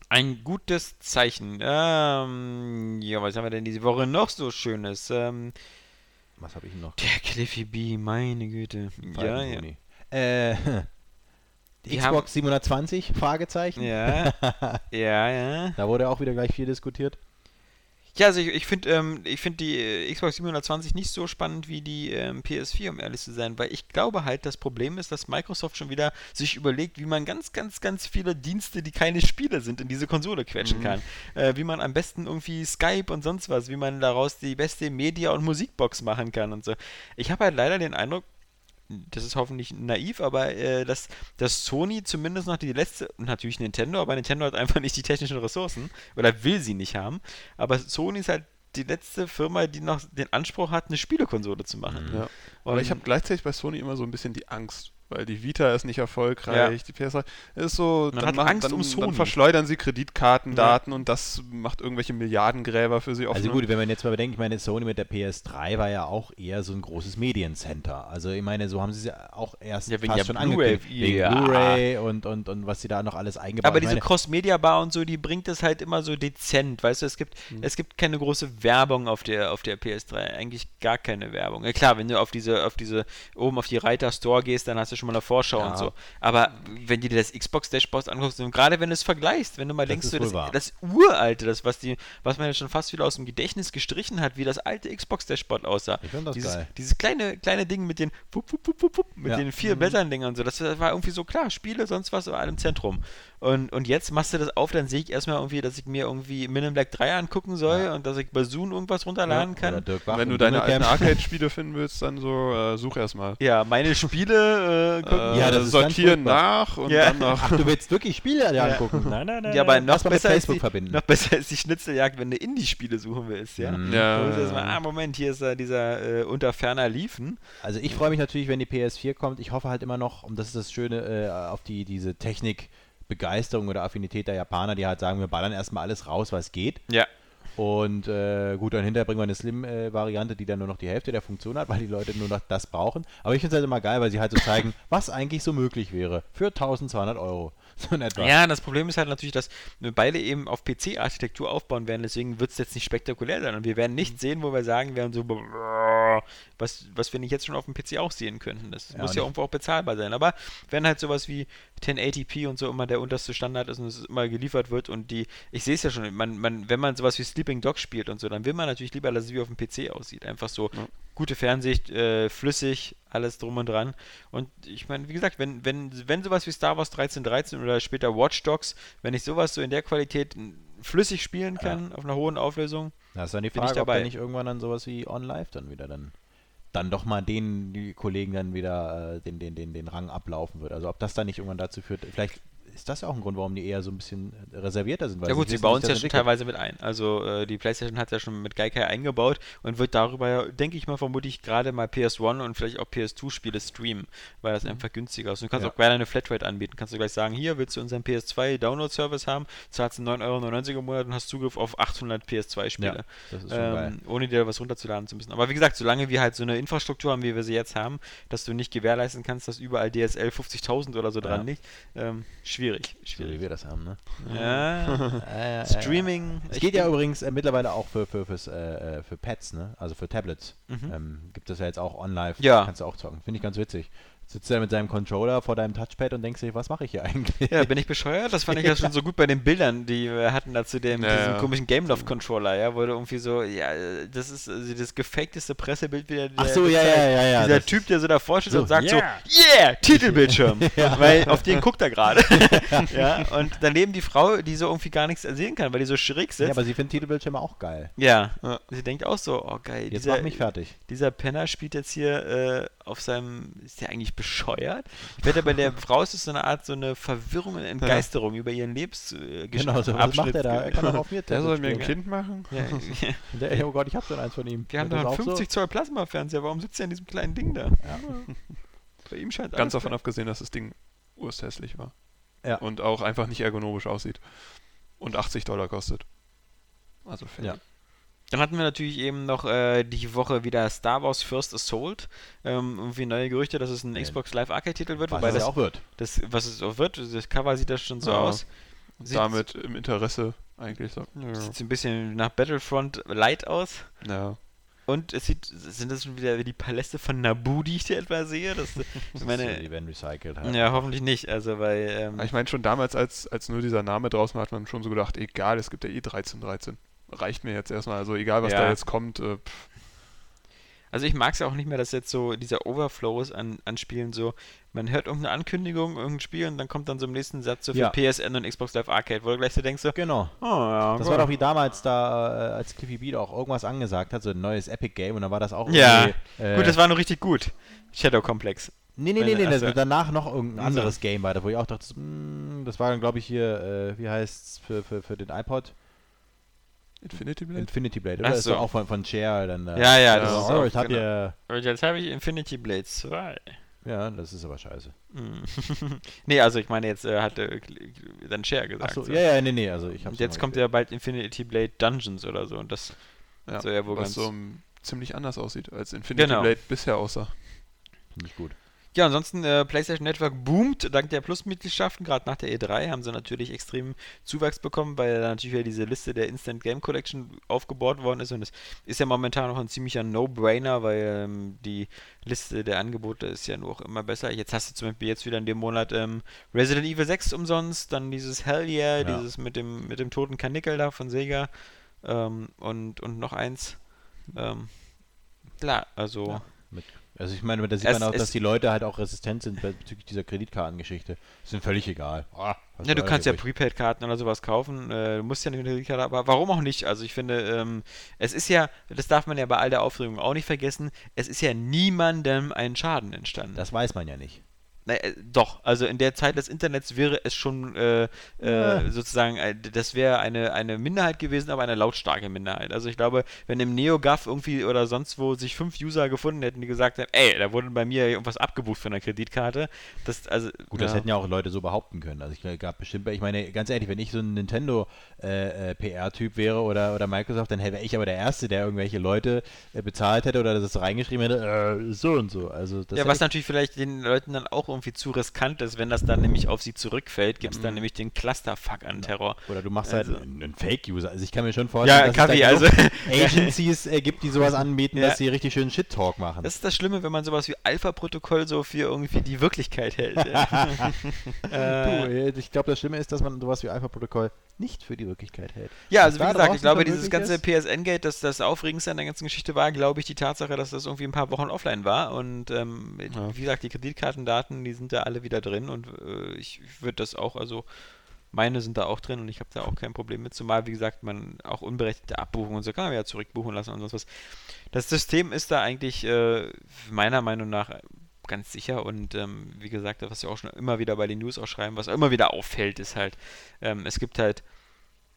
ein gutes Zeichen. Ähm, ja, was haben wir denn diese Woche noch so Schönes? Ähm, Was habe ich noch? der Cliffy B, meine Güte. Ja, ja. Äh, Die Xbox 720? Fragezeichen. Ja, ja, ja. Da wurde auch wieder gleich viel diskutiert. Ja, also ich, ich finde ähm, ich find die äh, Xbox 720 nicht so spannend wie die ähm, PS4, um ehrlich zu sein, weil ich glaube halt, das Problem ist, dass Microsoft schon wieder sich überlegt, wie man ganz, ganz, ganz viele Dienste, die keine Spiele sind, in diese Konsole quetschen kann. Äh, wie man am besten irgendwie Skype und sonst was, wie man daraus die beste Media- und Musikbox machen kann und so. Ich habe halt leider den Eindruck, das ist hoffentlich naiv, aber äh, dass, dass Sony zumindest noch die letzte, natürlich Nintendo, aber Nintendo hat einfach nicht die technischen Ressourcen oder will sie nicht haben. Aber Sony ist halt die letzte Firma, die noch den Anspruch hat, eine Spielekonsole zu machen. Ja. Aber Und- ich habe gleichzeitig bei Sony immer so ein bisschen die Angst, weil die Vita ist nicht erfolgreich, die PS3 ist so, Man hat Angst dann, um dann Sony. verschleudern sie Kreditkartendaten und das macht irgendwelche Milliardengräber für sie offen. Also gut, wenn man jetzt mal bedenkt, ich meine, Sony mit der PS3 war ja auch eher so ein großes Mediencenter. Also ich meine, so haben sie es ja auch erst Ja, fast schon angekündigt. Wegen ja. Blu-ray und, und, und was sie da noch alles eingebaut Aber Ich diese Cross-Media-Bar und so, die bringt es halt immer so dezent, weißt du, es gibt, Hm. es gibt keine große Werbung auf der, auf der PS3, eigentlich gar keine Werbung. Ja, klar, wenn du auf diese, auf diese, oben auf die Reiter Store gehst, dann hast du schon mal eine Vorschau Ja. und so. Aber wenn du dir das Xbox-Dashboard anguckst, und gerade wenn du es vergleichst, wenn du mal Das denkst, so, das, das uralte, das, was die, was man ja schon fast wieder aus dem Gedächtnis gestrichen hat, wie das alte Xbox-Dashboard aussah. Ich find das dieses, geil. dieses kleine, kleine Ding mit den, wupp, wupp, wupp, mit Ja. den vier Blättern-Dingern und so, das war irgendwie so klar, Spiele, sonst was, war im Zentrum. Und, und jetzt machst du das auf, dann sehe ich erstmal irgendwie, dass ich mir irgendwie Men in Black 3 angucken soll Ja. und dass ich bei Zoom irgendwas runterladen oder kann. Wenn du deine alten. Arcade-Spiele finden willst, dann so äh, such erstmal. Ja, meine Spiele äh, gucken. Äh, Ja, das sortieren nach und Ja. dann noch. Ach, du willst wirklich Spiele dir angucken? Nein, nein, nein. ja, aber noch besser, ist Facebook die, verbinden. noch besser ist die Schnitzeljagd, wenn du Indie-Spiele suchen willst, ja. Mhm. Ja, du erst mal, ja. ah, Moment, hier ist da dieser äh, unter ferner Liefen. Also ich freue mich natürlich, wenn die PS4 kommt. Ich hoffe halt immer noch, und das ist das Schöne, äh, auf die diese Technikbegeisterung oder Affinität der Japaner, die halt sagen, wir ballern erstmal alles raus, was geht. Ja. Und äh, gut, dann hinterher bringen wir eine Slim-Variante, die dann nur noch die Hälfte der Funktion hat, weil die Leute nur noch das brauchen. Aber ich finde es halt immer geil, weil sie halt so zeigen, was eigentlich so möglich wäre für 1200 Euro. So in etwa. Ja, das Problem ist halt natürlich, dass wir beide eben auf PC-Architektur aufbauen werden, deswegen wird es jetzt nicht spektakulär sein. Und wir werden Mhm. nichts sehen, wo wir sagen werden, so, was, was wir nicht jetzt schon auf dem PC auch sehen könnten. Das Ja, muss ja irgendwo auch bezahlbar sein. Aber wenn halt sowas wie 1080p und so immer der unterste Standard ist und es immer geliefert wird und die, ich sehe es ja schon, man, man, wenn man sowas wie Sleeping Dog spielt und so, dann will man natürlich lieber, dass es wie auf dem PC aussieht. Einfach so Ja. gute Fernsicht, äh, flüssig, alles drum und dran. Und ich meine, wie gesagt, wenn, wenn, wenn sowas wie Star Wars 1313 oder später Watch Dogs, wenn ich sowas so in der Qualität flüssig spielen kann, auf einer hohen Auflösung, Da ist dann die Bin ich Frage, ob dabei. da nicht irgendwann dann sowas wie On Live dann wieder dann dann doch mal den die Kollegen dann wieder äh, den, den, den, den Rang ablaufen wird. Also ob das dann nicht irgendwann dazu führt, vielleicht ist das ja auch ein Grund, warum die eher so ein bisschen äh, reservierter sind. Weil ja gut, sie bauen es ja schon teilweise mit ein. Also äh, die PlayStation hat ja schon mit Gaikai eingebaut und wird darüber, ja, denke ich mal, vermutlich gerade mal PS1 und vielleicht auch PS2-Spiele streamen, weil das einfach günstiger ist. Und du kannst Ja. auch gerne eine Flatrate anbieten. Kannst du gleich sagen, hier willst du unseren PS2-Download-Service haben, zahlst du 9,99 Euro im Monat und hast Zugriff auf 800 PS2-Spiele. Ja, ähm, ohne dir was runterzuladen zu müssen. Aber wie gesagt, solange wir halt so eine Infrastruktur haben, wie wir sie jetzt haben, dass du nicht gewährleisten kannst, dass überall DSL 50.000 oder so dran liegt, ähm, schwierig. So wie schwierig. wir das haben, ne? Ja, Streaming. Es geht ja übrigens äh, mittlerweile auch für, für, fürs, äh, äh, für Pads, ne? Also für Tablets. Mhm. Ähm, gibt es ja jetzt auch on-live. Ja. Kannst du auch zocken. Finde ich ganz witzig. Sitzt er mit seinem Controller vor deinem Touchpad und denkst dir, was mache ich hier eigentlich? Ja, bin ich bescheuert? Das fand ich ja schon so gut bei den Bildern, die wir hatten da zu dem, Ja, diesem ja. komischen Gameloft-Controller, ja, wo du irgendwie so, ja, das ist also das gefakteste Pressebild wieder. Ach der- so, ja, ja, ja, ja. Dieser Typ, der so davor steht So, und sagt yeah. so, yeah, Titelbildschirm. Weil auf den guckt er gerade. ja, und daneben die Frau, die so irgendwie gar nichts sehen kann, weil die so schräg Ja, sitzt. aber sie finden Titelbildschirme auch geil. Ja, Ja. sie denkt auch so, oh geil, Jetzt dieser, mach mich fertig. dieser Penner spielt jetzt hier äh, auf seinem, ist der eigentlich bescheuert? Ich wette, bei der Frau ist es so eine Art, so eine Verwirrung und Entgeisterung über ihren Lebens äh, Genau, so, was macht er da? Er kann doch auf mir Der soll mir ein. Kind machen? Ja, ja. Oh Gott, ich hab so eins von ihm. Wir haben doch einen so? 50 Zoll Plasmafernseher, warum sitzt er in diesem kleinen Ding da? Ja. Bei ihm scheint Ganz davon abgesehen, dass das Ding ursthässlich war. Ja. Und auch einfach nicht ergonomisch aussieht. Und 80 Dollar kostet. Also fair. Ja. Dann hatten wir natürlich eben noch äh, die Woche wieder Star Wars First Assault. Ähm, irgendwie neue Gerüchte, dass es ein Ja. Xbox Live Arcade-Titel wird, Was wobei es das, ja auch wird. das, was es auch wird, das Cover sieht das schon so Ja. aus. Sieht- damit im Interesse eigentlich so. Sieht so ein bisschen nach Battlefront Light aus. Ja. Und es sieht, sind das schon wieder die Paläste von Naboo, die ich hier etwa sehe? Das, ich Ja, die meine, werden recycelt halt. ja, hoffentlich nicht. Also, weil, ähm, Ich meine, schon damals, als, als nur dieser Name draußen war, hat man schon so gedacht, egal, es gibt ja eh 1313. Reicht mir jetzt erstmal. Also egal, was Ja. da jetzt kommt. Äh, Also ich mag es ja auch nicht mehr, dass jetzt so dieser Overflow ist an, an Spielen so, man hört irgendeine Ankündigung, irgendein Spiel und dann kommt dann so im nächsten Satz so für Ja. PSN und Xbox Live Arcade, wo du gleich so denkst so, Genau. oh ja, Das war doch wie damals da, äh, als Cliffy Beat auch irgendwas angesagt hat, so ein neues Epic Game und dann war das auch Ja. irgendwie, äh, Gut, das war nur richtig gut. Shadow Complex. Nee, nee, nee, nee, Achso. danach noch irgendein Also. anderes Game weiter, wo ich auch dachte, mm, das war dann glaube ich hier, äh, wie heißt's für, für, für den iPod? Infinity Blade? Infinity Blade, Ach oder? Ist so. auch von, von Share dann. Äh, Ja, ja, Ja, das ist auch, ich hab genau. hier, Und jetzt habe ich Infinity Blade 2. ja, das ist aber scheiße. Hm. nee, also ich meine, jetzt äh, hatte dann Share gesagt. Achso, so. ja, ja, nee, nee, also ich hab's Und jetzt kommt ja bald Infinity Blade Dungeons oder so und das ja, soll ja wohl was ganz... so um, ziemlich anders aussieht, als Infinity Genau. Blade bisher aussah. Nicht gut. Ja, ansonsten äh, PlayStation Network boomt dank der Plus-Mitgliedschaften. Gerade nach der E3 haben sie natürlich extrem Zuwachs bekommen, weil da natürlich wieder diese Liste der Instant Game Collection aufgebaut worden ist. Und es ist ja momentan noch ein ziemlicher No-Brainer, weil ähm, die Liste der Angebote ist ja nur auch immer besser. Jetzt hast du zum Beispiel jetzt wieder in dem Monat ähm, Resident Evil 6 umsonst, dann dieses Hell Yeah, Ja. dieses mit dem, mit dem toten Kanickel da von Sega ähm, und, und noch eins. Ähm, klar, also. Ja. Also ich meine, da sieht Es- man auch, dass die Leute halt auch resistent sind bezüglich dieser Kreditkartengeschichte. Ist ihnen völlig egal. Was Ja, du kannst ja. Prepaid-Karten oder sowas kaufen. Äh, du musst ja nicht eine Kreditkarte, aber warum auch nicht? Also ich finde, ähm, es ist ja, das darf man ja bei all der Aufregung auch nicht vergessen, es ist ja niemandem ein Schaden entstanden. Das weiß man ja nicht. Na, äh, doch, also in der Zeit des Internets wäre es schon äh, äh, Ja. sozusagen, äh, das wäre eine, eine Minderheit gewesen, aber eine lautstarke Minderheit. Also ich glaube, wenn im NeoGAF irgendwie oder sonst wo sich fünf User gefunden hätten, die gesagt haben, ey, da wurde bei mir irgendwas abgebucht von der Kreditkarte, das, also, Gut, das Ja. hätten ja auch Leute so behaupten können. Also ich gab bestimmt, ich meine, ganz ehrlich, wenn ich so ein Nintendo äh, PR-Typ wäre oder, oder Microsoft, dann wäre ich aber der Erste, der irgendwelche Leute äh, bezahlt hätte oder das reingeschrieben hätte, äh, so und so. Also das ja, was ich- natürlich vielleicht den Leuten dann auch irgendwie zu riskant ist, wenn das dann nämlich auf sie zurückfällt, gibt es dann Mhm. nämlich den Clusterfuck an Terror. oder du machst also- halt einen, Fake-User. Also ich kann mir schon vorstellen, Ja, dass Kaffee, es also. Agencies äh, gibt, die sowas anbieten, Ja. dass sie richtig schön Shit-Talk machen. Das ist das Schlimme, wenn man sowas wie Alpha-Protokoll so für irgendwie die Wirklichkeit hält. Du, äh, äh, ich glaube, das Schlimme ist, dass man sowas wie Alpha-Protokoll nicht für die Wirklichkeit hält. ja, also wie gesagt, ich glaube, dieses ganze PSN-Gate, das das Aufregendste an der ganzen Geschichte war, glaube ich, die Tatsache, dass das irgendwie ein paar Wochen offline war. Und ähm, Ja. wie gesagt, die Kreditkartendaten, die sind da alle wieder drin und äh, ich würde das auch, also meine sind da auch drin und ich habe da auch kein Problem mit, zumal, wie gesagt, man auch unberechtigte Abbuchungen und so kann man ja zurückbuchen lassen und sonst was. Das System ist da eigentlich äh, meiner Meinung nach ganz sicher und ähm, wie gesagt, was wir auch schon immer wieder bei den News auch schreiben, was immer wieder auffällt, ist halt, ähm, es gibt halt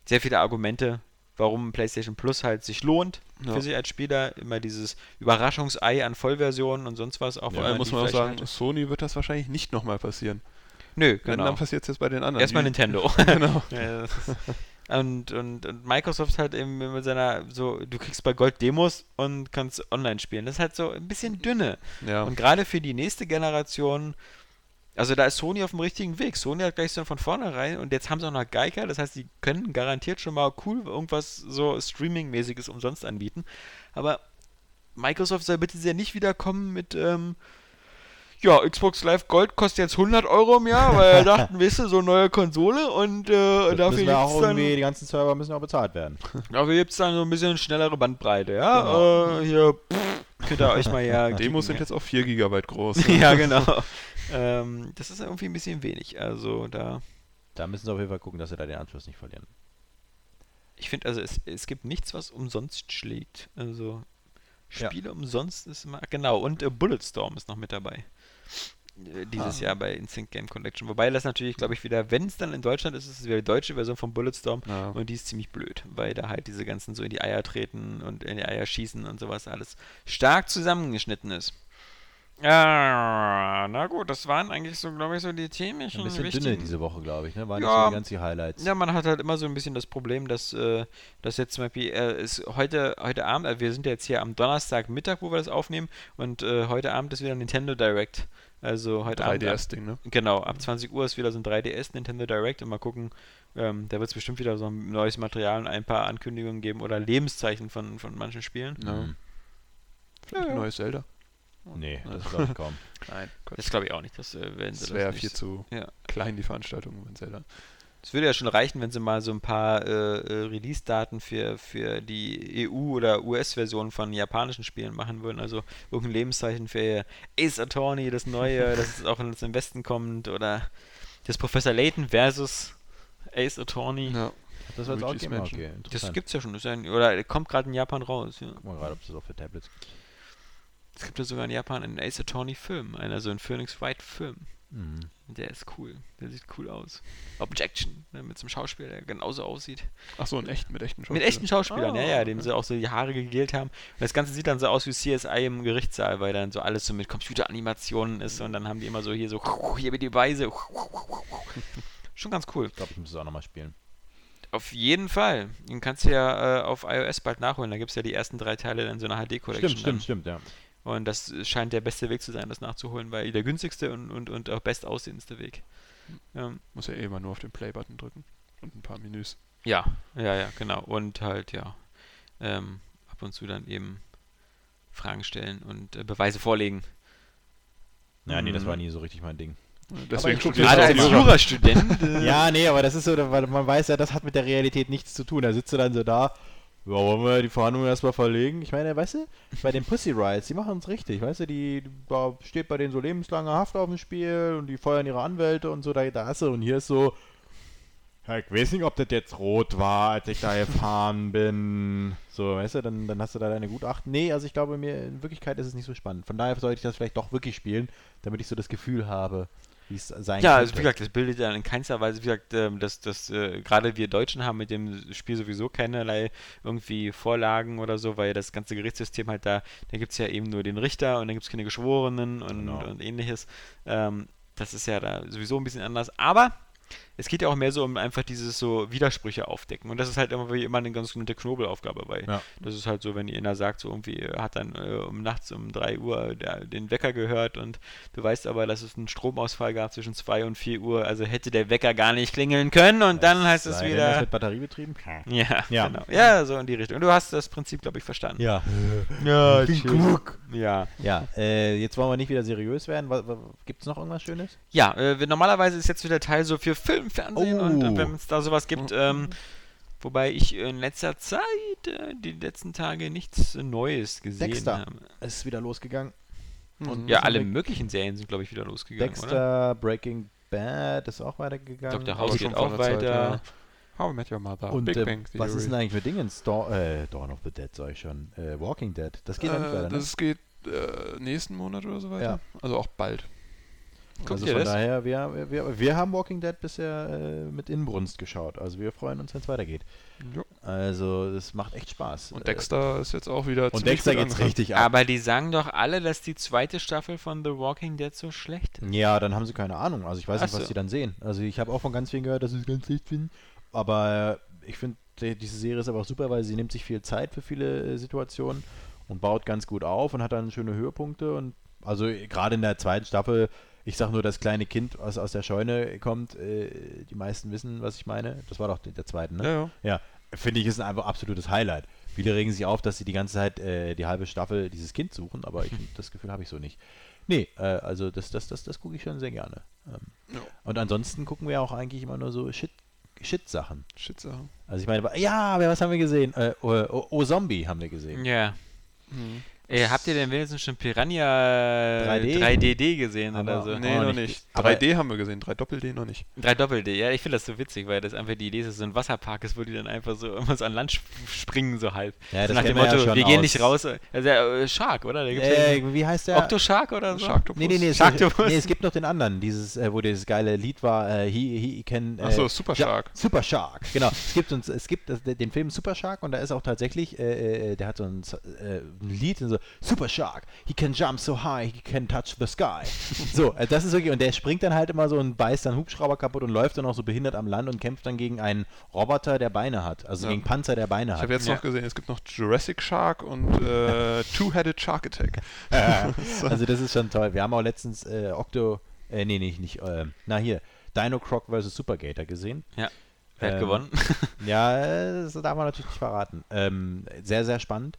sehr viele Argumente, warum PlayStation Plus halt sich lohnt Ja. für sich als Spieler. Immer dieses Überraschungsei an Vollversionen und sonst was. Auch wenn allem muss man auch sagen, halt- Sony wird das wahrscheinlich nicht nochmal passieren. nö, Wenn, genau. dann passiert es jetzt bei den anderen. Erstmal Nintendo. genau. Ja, und, und, und Microsoft halt eben mit seiner, so, du kriegst bei Gold Demos und kannst online spielen. Das ist halt so ein bisschen dünne. Ja. Und gerade für die nächste Generation, also da ist Sony auf dem richtigen Weg. Sony hat gleich so von vornherein und jetzt haben sie auch noch Geiger, das heißt, die können garantiert schon mal cool irgendwas so Streaming-mäßiges umsonst anbieten. Aber Microsoft soll bitte sehr nicht wiederkommen mit, ähm, ja, Xbox Live Gold kostet jetzt 100 Euro im Jahr, weil wir dachten, weißt du, so neue Konsole und äh, dafür auch gibt's dann, die ganzen Server müssen auch bezahlt werden. dafür gibt's dann so ein bisschen schnellere Bandbreite, ja, äh, hier, pff, könnt ihr euch mal ja Demos sind jetzt auf 4 GB groß. ja, genau. ähm, das ist irgendwie ein bisschen wenig. Also da. Da müssen sie auf jeden Fall gucken, dass sie da den Anschluss nicht verlieren. Ich finde, also es, es gibt nichts, was umsonst schlägt. Also Ja. Spiele umsonst ist immer. Genau, und äh, Bulletstorm ist noch mit dabei. Äh, Dieses Ah. Jahr bei Instinct Game Collection. Wobei das natürlich, glaube ich, wieder, wenn es dann in Deutschland ist, ist es wieder die deutsche Version von Bulletstorm. Ja. Und die ist ziemlich blöd, weil da halt diese ganzen so in die Eier treten und in die Eier schießen und sowas alles stark zusammengeschnitten ist. Ja, na gut, das waren eigentlich so, glaube ich, so die themischen Ein bisschen dünne wichtigen- diese Woche, glaube ich, ne? Waren nicht Ja. so die ganzen Highlights. Ja, man hat halt immer so ein bisschen das Problem, dass, äh, dass jetzt zum Beispiel äh, ist heute, heute Abend, äh, wir sind jetzt hier am Donnerstagmittag, wo wir das aufnehmen, und äh, heute Abend ist wieder Nintendo Direct. Also heute Abend. ab- 3DS-Ding, ne? Genau, ab 20 Uhr ist wieder so ein 3DS Nintendo Direct und mal gucken, ähm, da wird es bestimmt wieder so ein neues Material und ein paar Ankündigungen geben oder Lebenszeichen von, von manchen Spielen. Ja. Mhm. Vielleicht ein neues Zelda. Nee, das glaube ich kaum. Nein, Das glaube ich auch nicht, das äh, sie das wäre viel zu Ja. klein, die Veranstaltung von Zelda. Es würde ja schon reichen, wenn sie mal so ein paar äh, äh, Release-Daten für, für die EU- oder US-Version von japanischen Spielen machen würden. Also irgendein Lebenszeichen für Ace Attorney, das neue, das auch ins im Westen kommt, oder das Professor Layton versus Ace Attorney. Ja. Das es auch geben? Okay, Das gibt's ja schon. Ist ja ein, oder kommt gerade in Japan raus. Ja. Guck mal gerade, ob es das auch für Tablets gibt. Es gibt ja sogar in Japan einen Ace Attorney-Film, einer so ein Phoenix Wright-Film. Mhm. Der ist cool. Der sieht cool aus. Objection, ne, mit so einem Schauspieler, der genauso aussieht. Ach so, in echt, mit echten Mit Schauspielern. echten Schauspielern, ja, Ah, ja, dem okay. sie auch so die Haare gegelt haben. Und das Ganze sieht dann so aus wie CSI im Gerichtssaal, weil dann so alles so mit Computeranimationen ist und dann haben die immer so hier so, hier mit die Weise. Schon ganz cool. Ich glaube, ich muss es auch nochmal spielen. Auf jeden Fall. Den kannst du ja äh, auf iOS bald nachholen. Da gibt es ja die ersten drei Teile in so einer HD-Collection. Stimmt, stimmt, stimmt, ja. Und das scheint der beste Weg zu sein, das nachzuholen, weil der günstigste und, und, und auch bestaussehendste Weg. Ähm, Muss ja eh mal nur auf den Play-Button drücken. Und ein paar Menüs. Ja, ja, ja, genau. Und halt, ja, ähm, ab und zu dann eben Fragen stellen und äh, Beweise vorlegen. Ja, nee, das Mhm. war nie so richtig mein Ding. Deswegen ich studierst Gerade du als. Jurastudent. Ja, nee, aber das ist so, weil man weiß ja, das hat mit der Realität nichts zu tun. Da sitzt du dann so da, ja, wollen wir die Verhandlungen erstmal verlegen? Ich meine, weißt du, bei den Pussy Rights, die machen es richtig, weißt du, die, da steht bei denen so lebenslange Haft auf dem Spiel und die feuern ihre Anwälte und so, da, da hast du, und hier ist so, ich weiß nicht, ob das jetzt rot war, als ich da gefahren bin. So, weißt du, dann, dann hast du da deine Gutachten. Nee, also ich glaube mir, in Wirklichkeit ist es nicht so spannend. Von daher sollte ich das vielleicht doch wirklich spielen, damit ich so das Gefühl habe, wie es sein Ja, also könnte. wie gesagt, das bildet ja in keinster Weise, wie gesagt, ähm, dass, dass äh, gerade wir Deutschen haben mit dem Spiel sowieso keinerlei irgendwie Vorlagen oder so, weil das ganze Gerichtssystem halt da, da gibt es ja eben nur den Richter und dann gibt es keine Geschworenen und, Genau. und ähnliches. Ähm, das ist ja da sowieso ein bisschen anders. Aber es geht ja auch mehr so um einfach dieses so Widersprüche aufdecken. Und das ist halt immer wie immer eine ganz gute Knobelaufgabe bei. Ja. Das ist halt so, wenn einer sagt, so irgendwie er hat dann äh, um nachts um 3 Uhr der, den Wecker gehört und du weißt aber, dass es einen Stromausfall gab zwischen 2 und 4 Uhr, also hätte der Wecker gar nicht klingeln können und dann heißt es Sei denn, das wieder. mit Batterie betrieben? Ja, Ja. genau. Ja, so in die Richtung. Und du hast das Prinzip, glaube ich, verstanden. Ja. Ja, klug. Ja. Ja, äh, jetzt wollen wir nicht wieder seriös werden. Gibt es noch irgendwas Schönes? Ja, äh, normalerweise ist jetzt wieder Teil so für Film, Fernsehen und, Oh. und wenn es da sowas gibt, ähm, wobei ich in letzter Zeit, äh, die letzten Tage nichts Neues gesehen Dexter. habe. Es ist wieder losgegangen. Und Ja, alle möglichen Serien sind, glaube ich, wieder losgegangen, oder? Dexter, Breaking Bad ist auch weitergegangen. Dr. House schon geht auch einer Zeit, weiter. ja. How I Met Your Mother, Und Big äh, Bang was ist denn eigentlich mit Dingens? Dawn, äh, Dawn of the Dead, sag ich schon. Äh, Walking Dead. Das geht noch nicht Äh, weiter, ne? das geht äh, nächsten Monat oder so weiter. Ja. Also auch bald. Guckt Also ihr von das? daher, wir, wir, wir haben Walking Dead bisher äh, mit Inbrunst geschaut. Also wir freuen uns, wenn es weitergeht. Jo. Also das macht echt Spaß. Und Äh, Dexter ist jetzt auch wieder und ziemlich Dexter geht's angekommen. richtig ab. Aber die sagen doch alle, dass die zweite Staffel von The Walking Dead so schlecht ist. Ja, dann haben sie keine Ahnung. Also ich weiß Ach nicht, was so. sie dann sehen. Also ich habe auch von ganz vielen gehört, dass sie es ganz schlecht finden. Aber äh, ich finde, die- diese Serie ist aber auch super, weil sie nimmt sich viel Zeit für viele äh, Situationen und baut ganz gut auf und hat dann schöne Höhepunkte. Und also äh, gerade in der zweiten Staffel, ich sag nur, das kleine Kind, was aus der Scheune kommt, äh, die meisten wissen, was ich meine. Das war doch der, zweite, ne? Ja, ja. Ja, finde ich, ist ein einfach absolutes Highlight. Viele regen sich auf, dass sie die ganze Zeit äh, die halbe Staffel dieses Kind suchen, aber ich, das Gefühl habe ich so nicht. Nee, äh, also das, das, das, das gucke ich schon sehr gerne. Ähm, Ja. Und ansonsten gucken wir auch eigentlich immer nur so Shit, Shit-Sachen. Shit-Sachen. Also ich meine, ja, was haben wir gesehen? Äh, oh, oh, oh Zombie haben wir gesehen. Ja. Hm. Ey, habt ihr denn wenigstens schon Piranha 3D? 3DD gesehen Aber- oder so? Nee, noch nicht. nicht. Aber- 3D haben wir gesehen, 3 Doppel-D noch nicht. 3 Doppel-D, ja, ich finde das so witzig, weil das einfach die Idee ist, dass so ein Wasserpark ist, wo die dann einfach so immer so an Land sp- springen, so halb. Ja, so das nach dem ja Motto, schon wir gehen aus- nicht raus. Also, äh, Shark, oder? Ja Äh, wie heißt der? Octo-Shark oder so? Sharktopus. Nee, nee, nee, es, Sharktopus. nee, es gibt noch den anderen, dieses, äh, wo dieses geile Lied war, äh, he, he can... Äh, Ach so, Super Ja, Shark. Super Shark, genau. Es gibt, uns, es gibt den Film Super Shark und da ist auch tatsächlich, äh, äh, der hat so ein, äh, ein Lied, so Super Shark, he can jump so high, he can touch the sky. so, äh, das ist wirklich, und der springt dann halt immer so und beißt dann Hubschrauber kaputt und läuft dann auch so behindert am Land und kämpft dann gegen einen Roboter, der Beine hat, also Ja. gegen Panzer, der Beine Ich hat. habe jetzt Ja. noch gesehen, es gibt noch Jurassic Shark und äh, Two-Headed Shark Attack. also das ist schon toll. Wir haben auch letztens äh, Octo, äh, nee, nicht, nicht, äh, na hier, Dino Croc vs. Supergator gesehen. Ja. Wer hat Ähm, gewonnen? Ja, das darf man natürlich nicht verraten. Ähm, sehr, sehr spannend.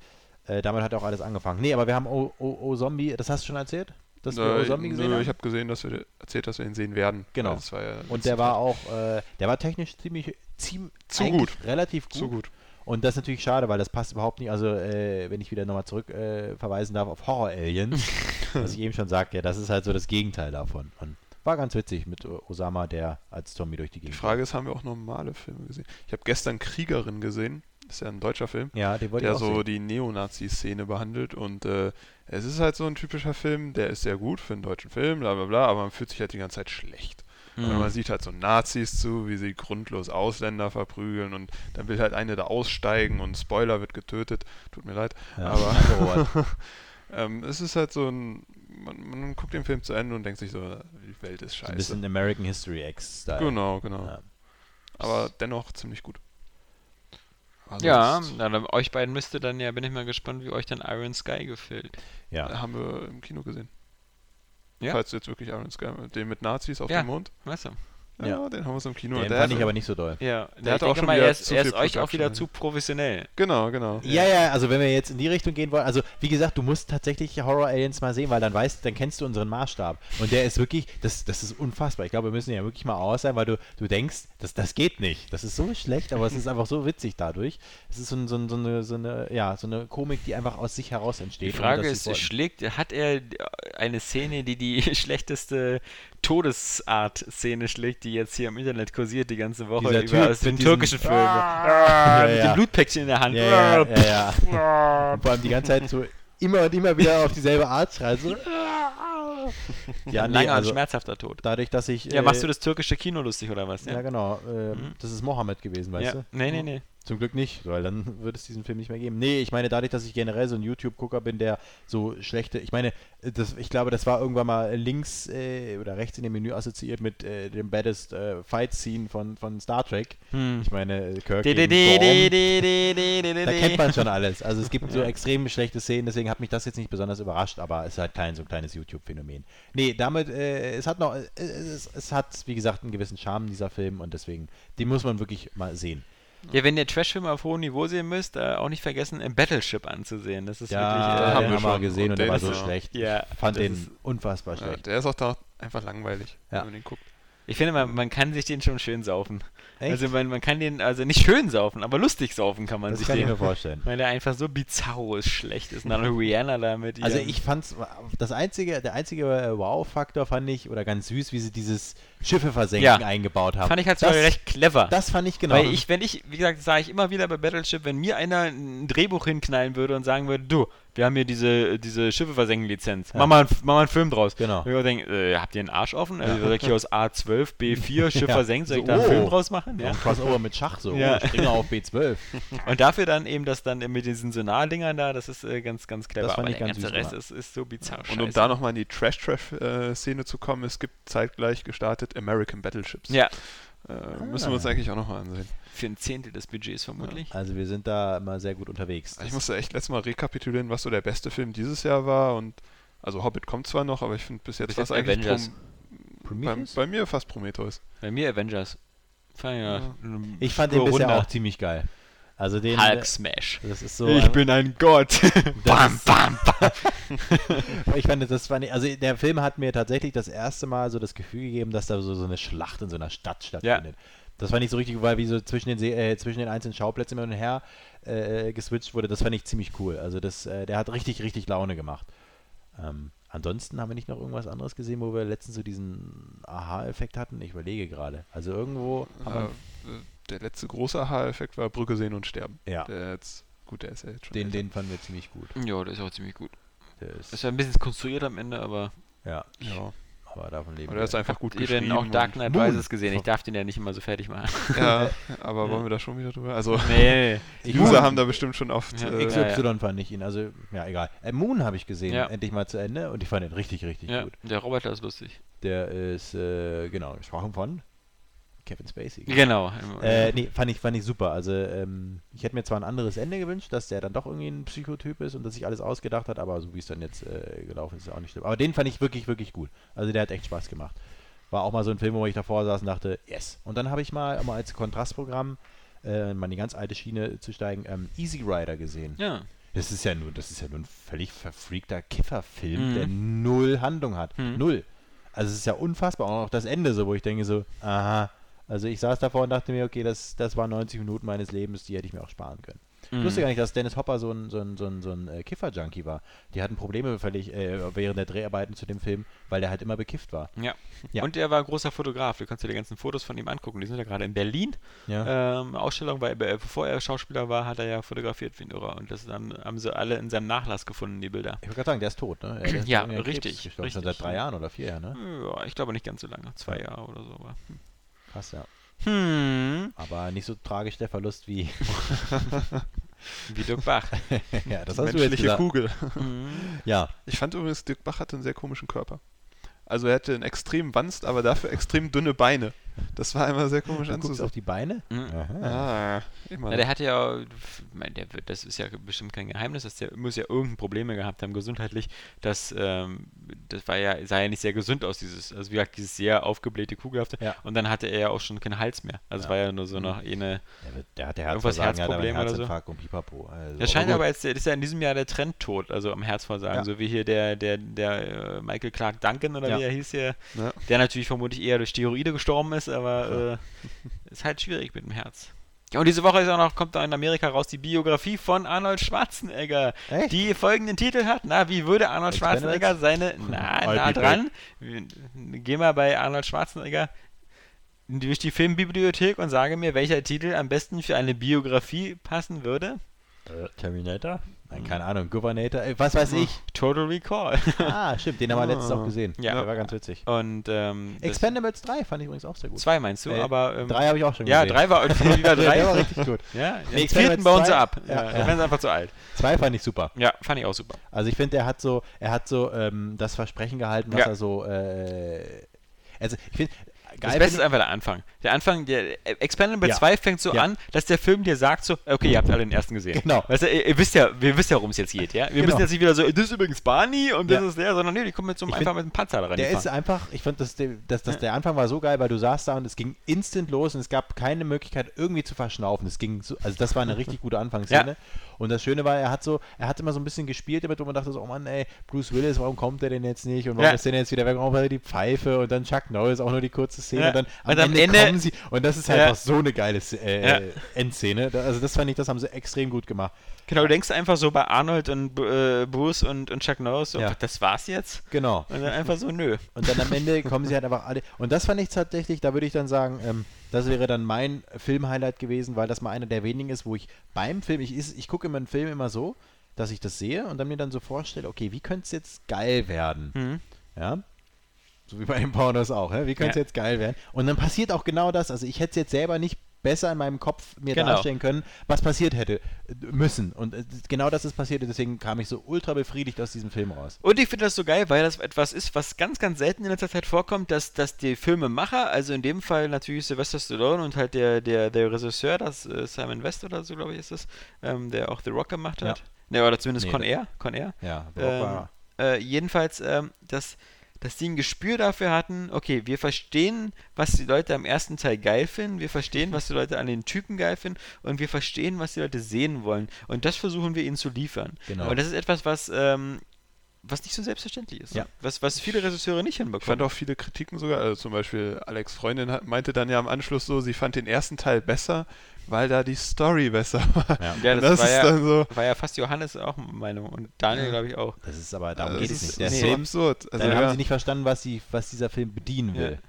Äh, damit hat auch alles angefangen. Nee, aber wir haben O, o, o Zombie, das hast du schon erzählt? Dass wir O Zombie gesehen nö, haben? ich habe gesehen, dass wir erzählt, dass wir ihn sehen werden. Genau. Weil Das war ja Und der war auch, äh, der war technisch ziemlich, ziemlich Zu gut. relativ gut. zu gut. Und das ist natürlich schade, weil das passt überhaupt nicht. Also, äh, wenn ich wieder nochmal zurück äh, verweisen darf auf Horror Alien, was ich eben schon sagte, ja, das ist halt so das Gegenteil davon. Und war ganz witzig mit Osama, der als Zombie durch die Die Gegend. Frage ist, haben wir auch normale Filme gesehen? Ich habe gestern Kriegerin gesehen. Ist ja ein deutscher Film. Ja, den wollte der ich auch so sehen. die Neonazi-Szene behandelt und äh, es ist halt so ein typischer Film, der ist sehr gut für einen deutschen Film, bla bla bla, aber man fühlt sich halt die ganze Zeit schlecht. Und Mhm. man sieht halt so Nazis zu, wie sie grundlos Ausländer verprügeln und dann will halt eine da aussteigen und Spoiler wird getötet. Tut mir leid. Ja, aber Robert. ähm, es ist halt so ein, man, man guckt den Film zu Ende und denkt sich so, die Welt ist So ein scheiße. bisschen American History X-Style. Genau, genau. Ja. Aber dennoch ziemlich gut. Also Ja, dann, euch beiden müsste dann ja, bin ich mal gespannt, wie euch dann Iron Sky gefällt. ja. haben wir im Kino gesehen. Ja? Falls du jetzt wirklich Iron Sky, den mit Nazis auf Ja. dem Mond. Weißt du? Ja, Ja. den haben wir so im Kino. Den Der fand ich aber nicht so doll. Ja, Der hat auch schon mal, wieder er ist, zu er ist euch auch wieder zu professionell. Genau, genau. Ja, ja, also wenn wir jetzt in die Richtung gehen wollen, also wie gesagt, du musst tatsächlich Horror Aliens mal sehen, weil dann weißt, dann kennst du unseren Maßstab. Und der ist wirklich, das, das ist unfassbar. Ich glaube, wir müssen ja wirklich mal aus sein, weil du, du denkst, das, das geht nicht. Das ist so schlecht, aber es ist einfach so witzig dadurch. Es ist so, ein- so, ein- so, eine, so eine, ja, so eine Komik, die einfach aus sich heraus entsteht. Die Frage ist, schlägt, hat er eine Szene, die die schlechteste Todesart-Szene schlägt, die jetzt hier im Internet kursiert die ganze Woche Dieser über Typ aus den mit diesem- türkischen Filmen. Ja, mit ja. dem Blutpäckchen in der Hand. Ja, ja, ja, ja. Und vor allem die ganze Zeit so immer und immer wieder auf dieselbe Art schreit. So. Ja, nee, Langer und also schmerzhafter Tod. dadurch, dass ich. Ja, äh, machst du das türkische Kino lustig oder was? Ja, genau. Äh, Mhm. Das ist Mohammed gewesen, weißt ja. du? Nee, nee, nee. Zum Glück nicht, weil dann würde es diesen Film nicht mehr geben. Nee, ich meine, dadurch, dass ich generell so ein YouTube-Gucker bin, der so schlechte, ich meine, das, ich glaube, das war irgendwann mal links äh, oder rechts in dem Menü assoziiert mit äh, dem baddest äh, Fight-Scene von, von Star Trek. Hm. Ich meine, Kirk gegen Gorm, da kennt man schon alles. Also es gibt so extrem schlechte Szenen, deswegen hat mich das jetzt nicht besonders überrascht, aber es ist halt kein so ein kleines YouTube-Phänomen. Nee, damit, äh, es hat noch, äh, es, es hat, wie gesagt, einen gewissen Charme, dieser Film, und deswegen, den muss man wirklich mal sehen. Ja, wenn ihr Trashfilme auf hohem Niveau sehen müsst, äh, auch nicht vergessen, im Battleship anzusehen. Das ist Ja, wirklich. Äh, haben wir schon. gesehen und, Und der war ist so schlecht. Ja, Fand das den ist- unfassbar Ja, schlecht. der ist auch da einfach langweilig, Ja. wenn man den guckt. Ich finde, man, man kann sich den schon schön saufen. Echt? Also man, man kann den, also nicht schön saufen, aber lustig saufen kann man das sich kann ich den. mir vorstellen. Weil der einfach so bizarro schlecht ist. Und dann Rihanna da mit Also ich fand's, das einzige, der einzige äh, Wow-Faktor fand ich, oder ganz süß, wie sie dieses Schiffe versenken Ja. eingebaut haben. fand ich halt das, sogar recht clever. Das fand ich genau. Weil ich, wenn ich, wie gesagt, sage ich immer wieder bei Battleship, wenn mir einer ein Drehbuch hinknallen würde und sagen würde, du, wir haben hier diese, diese Schiffe versenken Lizenz, Ja. mach, mal, mach mal einen Film draus. Genau. Und ich denke, äh, habt ihr einen Arsch offen? Also soll ich hier aus A12, B4 Schiff Ja. versenkt, soll ich So, da einen oh. Film draus machen? Ja. Crossover mit Schach, so. Ja. Oh, Springer auf B12. Und dafür dann eben das dann mit diesen Sonar-Dingern da, das ist äh, ganz, ganz clever. Das fand Aber ich der ganz ganze süß Rest ist, ist so bizarr Und um da nochmal in die Trash-Trash-Szene zu kommen, es gibt zeitgleich gestartet American Battleships. Ja, Äh, müssen wir uns eigentlich auch nochmal ansehen. für ein Zehntel des Budgets vermutlich. Also wir sind da immer sehr gut unterwegs. Ich musste echt letztes Mal rekapitulieren, was so der beste Film dieses Jahr war und also Hobbit kommt zwar noch, aber ich finde bis jetzt was eigentlich Avengers. Prom bei, Prometheus? bei mir fast Prometheus. Bei mir Avengers. Fand ja, Ja. Ich fand den bisher Runde. auch ziemlich geil. Also den. Hulk Smash. Das ist so. ich ein- bin ein Gott. bam, bam, bam. Ich fand, das war nicht, also der Film hat mir tatsächlich das erste Mal so das Gefühl gegeben, dass da so, so eine Schlacht in so einer Stadt stattfindet. Das fand ich so richtig, weil wie so zwischen den, äh, zwischen den einzelnen Schauplätzen hin und her äh, geswitcht wurde, das fand ich ziemlich cool. Also das, äh, der hat richtig, richtig Laune gemacht. Ähm, ansonsten haben wir nicht noch irgendwas anderes gesehen, wo wir letztens so diesen Aha-Effekt hatten. Ich überlege gerade. Also irgendwo haben wir, Äh, der letzte große Aha-Effekt war Brücke sehen und sterben. ja, Der jetzt, gut, der ist ja jetzt schon. den, älter. den fanden wir ziemlich gut. Ja, das ist auch ziemlich gut. Der ist, Ist ja ein bisschen konstruiert am Ende, aber. ja, Ja. aber davon leben Aber der ist wir. einfach gut Habt ihr denn geschrieben. auch Dark Knight. Rises gesehen? Ich darf den ja nicht immer so fertig machen. Ja, aber wollen wir da schon wieder drüber? Also, nee. User haben da bestimmt schon oft. Ja, äh, XY fand ich ihn, also ja, egal. Äh, Moon habe ich gesehen, Ja. endlich mal zu Ende und ich fand ihn richtig, richtig Ja, gut. der Roboter ist lustig. Der ist, äh, genau, gesprochen von Kevin Spacey. Genau. Äh, nee, fand ich, fand ich super. Also, ähm, ich hätte mir zwar ein anderes Ende gewünscht, dass der dann doch irgendwie ein Psychotyp ist und dass sich alles ausgedacht hat, aber so wie es dann jetzt äh, gelaufen ist, ist auch nicht schlimm. Aber den fand ich wirklich, wirklich gut. Also, der hat echt Spaß gemacht. War auch mal so ein Film, wo ich davor saß und dachte, yes. Und dann habe ich mal, mal als Kontrastprogramm, äh, mal in die ganz alte Schiene zu steigen, ähm, Easy Rider gesehen. ja. Das ist ja nur, das ist ja nur ein völlig verfreakter Kifferfilm, Mhm. der null Handlung hat. Mhm. Null. Also es ist ja unfassbar. Auch noch das Ende so, wo ich denke so, aha. Also ich saß davor und dachte mir, okay, das, das waren 90 Minuten meines Lebens, die hätte ich mir auch sparen können. Ich Mhm. wusste gar nicht, dass Dennis Hopper so ein, so ein, so ein, so ein äh, Kiffer-Junkie war. Die hatten Probleme völlig äh, während der Dreharbeiten zu dem Film, weil der halt immer bekifft war. Ja. Ja. Und er war ein großer Fotograf. Du kannst dir die ganzen Fotos von ihm angucken. Die sind ja gerade in Berlin. Ja. Ähm, Ausstellung, weil äh, bevor er Schauspieler war, hat er ja fotografiert wie ein Irrer. Und das haben, haben sie alle in seinem Nachlass gefunden, die Bilder. Ich wollte gerade sagen, der ist tot, ne? Ja, an Krebs richtig, gestorben, Schon richtig. seit drei Jahren oder vier Jahren, ne? Ja, ich glaube nicht ganz so lange. Zwei Jahre oder so. Aber. Krass, ja. Hm. Aber nicht so tragisch der Verlust wie. Wie Dirk Bach. ja, das die hast du jetzt menschliche gesagt. Kugel. Ja, Ich fand übrigens, Dirk Bach hatte einen sehr komischen Körper. Also er hatte einen extrem Wanst, aber dafür extrem dünne Beine. Das war immer sehr komisch anzusehen. auf die Beine? Mhm. Aha. Ah. Ja, der hatte ja, der wird, das ist ja bestimmt kein Geheimnis, dass der muss ja irgendein Probleme gehabt haben gesundheitlich. Das, ähm, das war ja, sah ja nicht sehr gesund aus, dieses, also wie gesagt, dieses sehr aufgeblähte Kugelhafte. Ja. Und dann hatte er ja auch schon keinen Hals mehr. Also es Ja. war ja nur so noch eine. Der, der hat der Irgendwas Herzprobleme oder so? Und Pipapo. Also, Das scheint aber jetzt, das ist ja in diesem Jahr der Trendtod, also am Herzversagen, Ja. so wie hier der, der, der äh, Michael Clark Duncan oder Ja. wie er hieß hier, Ja. der natürlich vermutlich eher durch Steroide gestorben ist, aber äh, ist halt schwierig mit dem Herz. Ja, und diese Woche ist auch noch, kommt da in Amerika raus die Biografie von Arnold Schwarzenegger, Echt? die folgenden Titel hat. Na, wie würde Arnold? Schwarzenegger seine, na, All nah dran, geh mal bei Arnold Schwarzenegger durch die Filmbibliothek und sage mir, welcher Titel am besten für eine Biografie passen würde. Äh, Terminator? Nein, keine Ahnung. Governator? Äh, was weiß ich. Total Recall. ah, stimmt. Den haben wir letztens auch gesehen. Ja. Der war ganz witzig. Und ähm, das- Expendables 3 fand ich übrigens auch sehr gut. zwei meinst du, Äh, aber ähm, Drei habe ich auch schon ja, gesehen. drei war wieder drei. Der war richtig gut. Ja, Nee, Experiments vierten bauen sie zwei- ab. Ja, Ja, ja. Sie einfach zu alt. Zwei fand ich super. Ja, fand ich auch super. Also ich finde, er hat so, er hat so ähm, das Versprechen gehalten, was Ja. er so. Äh, also ich finde, Das geil. Beste ist einfach der Anfang. Der Anfang, der äh, Expendable Ja. 2 fängt so Ja. an, dass der Film dir sagt so, okay, ihr habt alle den ersten gesehen. Genau. Weißt du, ihr, ihr wisst ja, wir wissen ja, worum es jetzt geht, ja? Wir Genau. müssen jetzt nicht wieder so, das ist übrigens Barney und das Ja. ist der, sondern nee, die kommen jetzt so einfach mit dem Panzer da rein. Der ist einfach, ich fand, dass, der- dass, dass der Anfang war so geil, weil du saßt da und es ging instant los und es gab keine Möglichkeit irgendwie zu verschnaufen. Es ging so, also das war eine richtig gute Anfangsszene. Und das Schöne war, er hat so, er hat immer so ein bisschen gespielt damit, wo man dachte so, oh Mann, ey, Bruce Willis, warum kommt der denn jetzt nicht? Und warum Ja. ist der denn jetzt wieder weg? Warum hat er die Pfeife? Und dann Chuck Norris, auch nur die kurze Szene. Ja. Und dann am, Und am Ende, Ende- kommen sie. Und das ist Ja. einfach so eine geile äh, Ja. Endszene. Also das fand ich, das haben sie extrem gut gemacht. Genau, du denkst einfach so bei Arnold und äh, Bruce und, und Chuck Norris, so, Ja. das war's jetzt? Genau. Und dann einfach so, nö. Und dann am Ende kommen sie halt einfach alle. Und das fand ich tatsächlich, da würde ich dann sagen, ähm, das wäre dann mein Film-Highlight gewesen, weil das mal einer der wenigen ist, wo ich beim Film, ich, ich gucke immer einen Film immer so, dass ich das sehe und dann mir dann so vorstelle, okay, wie könnte es jetzt geil werden? Hm. Ja. So wie bei Pornos auch, hä? wie könnte es Ja. jetzt geil werden? Und dann passiert auch genau das. Also ich hätte es jetzt selber nicht besser in meinem Kopf mir Genau. darstellen können, was passiert hätte äh, müssen. Und äh, genau das ist passiert, deswegen kam ich so ultra befriedigt aus diesem Film raus. Und ich finde das so geil, weil das etwas ist, was ganz, ganz selten in letzter Zeit vorkommt, dass, dass die Filmemacher, also in dem Fall natürlich Sylvester Stallone und halt der, der, der Regisseur, das äh, Simon West oder so, glaube ich, ist es, ähm, der auch The Rock gemacht hat. Ne, oder zumindest Nee, Con das- Air, Con Air. Ja, Ähm, äh, jedenfalls, ähm, dass, dass die ein Gespür dafür hatten, okay, wir verstehen, was die Leute am ersten Teil geil finden, wir verstehen, was die Leute an den Typen geil finden und wir verstehen, was die Leute sehen wollen. Und das versuchen wir ihnen zu liefern. Genau. Und das ist etwas, was, ähm, was nicht so selbstverständlich ist. Ja. Was, was viele Regisseure nicht Ich fand hinbekommen. auch viele Kritiken sogar, also zum Beispiel Alex Freundin hat, meinte dann ja am Anschluss so, sie fand den ersten Teil besser, weil da die Story besser war. Ja. Ja, Und das, war, ist ja, dann so, war ja fast Johannes auch Meinung und Daniel, glaube ich, auch. Das ist aber, darum also geht das es ist nicht. Der nee. so Film, absurd. Also dann ja, haben sie nicht verstanden, was, sie, was dieser Film bedienen Ja. will.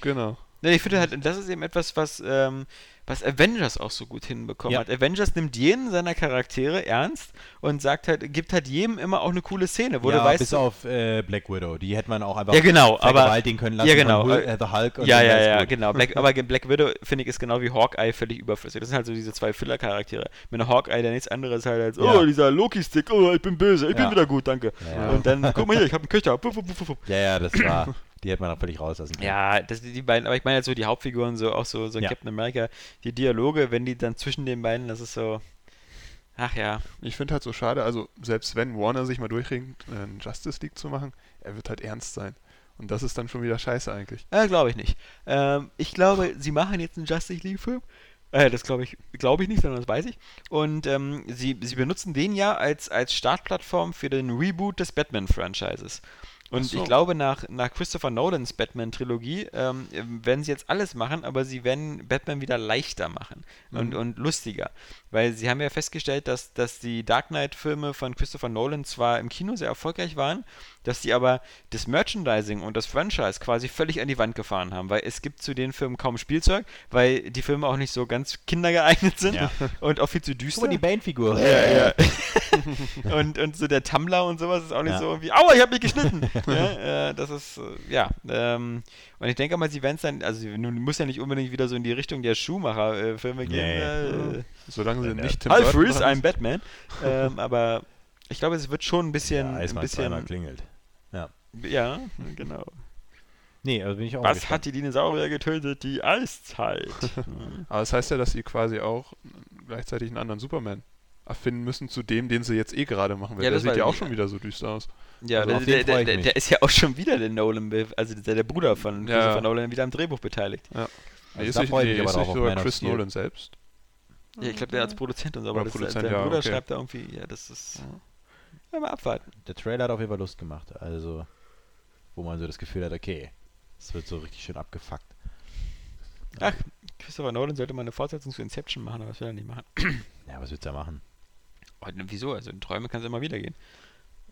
genau. Ne, ich finde halt, das ist eben etwas, was, ähm, was Avengers auch so gut hinbekommen Ja. hat. Avengers nimmt jeden seiner Charaktere ernst und sagt halt, gibt halt jedem immer auch eine coole Szene, wo ja, du weißt. bis auf äh, Black Widow. Die hätte man auch einfach Ja, genau, aber- können lassen Ja, genau, Will, äh, The Hulk und ja, ja, ja, genau. Black, aber Black Widow, finde ich, ist genau wie Hawkeye völlig überflüssig. Das sind halt so diese zwei Filler-Charaktere. Mit einer Hawkeye, der nichts anderes halt als, Ja. oh, dieser Loki-Stick, oh, ich bin böse, ich bin wieder gut, danke. Und dann, guck mal hier, ich habe einen Köcher. Ja, ja, das war, die hätte man auch völlig rauslassen können. Ja, das, die beiden, aber ich meine jetzt so die Hauptfiguren, so auch so, so ein Ja. Captain America, die Dialoge, wenn die dann zwischen den beiden, das ist so, ach ja. Ich finde halt so schade, also selbst wenn Warner sich mal durchringt, einen Justice League zu machen, er wird halt ernst sein. Und das ist dann schon wieder scheiße eigentlich. Äh, glaube ich nicht. Ähm, ich glaube, sie machen jetzt einen Justice League-Film. Äh, das glaube ich, glaube ich nicht, sondern das weiß ich. Und ähm, sie, sie benutzen den ja als, als Startplattform für den Reboot des Batman-Franchises. Und so. ich glaube, nach, nach Christopher Nolans Batman-Trilogie ähm, werden sie jetzt alles machen, aber sie werden Batman wieder leichter machen und, Mhm. und lustiger. Weil sie haben ja festgestellt, dass, dass die Dark Knight-Filme von Christopher Nolan zwar im Kino sehr erfolgreich waren, dass die aber das Merchandising und das Franchise quasi völlig an die Wand gefahren haben, weil es gibt zu den Filmen kaum Spielzeug, weil die Filme auch nicht so ganz kindergeeignet sind Ja. und auch viel zu düster. Guck mal, die Bane-Figur. Ja, ja. und, und so der Tumblr und sowas ist auch nicht Ja. so irgendwie, aua, ich hab mich geschnitten. ja, äh, das ist, äh, ja. Ähm, und ich denke mal, sie werden es dann, also nun muss ja nicht unbedingt wieder so in die Richtung der Schuhmacher-Filme gehen. Nee. Äh, Solange sie Ja, nicht Tim Freeze, machen. I'm Batman. ähm, aber ich glaube, es wird schon ein bisschen, Ja, ein bisschen, klingelt. Ja, genau. Nee, also bin ich auch Was gespannt. hat die Dinosaurier getötet? Die Eiszeit. Aber das heißt ja, dass sie quasi auch gleichzeitig einen anderen Superman erfinden müssen zu dem, den sie jetzt eh gerade machen. Weil Ja, der sieht ja auch schon wieder so düster aus. ja, Also der, der, der, der ist ja auch schon wieder der Nolan, also der, der Bruder von Ja. Christopher Nolan, wieder am Drehbuch beteiligt. Nee, Also ist da nicht, nee, ist nicht sogar Chris. Nolan selbst. Ja, ich glaube, der als Produzent und so, aber Oder das, Produzent, sein ja, Bruder okay. schreibt da irgendwie, ja, das ist. Ja, mal abwarten. Der Trailer hat auf jeden Fall Lust gemacht. Also, wo man so das Gefühl hat, okay, es wird so richtig schön abgefuckt. Ach, Christopher Nolan sollte mal eine Fortsetzung zu Inception machen, aber das will er nicht machen. Ja, was willst du da machen? Oh, wieso? Also in Träume kann es immer wieder gehen.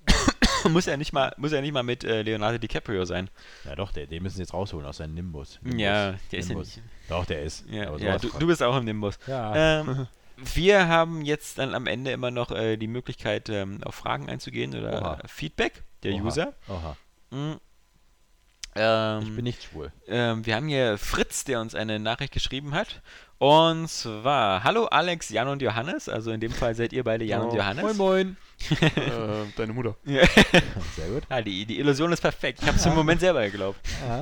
muss ja nicht mal, muss ja nicht mal mit äh, Leonardo DiCaprio sein. Ja doch, der, den müssen sie jetzt rausholen aus seinem Nimbus. Nimbus. Ja, der ist ja Nimbus. nicht. Doch, der ist. Ja, ja du, du bist auch im Nimbus. ja. Ähm, wir haben jetzt dann am Ende immer noch äh, die Möglichkeit, ähm, auf Fragen einzugehen oder Oha. Feedback der Oha. User. Oha. Mhm. Ähm, Ich bin nicht schwul. Ähm, wir haben hier Fritz, der uns eine Nachricht geschrieben hat. Und zwar, hallo Alex, Jan und Johannes. Also in dem Fall seid ihr beide Jan und Oh, Johannes. Moin, moin. äh, deine Mutter. Ja. Sehr gut. Ah, die, die Illusion ist perfekt. Ich habe es im Moment selber geglaubt.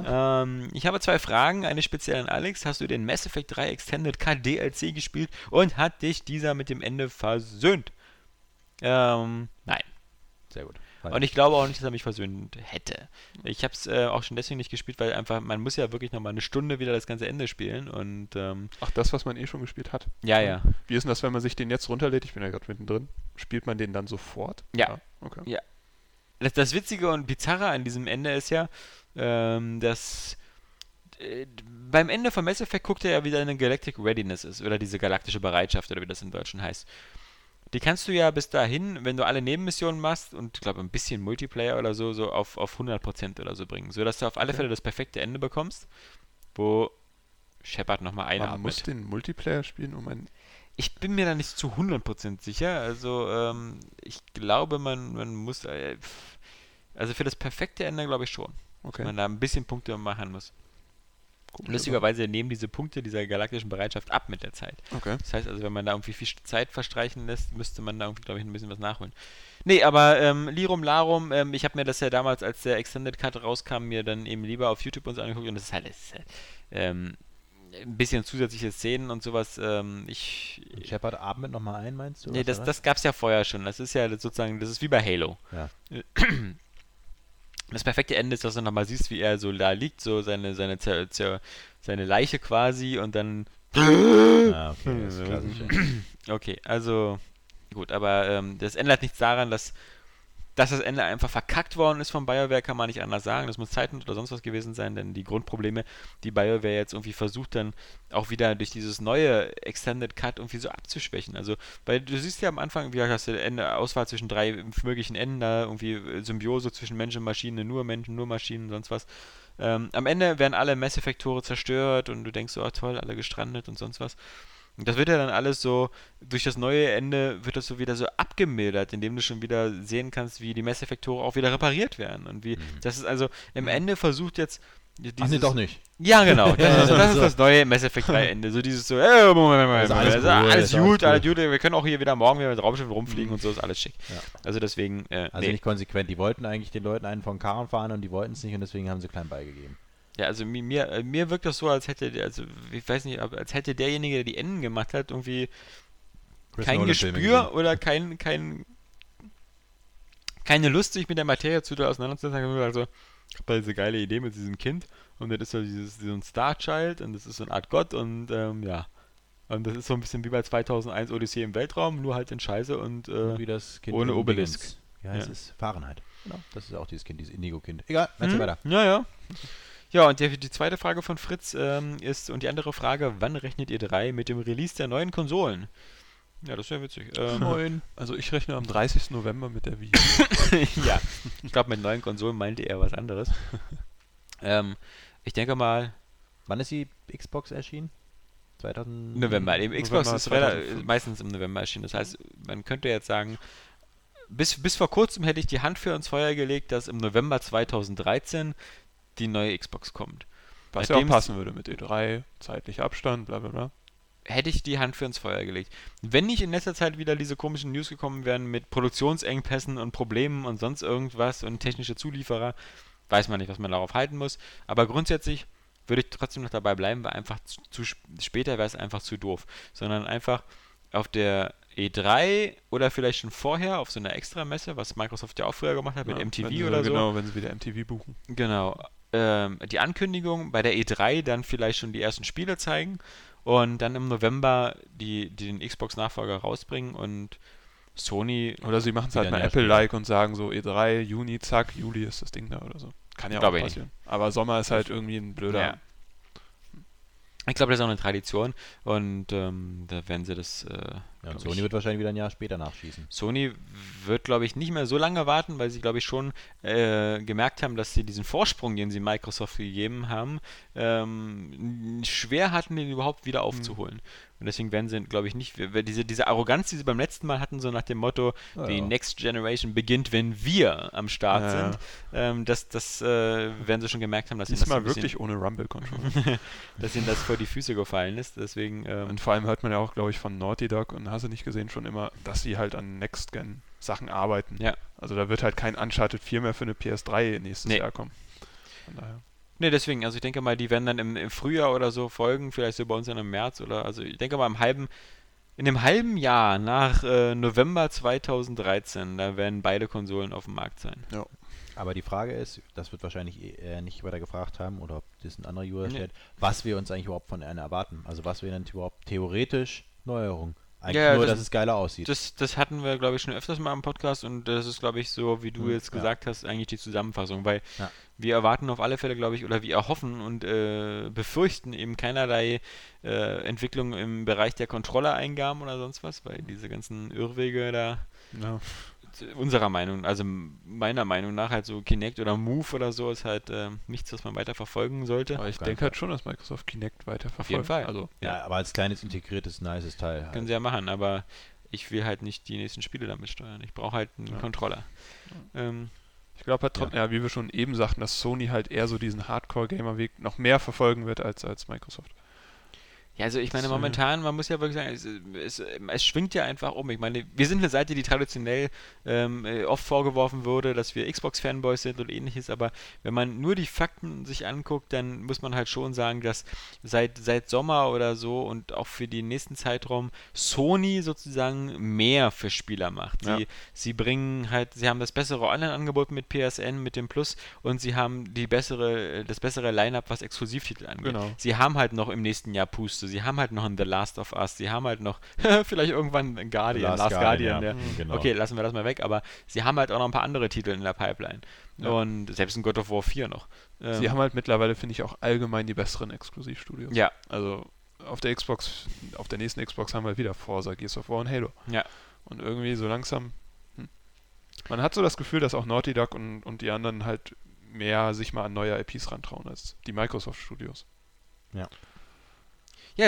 Ähm, ich habe zwei Fragen. Eine speziell an Alex. Hast du den Mass Effect 3 Extended KDLC gespielt und hat dich dieser mit dem Ende versöhnt? Ähm, nein. Sehr gut. Und ich glaube auch nicht, dass er mich versöhnt hätte. Ich habe es äh, auch schon deswegen nicht gespielt, weil einfach, man muss ja wirklich nochmal eine Stunde wieder das ganze Ende spielen. Und ähm, Ach, das, was man eh schon gespielt hat. ja, ja. Wie ist denn das, wenn man sich den jetzt runterlädt? Ich bin ja gerade mittendrin. Spielt man den dann sofort? Ja. Okay. Das, das Witzige und Bizarre an diesem Ende ist ja, ähm, dass äh, beim Ende von Mass Effect guckt er ja wieder eine Galactic Readiness ist oder diese galaktische Bereitschaft oder wie das im Deutschen heißt. Die kannst du ja bis dahin, wenn du alle Nebenmissionen machst und ich glaube ein bisschen Multiplayer oder so, so auf, auf 100% oder so bringen, sodass du auf alle Okay. Fälle das perfekte Ende bekommst, wo Shepard nochmal Man einatmet. muss den Multiplayer spielen, um ein. Ich bin mir da nicht zu 100% sicher. Also, ähm, ich glaube, man, man muss. Äh, also, für das perfekte Ende glaube ich schon. Dass Okay. man da ein bisschen Punkte machen muss. Komische Lustigerweise nehmen diese Punkte dieser galaktischen Bereitschaft ab mit der Zeit. Okay. Das heißt also, wenn man da irgendwie viel Zeit verstreichen lässt, müsste man da irgendwie, glaube ich, ein bisschen was nachholen. Nee, aber ähm, Lirum Larum, ähm, ich habe mir das ja damals, als der Extended Cut rauskam, mir dann eben lieber auf YouTube und so angeguckt und das ist halt, das ist halt ähm, ein bisschen zusätzliche Szenen und sowas. Ähm, ich, Shepard atmet nochmal ein, meinst du? Nee, das, das gab es ja vorher schon. Das ist ja sozusagen, das ist wie bei Halo. Ja. Das perfekte Ende ist, dass du nochmal siehst, wie er so da liegt, so seine, seine, seine Leiche quasi und dann. Ah, okay, das ist klassisch. Okay, also gut, aber ähm, das ändert nichts daran, dass, dass das Ende einfach verkackt worden ist von BioWare, kann man nicht anders sagen. Das muss Zeiten oder sonst was gewesen sein, denn die Grundprobleme, die BioWare jetzt irgendwie versucht, dann auch wieder durch dieses neue Extended Cut irgendwie so abzuschwächen. Also, weil du siehst ja am Anfang, wie hast du Ende, Auswahl zwischen drei möglichen Enden, da irgendwie äh, Symbiose zwischen Mensch und Maschine, nur Menschen, nur Maschinen, sonst was. Ähm, am Ende werden alle Mass zerstört und du denkst so, oh toll, alle gestrandet und sonst was. Und das wird ja dann alles so, durch das neue Ende wird das so wieder so abgemildert, indem du schon wieder sehen kannst, wie die Mass Tore auch wieder repariert werden. Und wie, das ist also, im Ende versucht jetzt dieses, Ach nee, doch nicht. Ja, genau. Das, ist, das ist So. das neue Mass Effect 3 Ende. So dieses so, äh, Moment, Moment, Ist Moment, alles alles, cool, alles ist alles gut, alles gut, wir können auch hier wieder morgen wieder mit Raumschiffen rumfliegen und so, ist alles schick. Ja. Also deswegen, äh, Also nee. nicht konsequent. Die wollten eigentlich den Leuten einen von Karren fahren und die wollten es nicht und deswegen haben sie klein beigegeben. Ja, also mi- mir, äh, mir wirkt das so, als hätte der, also ich weiß nicht, als hätte derjenige, der die Enden gemacht hat, irgendwie Chris kein Nolan-Filme Gespür oder kein, kein, keine Lust, sich mit der Materie zu auseinanderzusetzen. Also, ich habe da diese geile Idee mit diesem Kind und das ist so dieses, so ein Star-Child und das ist so eine Art Gott und ähm, ja. Und das ist so ein bisschen wie bei 2001 Odyssee im Weltraum, nur halt in Scheiße und äh, Wie das Kind ohne Obelisk. Dingens. Wie heißt Ja. es? Fahrenheit. Genau. Das ist auch dieses Kind, dieses Indigo-Kind. Egal, erzähl Mhm. weiter. Ja, ja. Ja, und die, die zweite Frage von Fritz ähm, ist, und die andere Frage, wann rechnet ihr drei mit dem Release der neuen Konsolen? Ja, das wäre witzig. Ähm, Moin. Also ich rechne am 30. November mit der Wii. ja, ich glaube, mit neuen Konsolen meinte er was anderes. ähm, ich denke mal, Wann ist die Xbox erschienen? 2000 November. Eben Xbox November ist rela- 2005. meistens im November erschienen. Das heißt, man könnte jetzt sagen, bis, bis vor kurzem hätte ich die Hand für ins Feuer gelegt, dass im November 2013 die neue Xbox kommt. Was ja auch passen würde mit E3, zeitlicher Abstand, bla bla bla. hätte ich die Hand für ins Feuer gelegt. Wenn nicht in letzter Zeit wieder diese komischen News gekommen wären mit Produktionsengpässen und Problemen und sonst irgendwas und technische Zulieferer, weiß man nicht, was man darauf halten muss. Aber grundsätzlich würde ich trotzdem noch dabei bleiben, weil einfach zu, zu sp- später wäre es einfach zu doof. Sondern einfach auf der E3 oder vielleicht schon vorher auf so einer Extramesse, was Microsoft ja auch früher gemacht hat Ja, mit MTV oder so. Genau, wenn sie wieder MTV buchen. Genau. Ähm, die Ankündigung bei der E3 dann vielleicht schon die ersten Spiele zeigen und dann im November die, die den Xbox-Nachfolger rausbringen und Sony, Oder sie machen es halt mal Apple-like und sagen so E3, Juni, zack, Juli ist das Ding da oder so. Kann ja auch Glaube passieren. Aber Sommer ist halt irgendwie ein blöder. Ja. ich glaube, das ist auch eine Tradition und ähm, da werden sie das. Äh, Ja, und Sony ich, wird wahrscheinlich wieder ein Jahr später nachschießen. Sony wird, glaube ich, nicht mehr so lange warten, weil sie, glaube ich, schon äh, gemerkt haben, dass sie diesen Vorsprung, den sie Microsoft gegeben haben, ähm, schwer hatten, den überhaupt wieder aufzuholen. Und deswegen werden sie, glaube ich, nicht, diese, diese Arroganz, die sie beim letzten Mal hatten, so nach dem Motto, Ja, die. Next Generation beginnt, wenn wir am Start Ja, sind, ähm, das, das äh, werden sie schon gemerkt haben, dass ihnen das Diesmal ein bisschen- wirklich ohne Rumble-Controller. dass ihnen das vor die Füße gefallen ist. Deswegen, ähm, und vor allem hört man ja auch, glaube ich, von Naughty Dog und hast du nicht gesehen schon immer, dass sie halt an Next-Gen-Sachen arbeiten. Ja. Also da wird halt kein Uncharted 4 mehr für eine PS3 nächstes Nee. Jahr kommen. Von daher. Ne, deswegen, also ich denke mal, die werden dann im, im Frühjahr oder so folgen, vielleicht so bei uns dann im März oder, also ich denke mal im halben, in einem halben Jahr nach äh, November 2013, da werden beide Konsolen auf dem Markt sein. Aber die Frage ist, das wird wahrscheinlich äh, nicht weiter gefragt haben oder ob das ein anderer User Nee. stellt, was wir uns eigentlich überhaupt von einer erwarten. Also was wir dann überhaupt theoretisch Neuerung. Eigentlich Ja, nur, das- dass es geiler aussieht. Das, das hatten wir, glaube ich, schon öfters mal im Podcast und das ist, glaube ich, so, wie du Hm, jetzt ja. gesagt hast, eigentlich die Zusammenfassung, weil Ja. wir erwarten auf alle Fälle, glaube ich, oder wir erhoffen und äh, befürchten eben keinerlei äh, Entwicklung im Bereich der Controller-Eingaben oder sonst was, weil diese ganzen Irrwege da Ja. Unserer Meinung, also meiner Meinung nach halt so Kinect oder Move oder so ist halt äh, nichts, was man weiter verfolgen sollte. Aber ich denke halt schon, dass Microsoft Kinect weiter verfolgt. jeden Fall. Also, ja, aber als kleines integriertes, nices Teil. Halt. Können sie ja machen, aber ich will halt nicht die nächsten Spiele damit steuern. Ich brauche halt einen Ja. Controller. Ähm, ich glaube halt trotzdem, ja. wie wir schon eben sagten, dass Sony halt eher so diesen Hardcore-Gamer-Weg noch mehr verfolgen wird als, als Microsoft. Ja, also ich meine, So. momentan, man muss ja wirklich sagen, es, es, es schwingt ja einfach um. Ich meine, wir sind eine Seite, die traditionell ähm, äh, oft vorgeworfen wurde, dass wir Xbox-Fanboys sind und ähnliches, aber wenn man nur die Fakten sich anguckt, dann muss man halt schon sagen, dass seit, seit Sommer oder so und auch für den nächsten Zeitraum Sony sozusagen mehr für Spieler macht. Sie, Ja. sie bringen halt, sie haben das bessere Online-Angebot mit PSN, mit dem Plus und sie haben die bessere, das bessere Line-Up, was Exklusivtitel angeht. Genau. Sie haben halt noch im nächsten Jahr Puste, sie haben halt noch ein The Last of Us, sie haben halt noch vielleicht irgendwann ein Guardian, Last Last, Guardian, Guardian, ja. Mhm, genau. Okay, lassen wir das mal weg, aber sie haben halt auch noch ein paar andere Titel in der Pipeline. Ja. Und selbst ein God of War 4 noch. Sie Ähm, haben halt mittlerweile, finde ich, auch allgemein die besseren Exklusivstudios. ja, Also auf der Xbox, auf der nächsten Xbox haben wir halt wieder Forza, Gears of War und Halo. ja. Und irgendwie so langsam. Hm. Man hat so das Gefühl, dass auch Naughty Dog und, und die anderen halt mehr sich mal an neue IPs rantrauen als die Microsoft Studios. Ja,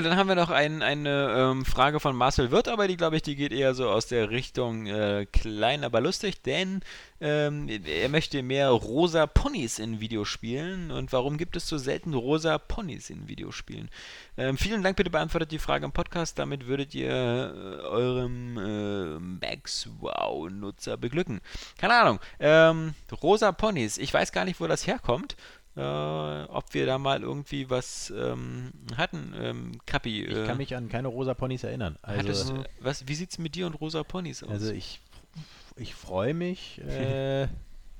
dann haben wir noch ein, eine ähm, Frage von Marcel Wirth, aber die glaube ich, die geht eher so aus der Richtung äh, klein, aber lustig, denn ähm, er möchte mehr rosa Ponys in Videospielen. Und warum gibt es so selten rosa Ponys in Videospielen? Ähm, vielen Dank, bitte beantwortet die Frage im Podcast. Damit würdet ihr äh, eurem äh, Max Wow-Nutzer beglücken. Keine Ahnung. Ähm, rosa Ponys, ich weiß gar nicht, wo das herkommt. Äh, ob wir da mal irgendwie was ähm, hatten, ähm, Kappi. Ich äh, kann mich an keine rosa Ponys erinnern. hattest, Also, äh, was, wie sieht's mit dir und rosa Ponys aus? also ich, ich freue mich, äh,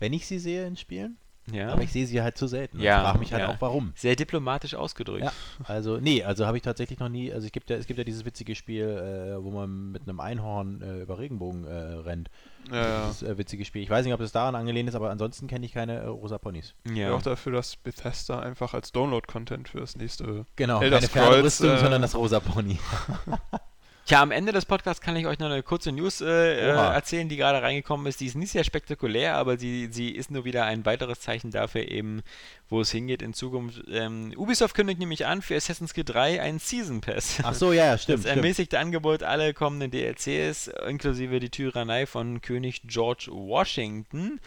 wenn ich sie sehe in Spielen, ja, aber ich sehe sie halt zu selten. Ja, ich frage mich halt ja. auch, warum. sehr diplomatisch ausgedrückt. Ja, also nee, also habe ich tatsächlich noch nie, also es gibt ja, es gibt ja dieses witzige Spiel, äh, wo man mit einem Einhorn äh, über Regenbogen äh, rennt. Ja. Dieses äh, witzige Spiel. Ich weiß nicht, ob es daran angelehnt ist, aber ansonsten kenne ich keine äh, rosa Ponys. Ich bin Ja. auch dafür, dass Bethesda einfach als Download-Content für das nächste. Genau, Elder keine Scrolls, Pferderüstung, äh, sondern das rosa Pony. Tja, am Ende des Podcasts kann ich euch noch eine kurze News äh, äh, erzählen, die gerade reingekommen ist. Die ist nicht sehr spektakulär, aber sie, sie ist nur wieder ein weiteres Zeichen dafür, eben, wo es hingeht in Zukunft. Ähm, Ubisoft kündigt nämlich an für Assassin's Creed 3 einen Season Pass. Ach so, ja, stimmt. das stimmt. ermäßigte Angebot alle kommenden DLCs, inklusive die Tyrannei von König George Washington.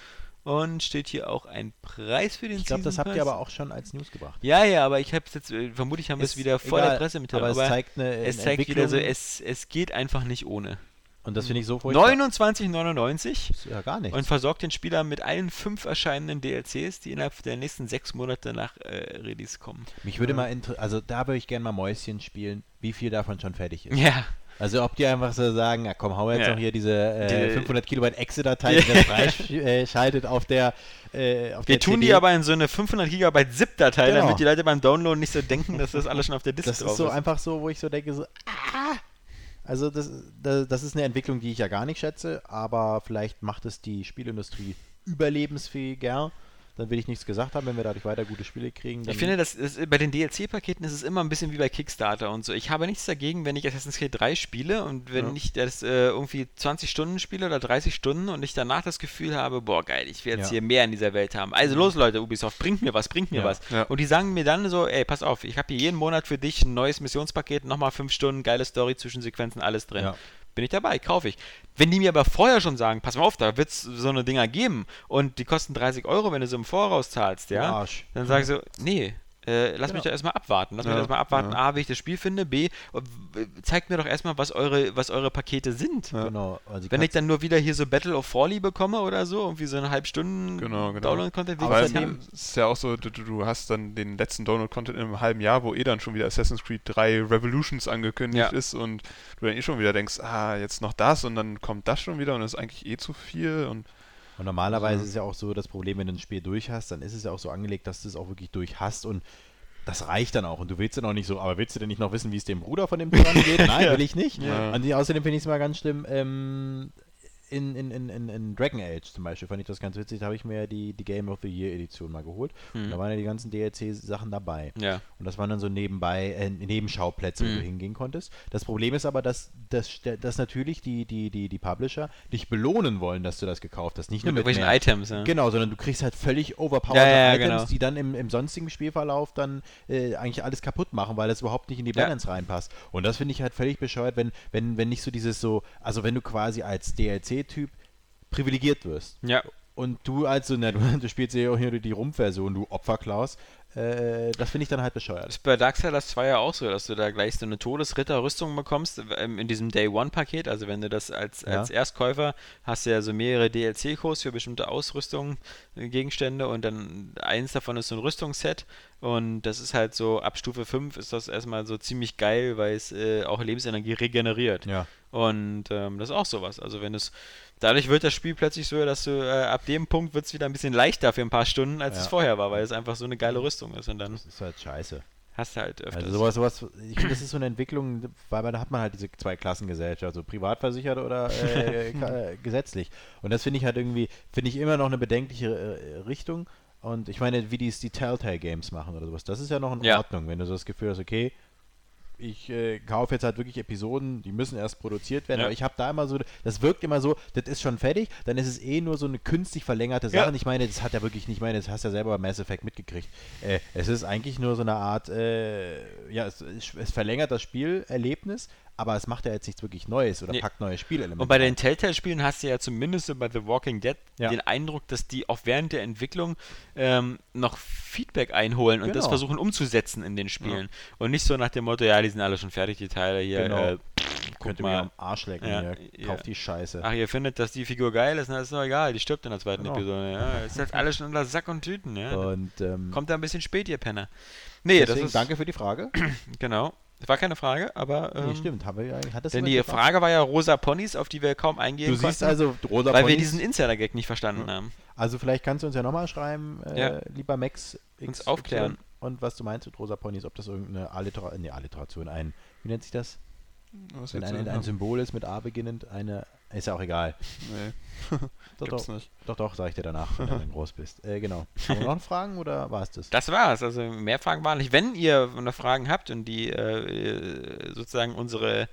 Und steht hier auch ein Preis für den Ich glaube, das habt ihr aber auch schon als News gebracht. Ja, ja, aber ich habe es jetzt, äh, vermutlich haben wir es wieder vor egal, der Pressemitteilung. Aber es zeigt eine, es eine zeigt wieder so, es, es geht einfach nicht ohne. und das finde ich so furchtbar. 29,99 Ist Ja, gar nichts. und versorgt den Spieler mit allen fünf erscheinenden DLCs, die innerhalb der nächsten sechs Monate nach äh, Release kommen. Mich würde mal inter also da würde ich gerne mal Mäuschen spielen, wie viel davon schon fertig ist. Ja, Also ob die einfach so sagen, ja komm, hau jetzt Ja. noch hier diese äh, Die- 500 Kilobyte Exe-Datei, die das freischaltet auf der äh, auf wir der tun CD. die aber in so eine 500 Gigabyte ZIP-Datei, Genau. damit die Leute beim Downloaden nicht so denken, dass das alles schon auf der Disk Das drauf ist so einfach so, wo ich so denke, so, ah! Also das, das, das ist eine Entwicklung, die ich ja gar nicht schätze, aber vielleicht macht es die Spielindustrie überlebensfähiger. Dann will ich nichts gesagt haben, wenn wir dadurch weiter gute Spiele kriegen. Ich finde, das ist, bei den DLC-Paketen ist es immer ein bisschen wie bei Kickstarter und so. Ich habe nichts dagegen, wenn ich Assassin's Creed 3 spiele und wenn Ja. ich das äh, irgendwie 20 Stunden spiele oder 30 Stunden und ich danach das Gefühl habe, boah, geil, ich will jetzt Ja. hier mehr in dieser Welt haben. Also los, Leute, Ubisoft, bringt mir was, bringt mir Ja. was. Und die sagen mir dann so, ey, pass auf, ich habe hier jeden Monat für dich ein neues Missionspaket, nochmal 5 Stunden, geile Story, Zwischensequenzen, alles drin. Bin ich dabei, kaufe ich. Wenn die mir aber vorher schon sagen, pass mal auf, da wird es so eine Dinger geben und die kosten 30 Euro, wenn du sie im Voraus zahlst, ja, Arsch. dann sage ich so, nee, äh, lass Genau. mich doch erstmal abwarten. Lass mich Ja, doch erstmal abwarten, ja. A, wie ich das Spiel finde, B, zeigt mir doch erstmal, was eure, was eure Pakete sind. Ja. Genau. Also Wenn ich dann nur wieder hier so Battle of Forley bekomme oder so, irgendwie so eine halbe Stunde Genau, genau. Download-Content, Außerdem- haben. es ist ja auch so, du, du du hast dann den letzten Download-Content in einem halben Jahr, wo eh dann schon wieder Assassin's Creed 3 Revolutions angekündigt Ja. ist und du dann eh schon wieder denkst, ah, jetzt noch das und dann kommt das schon wieder und das ist eigentlich eh zu viel und Und normalerweise Also- ist ja auch so, das Problem, wenn du ein Spiel durch hast, dann ist es ja auch so angelegt, dass du es auch wirklich durch hast und das reicht dann auch. Und du willst dann auch nicht so, aber willst du denn nicht noch wissen, wie es dem Bruder von dem Tyrannen geht? Nein, will ich nicht. Ja. Und die, außerdem finde ich es mal ganz schlimm, ähm, in, in, in, in, Dragon Age zum Beispiel fand ich das ganz witzig, da habe ich mir die, die Game of the Year Edition mal geholt. Und da Hm. waren ja die ganzen DLC-Sachen dabei. Ja. Und das waren dann so nebenbei, äh, Nebenschauplätze, wo Mhm. du hingehen konntest. Das Problem ist aber, dass, dass, dass natürlich die, die, die, die Publisher dich belohnen wollen, dass du das gekauft hast. Nicht nur Mit mit irgendwelchen mehr. Items, ja. Genau, sondern du kriegst halt völlig overpowered Ja, Items, genau. die dann im, im sonstigen Spielverlauf dann äh, eigentlich alles kaputt machen, weil das überhaupt nicht in die. Balance reinpasst. Und das finde ich halt völlig bescheuert, wenn, wenn, wenn nicht so dieses so, also wenn du quasi als DLC-Typ privilegiert wirst. Ja. Und du als du, du spielst ja auch hier die Rumpfversion, du Opferklaus, Äh, das finde ich dann halt bescheuert. Das ist bei Darksiders 2 ja auch so, dass du da gleich so eine Todesritter-Rüstung bekommst ähm, in diesem Day One-Paket. Also wenn du das als, Ja. als Erstkäufer hast du ja so mehrere DLC-Codes für bestimmte Ausrüstung, äh, Gegenstände und dann eins davon ist so ein Rüstungsset und das ist halt so, ab Stufe 5 ist das erstmal so ziemlich geil, weil es äh, auch Lebensenergie regeneriert. Ja. Und ähm, das ist auch sowas. Also wenn es dadurch wird das Spiel plötzlich so, dass du äh, ab dem Punkt wird es wieder ein bisschen leichter für ein paar Stunden, als Ja. es vorher war, weil es einfach so eine geile Rüstung ist und dann Das ist halt scheiße. hast du halt öfters. Also sowas, sowas, ich finde, das ist so eine Entwicklung, weil da hat man halt diese zwei Klassengesellschaft, also privatversichert oder äh, ka- äh, gesetzlich. Und das finde ich halt irgendwie, finde ich immer noch eine bedenkliche äh, Richtung. Und ich meine, wie die es die Telltale Games machen oder sowas, das ist ja noch in Ja. Ordnung, wenn du so das Gefühl hast, okay, ich äh, kaufe jetzt halt wirklich Episoden, die müssen erst produziert werden, Ja. aber ich habe da immer so, das wirkt immer so, das ist schon fertig, dann ist es eh nur so eine künstlich verlängerte Sache. Ja. Ich meine, das hat ja wirklich nicht, ich meine, das hast du ja selber bei Mass Effect mitgekriegt. Äh, es ist eigentlich nur so eine Art, äh, ja, es, es verlängert das Spielerlebnis, aber es macht ja jetzt nichts wirklich Neues oder Nee. packt neue Spielelemente. Und bei den. Telltale-Spielen hast du ja zumindest so bei The Walking Dead Ja. den Eindruck, dass die auch während der Entwicklung ähm, noch Feedback einholen und das Genau. versuchen umzusetzen in den Spielen. Und nicht so nach dem Motto, ja, die sind alle schon fertig, die Teile hier. Genau. Äh, Könnt ihr mir am Arsch lecken, Ja, hier. ja. kauft die Scheiße. Ach, ihr findet, dass die Figur geil ist, na ist doch egal, die stirbt in der zweiten Genau. Episode. Ja, ist jetzt alles schon unter Sack und Tüten, ja. Und ähm, Kommt da ein bisschen spät, ihr Penner. Nee, deswegen das ist. danke für die Frage. Genau. Das war keine Frage, aber. Ähm, nee, stimmt. Haben wir, hat das Denn die gefragt? Frage war ja rosa Ponys, auf die wir kaum eingehen Du siehst konnten, also rosa weil wir Ponys. diesen Insider-Gag nicht verstanden haben. Also vielleicht kannst du uns ja nochmal schreiben, äh, Ja. lieber Max. Uns XY, aufklären. Und was du meinst mit rosa Ponys, ob das irgendeine Alliteration, nee, Alliteration, ein, wie nennt sich das? Was Wenn ein, du ein? Symbol ist mit A beginnend, eine, ist ja auch egal. Nee, Doch, gibt's doch, nicht. doch, doch, sag ich dir danach, wenn du dann groß bist. Äh, genau. Haben wir noch Fragen oder war es das? Das war's. Also mehr Fragen waren nicht. Wenn ihr noch Fragen habt und die äh, sozusagen unsere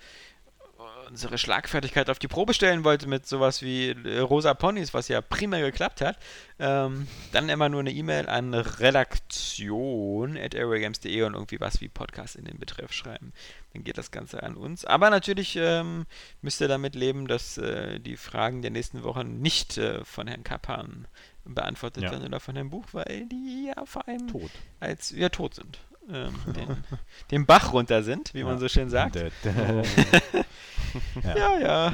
unsere Schlagfertigkeit auf die Probe stellen wollt mit sowas wie äh, Rosa Ponys, was ja prima geklappt hat, ähm, dann immer nur eine E-Mail an redaktion.airwaygames.de und irgendwie was wie Podcast in den Betreff schreiben. Dann geht das Ganze an uns. Aber natürlich ähm, müsst ihr damit leben, dass äh, die Fragen der nächsten Wochen nicht äh, von Herrn Kappan beantwortet Ja. werden oder von Herrn Buch, weil die ja vor allem Tot. als ja tot sind. Ähm, den, den Bach runter sind, wie man so schön sagt. Ja. Ja, ja.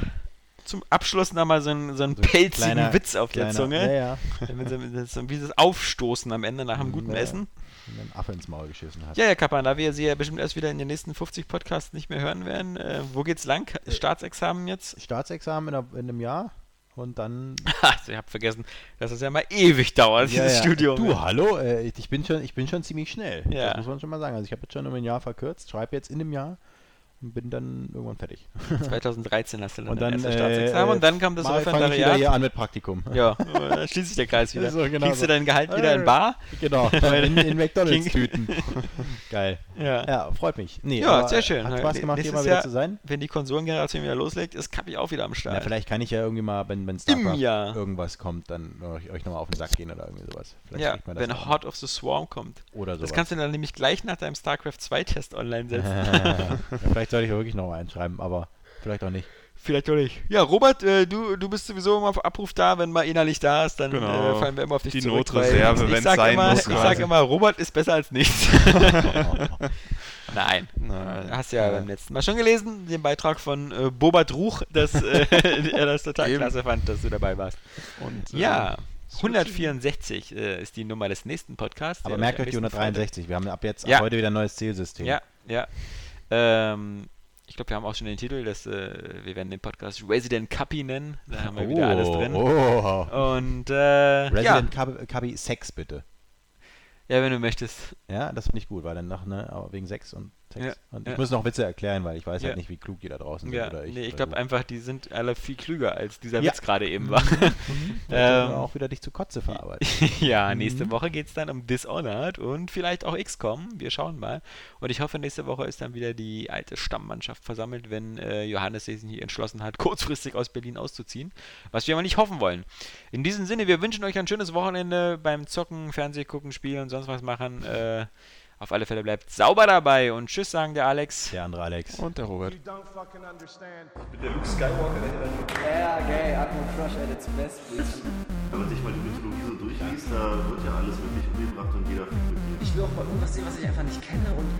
Zum Abschluss nochmal so einen, so einen So ein pelzigen kleiner- Witz auf der Kleiner- Zunge. Ja, ja. So- wie das Aufstoßen am Ende nach einem guten Ja. Essen. Und einen Affe ins Maul geschissen hat. Ja, ja, Kappan, da wir sie ja bestimmt erst wieder in den nächsten 50 Podcasts nicht mehr hören werden. Äh, wo geht's lang? Staatsexamen jetzt? Staatsexamen in, in einem Jahr und dann. Also, ich habe vergessen, dass es ja mal ewig dauert, Ja, dieses ja. Studium. Du, hallo, äh, ich, bin schon, ich bin schon ziemlich schnell. Ja. Das muss man schon mal sagen. Also ich habe jetzt schon um ein Jahr verkürzt, schreibe jetzt in einem Jahr bin dann irgendwann fertig. 2013 hast du dann, Und dann, erstes äh, Staatsexamen und dann kommt das fang ich wieder Referendariat. hier an mit Praktikum. Ja, dann schließt sich der Kreis wieder. So, genau Kriegst so. du dein Gehalt wieder in Äh, Bar? Genau, in, in McDonalds-Tüten. Geil. Ja. Ja, freut mich. Nee, Ja, sehr schön. Hat Spaß Ne- gemacht, hier mal wieder Jahr- zu sein. Wenn die Konsolengeneration wieder loslegt, ist Kappi auch wieder am Start. Na, vielleicht kann ich ja irgendwie mal, wenn, wenn StarCraft irgendwas kommt, dann euch, euch nochmal auf den Sack gehen oder irgendwie sowas. Vielleicht ja, kriegt man das wenn Heart of the Swarm kommt. Oder sowas. Das kannst du dann nämlich gleich nach deinem StarCraft 2 Test online setzen. ja, vielleicht sollte ich wirklich noch mal einschreiben, aber vielleicht auch nicht. Vielleicht auch nicht. Ja, Robert, äh, du, du bist sowieso immer auf Abruf da, wenn mal innerlich da ist, dann Genau. äh, fallen wir immer auf dich Die zurück. Notreserve, weil ich wenn's sag sein immer, muss, Ich quasi. sage immer, Robert ist besser als nichts. Nein. Nein. Hast ja beim letzten Mal schon gelesen, den Beitrag von äh, Bobert Ruch, dass äh, er das total Eben. klasse fand, dass du dabei warst. Und, äh, Ja, Switch- 164 äh, ist die Nummer des nächsten Podcasts. Aber merkt euch die nächsten 163. Wir haben ab jetzt Ja. ab heute wieder ein neues Zielsystem. Ja, ja. Ähm, ich glaube, wir haben auch schon den Titel, dass, äh, wir werden den Podcast Resident Cuppy nennen. Da haben wir wieder alles drin. Oh. Und äh, ja, Resident Cub- Cubby Sex bitte. ja, wenn du möchtest. Ja, das finde ich gut, weil dann noch, ne, aber wegen Sex und Sex. Ja, und ja. ich muss noch Witze erklären, weil ich weiß Ja. halt nicht, wie klug die da draußen Ja, sind. Oder ich, nee, ich glaube einfach, die sind alle viel klüger, als dieser. Witz gerade eben war. Ähm, ähm, auch wieder dich zu Kotze verarbeiten. ja, Mhm. nächste Woche geht es dann um Dishonored und vielleicht auch XCOM. Wir schauen mal. Und ich hoffe, nächste Woche ist dann wieder die alte Stammmannschaft versammelt, wenn äh, Johannes sich hier entschlossen hat, kurzfristig aus Berlin auszuziehen. Was wir aber nicht hoffen wollen. In diesem Sinne, wir wünschen euch ein schönes Wochenende beim Zocken, Fernseh gucken, Spielen und sonst was machen. Äh, auf alle Fälle bleibt sauber dabei und Tschüss sagen der Alex. Der andere Alex. Und der Robert. You don't fucking understand. Der Luke Skywalker, der hier Yeah, gay. Knight Crush at its best, bitch. Wenn man sich mal die Mythologie so durchliest, da wird ja alles wirklich umgebracht und jeder fickt mit. Ich will auch mal irgendwas sehen, was ich einfach nicht kenne und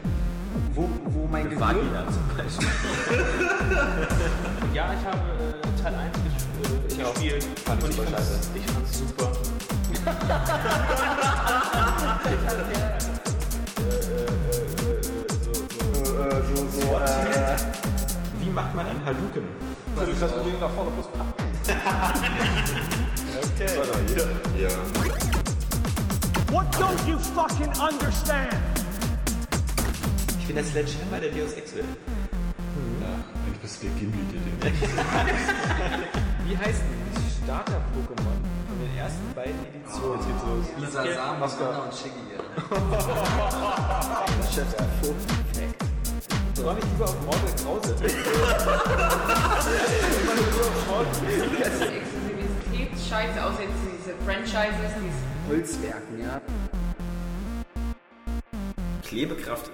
wo, wo mein Gehirn... Vagina zum Beispiel. ja, ich habe äh, Teil 1 gespielt. Ich gespielt. Fand ich und super scheiße. ich fand's super. Wie macht man einen Hadouken? What don't you fucking understand? Ich bin der Sledgehammer der Deus Ex Welt. Eigentlich bist du der Gimli, der den Wie heißt denn die Starter-Pokémon von den ersten beiden Editionen? Jetzt geht's los. Lisa Sam, und Shiggy, ja. So habe ich lieber auf Mortal Krause. diese Exklusivitätsscheiße, außer jetzt diese Franchises, diese Holzwerken, ja. Klebekraft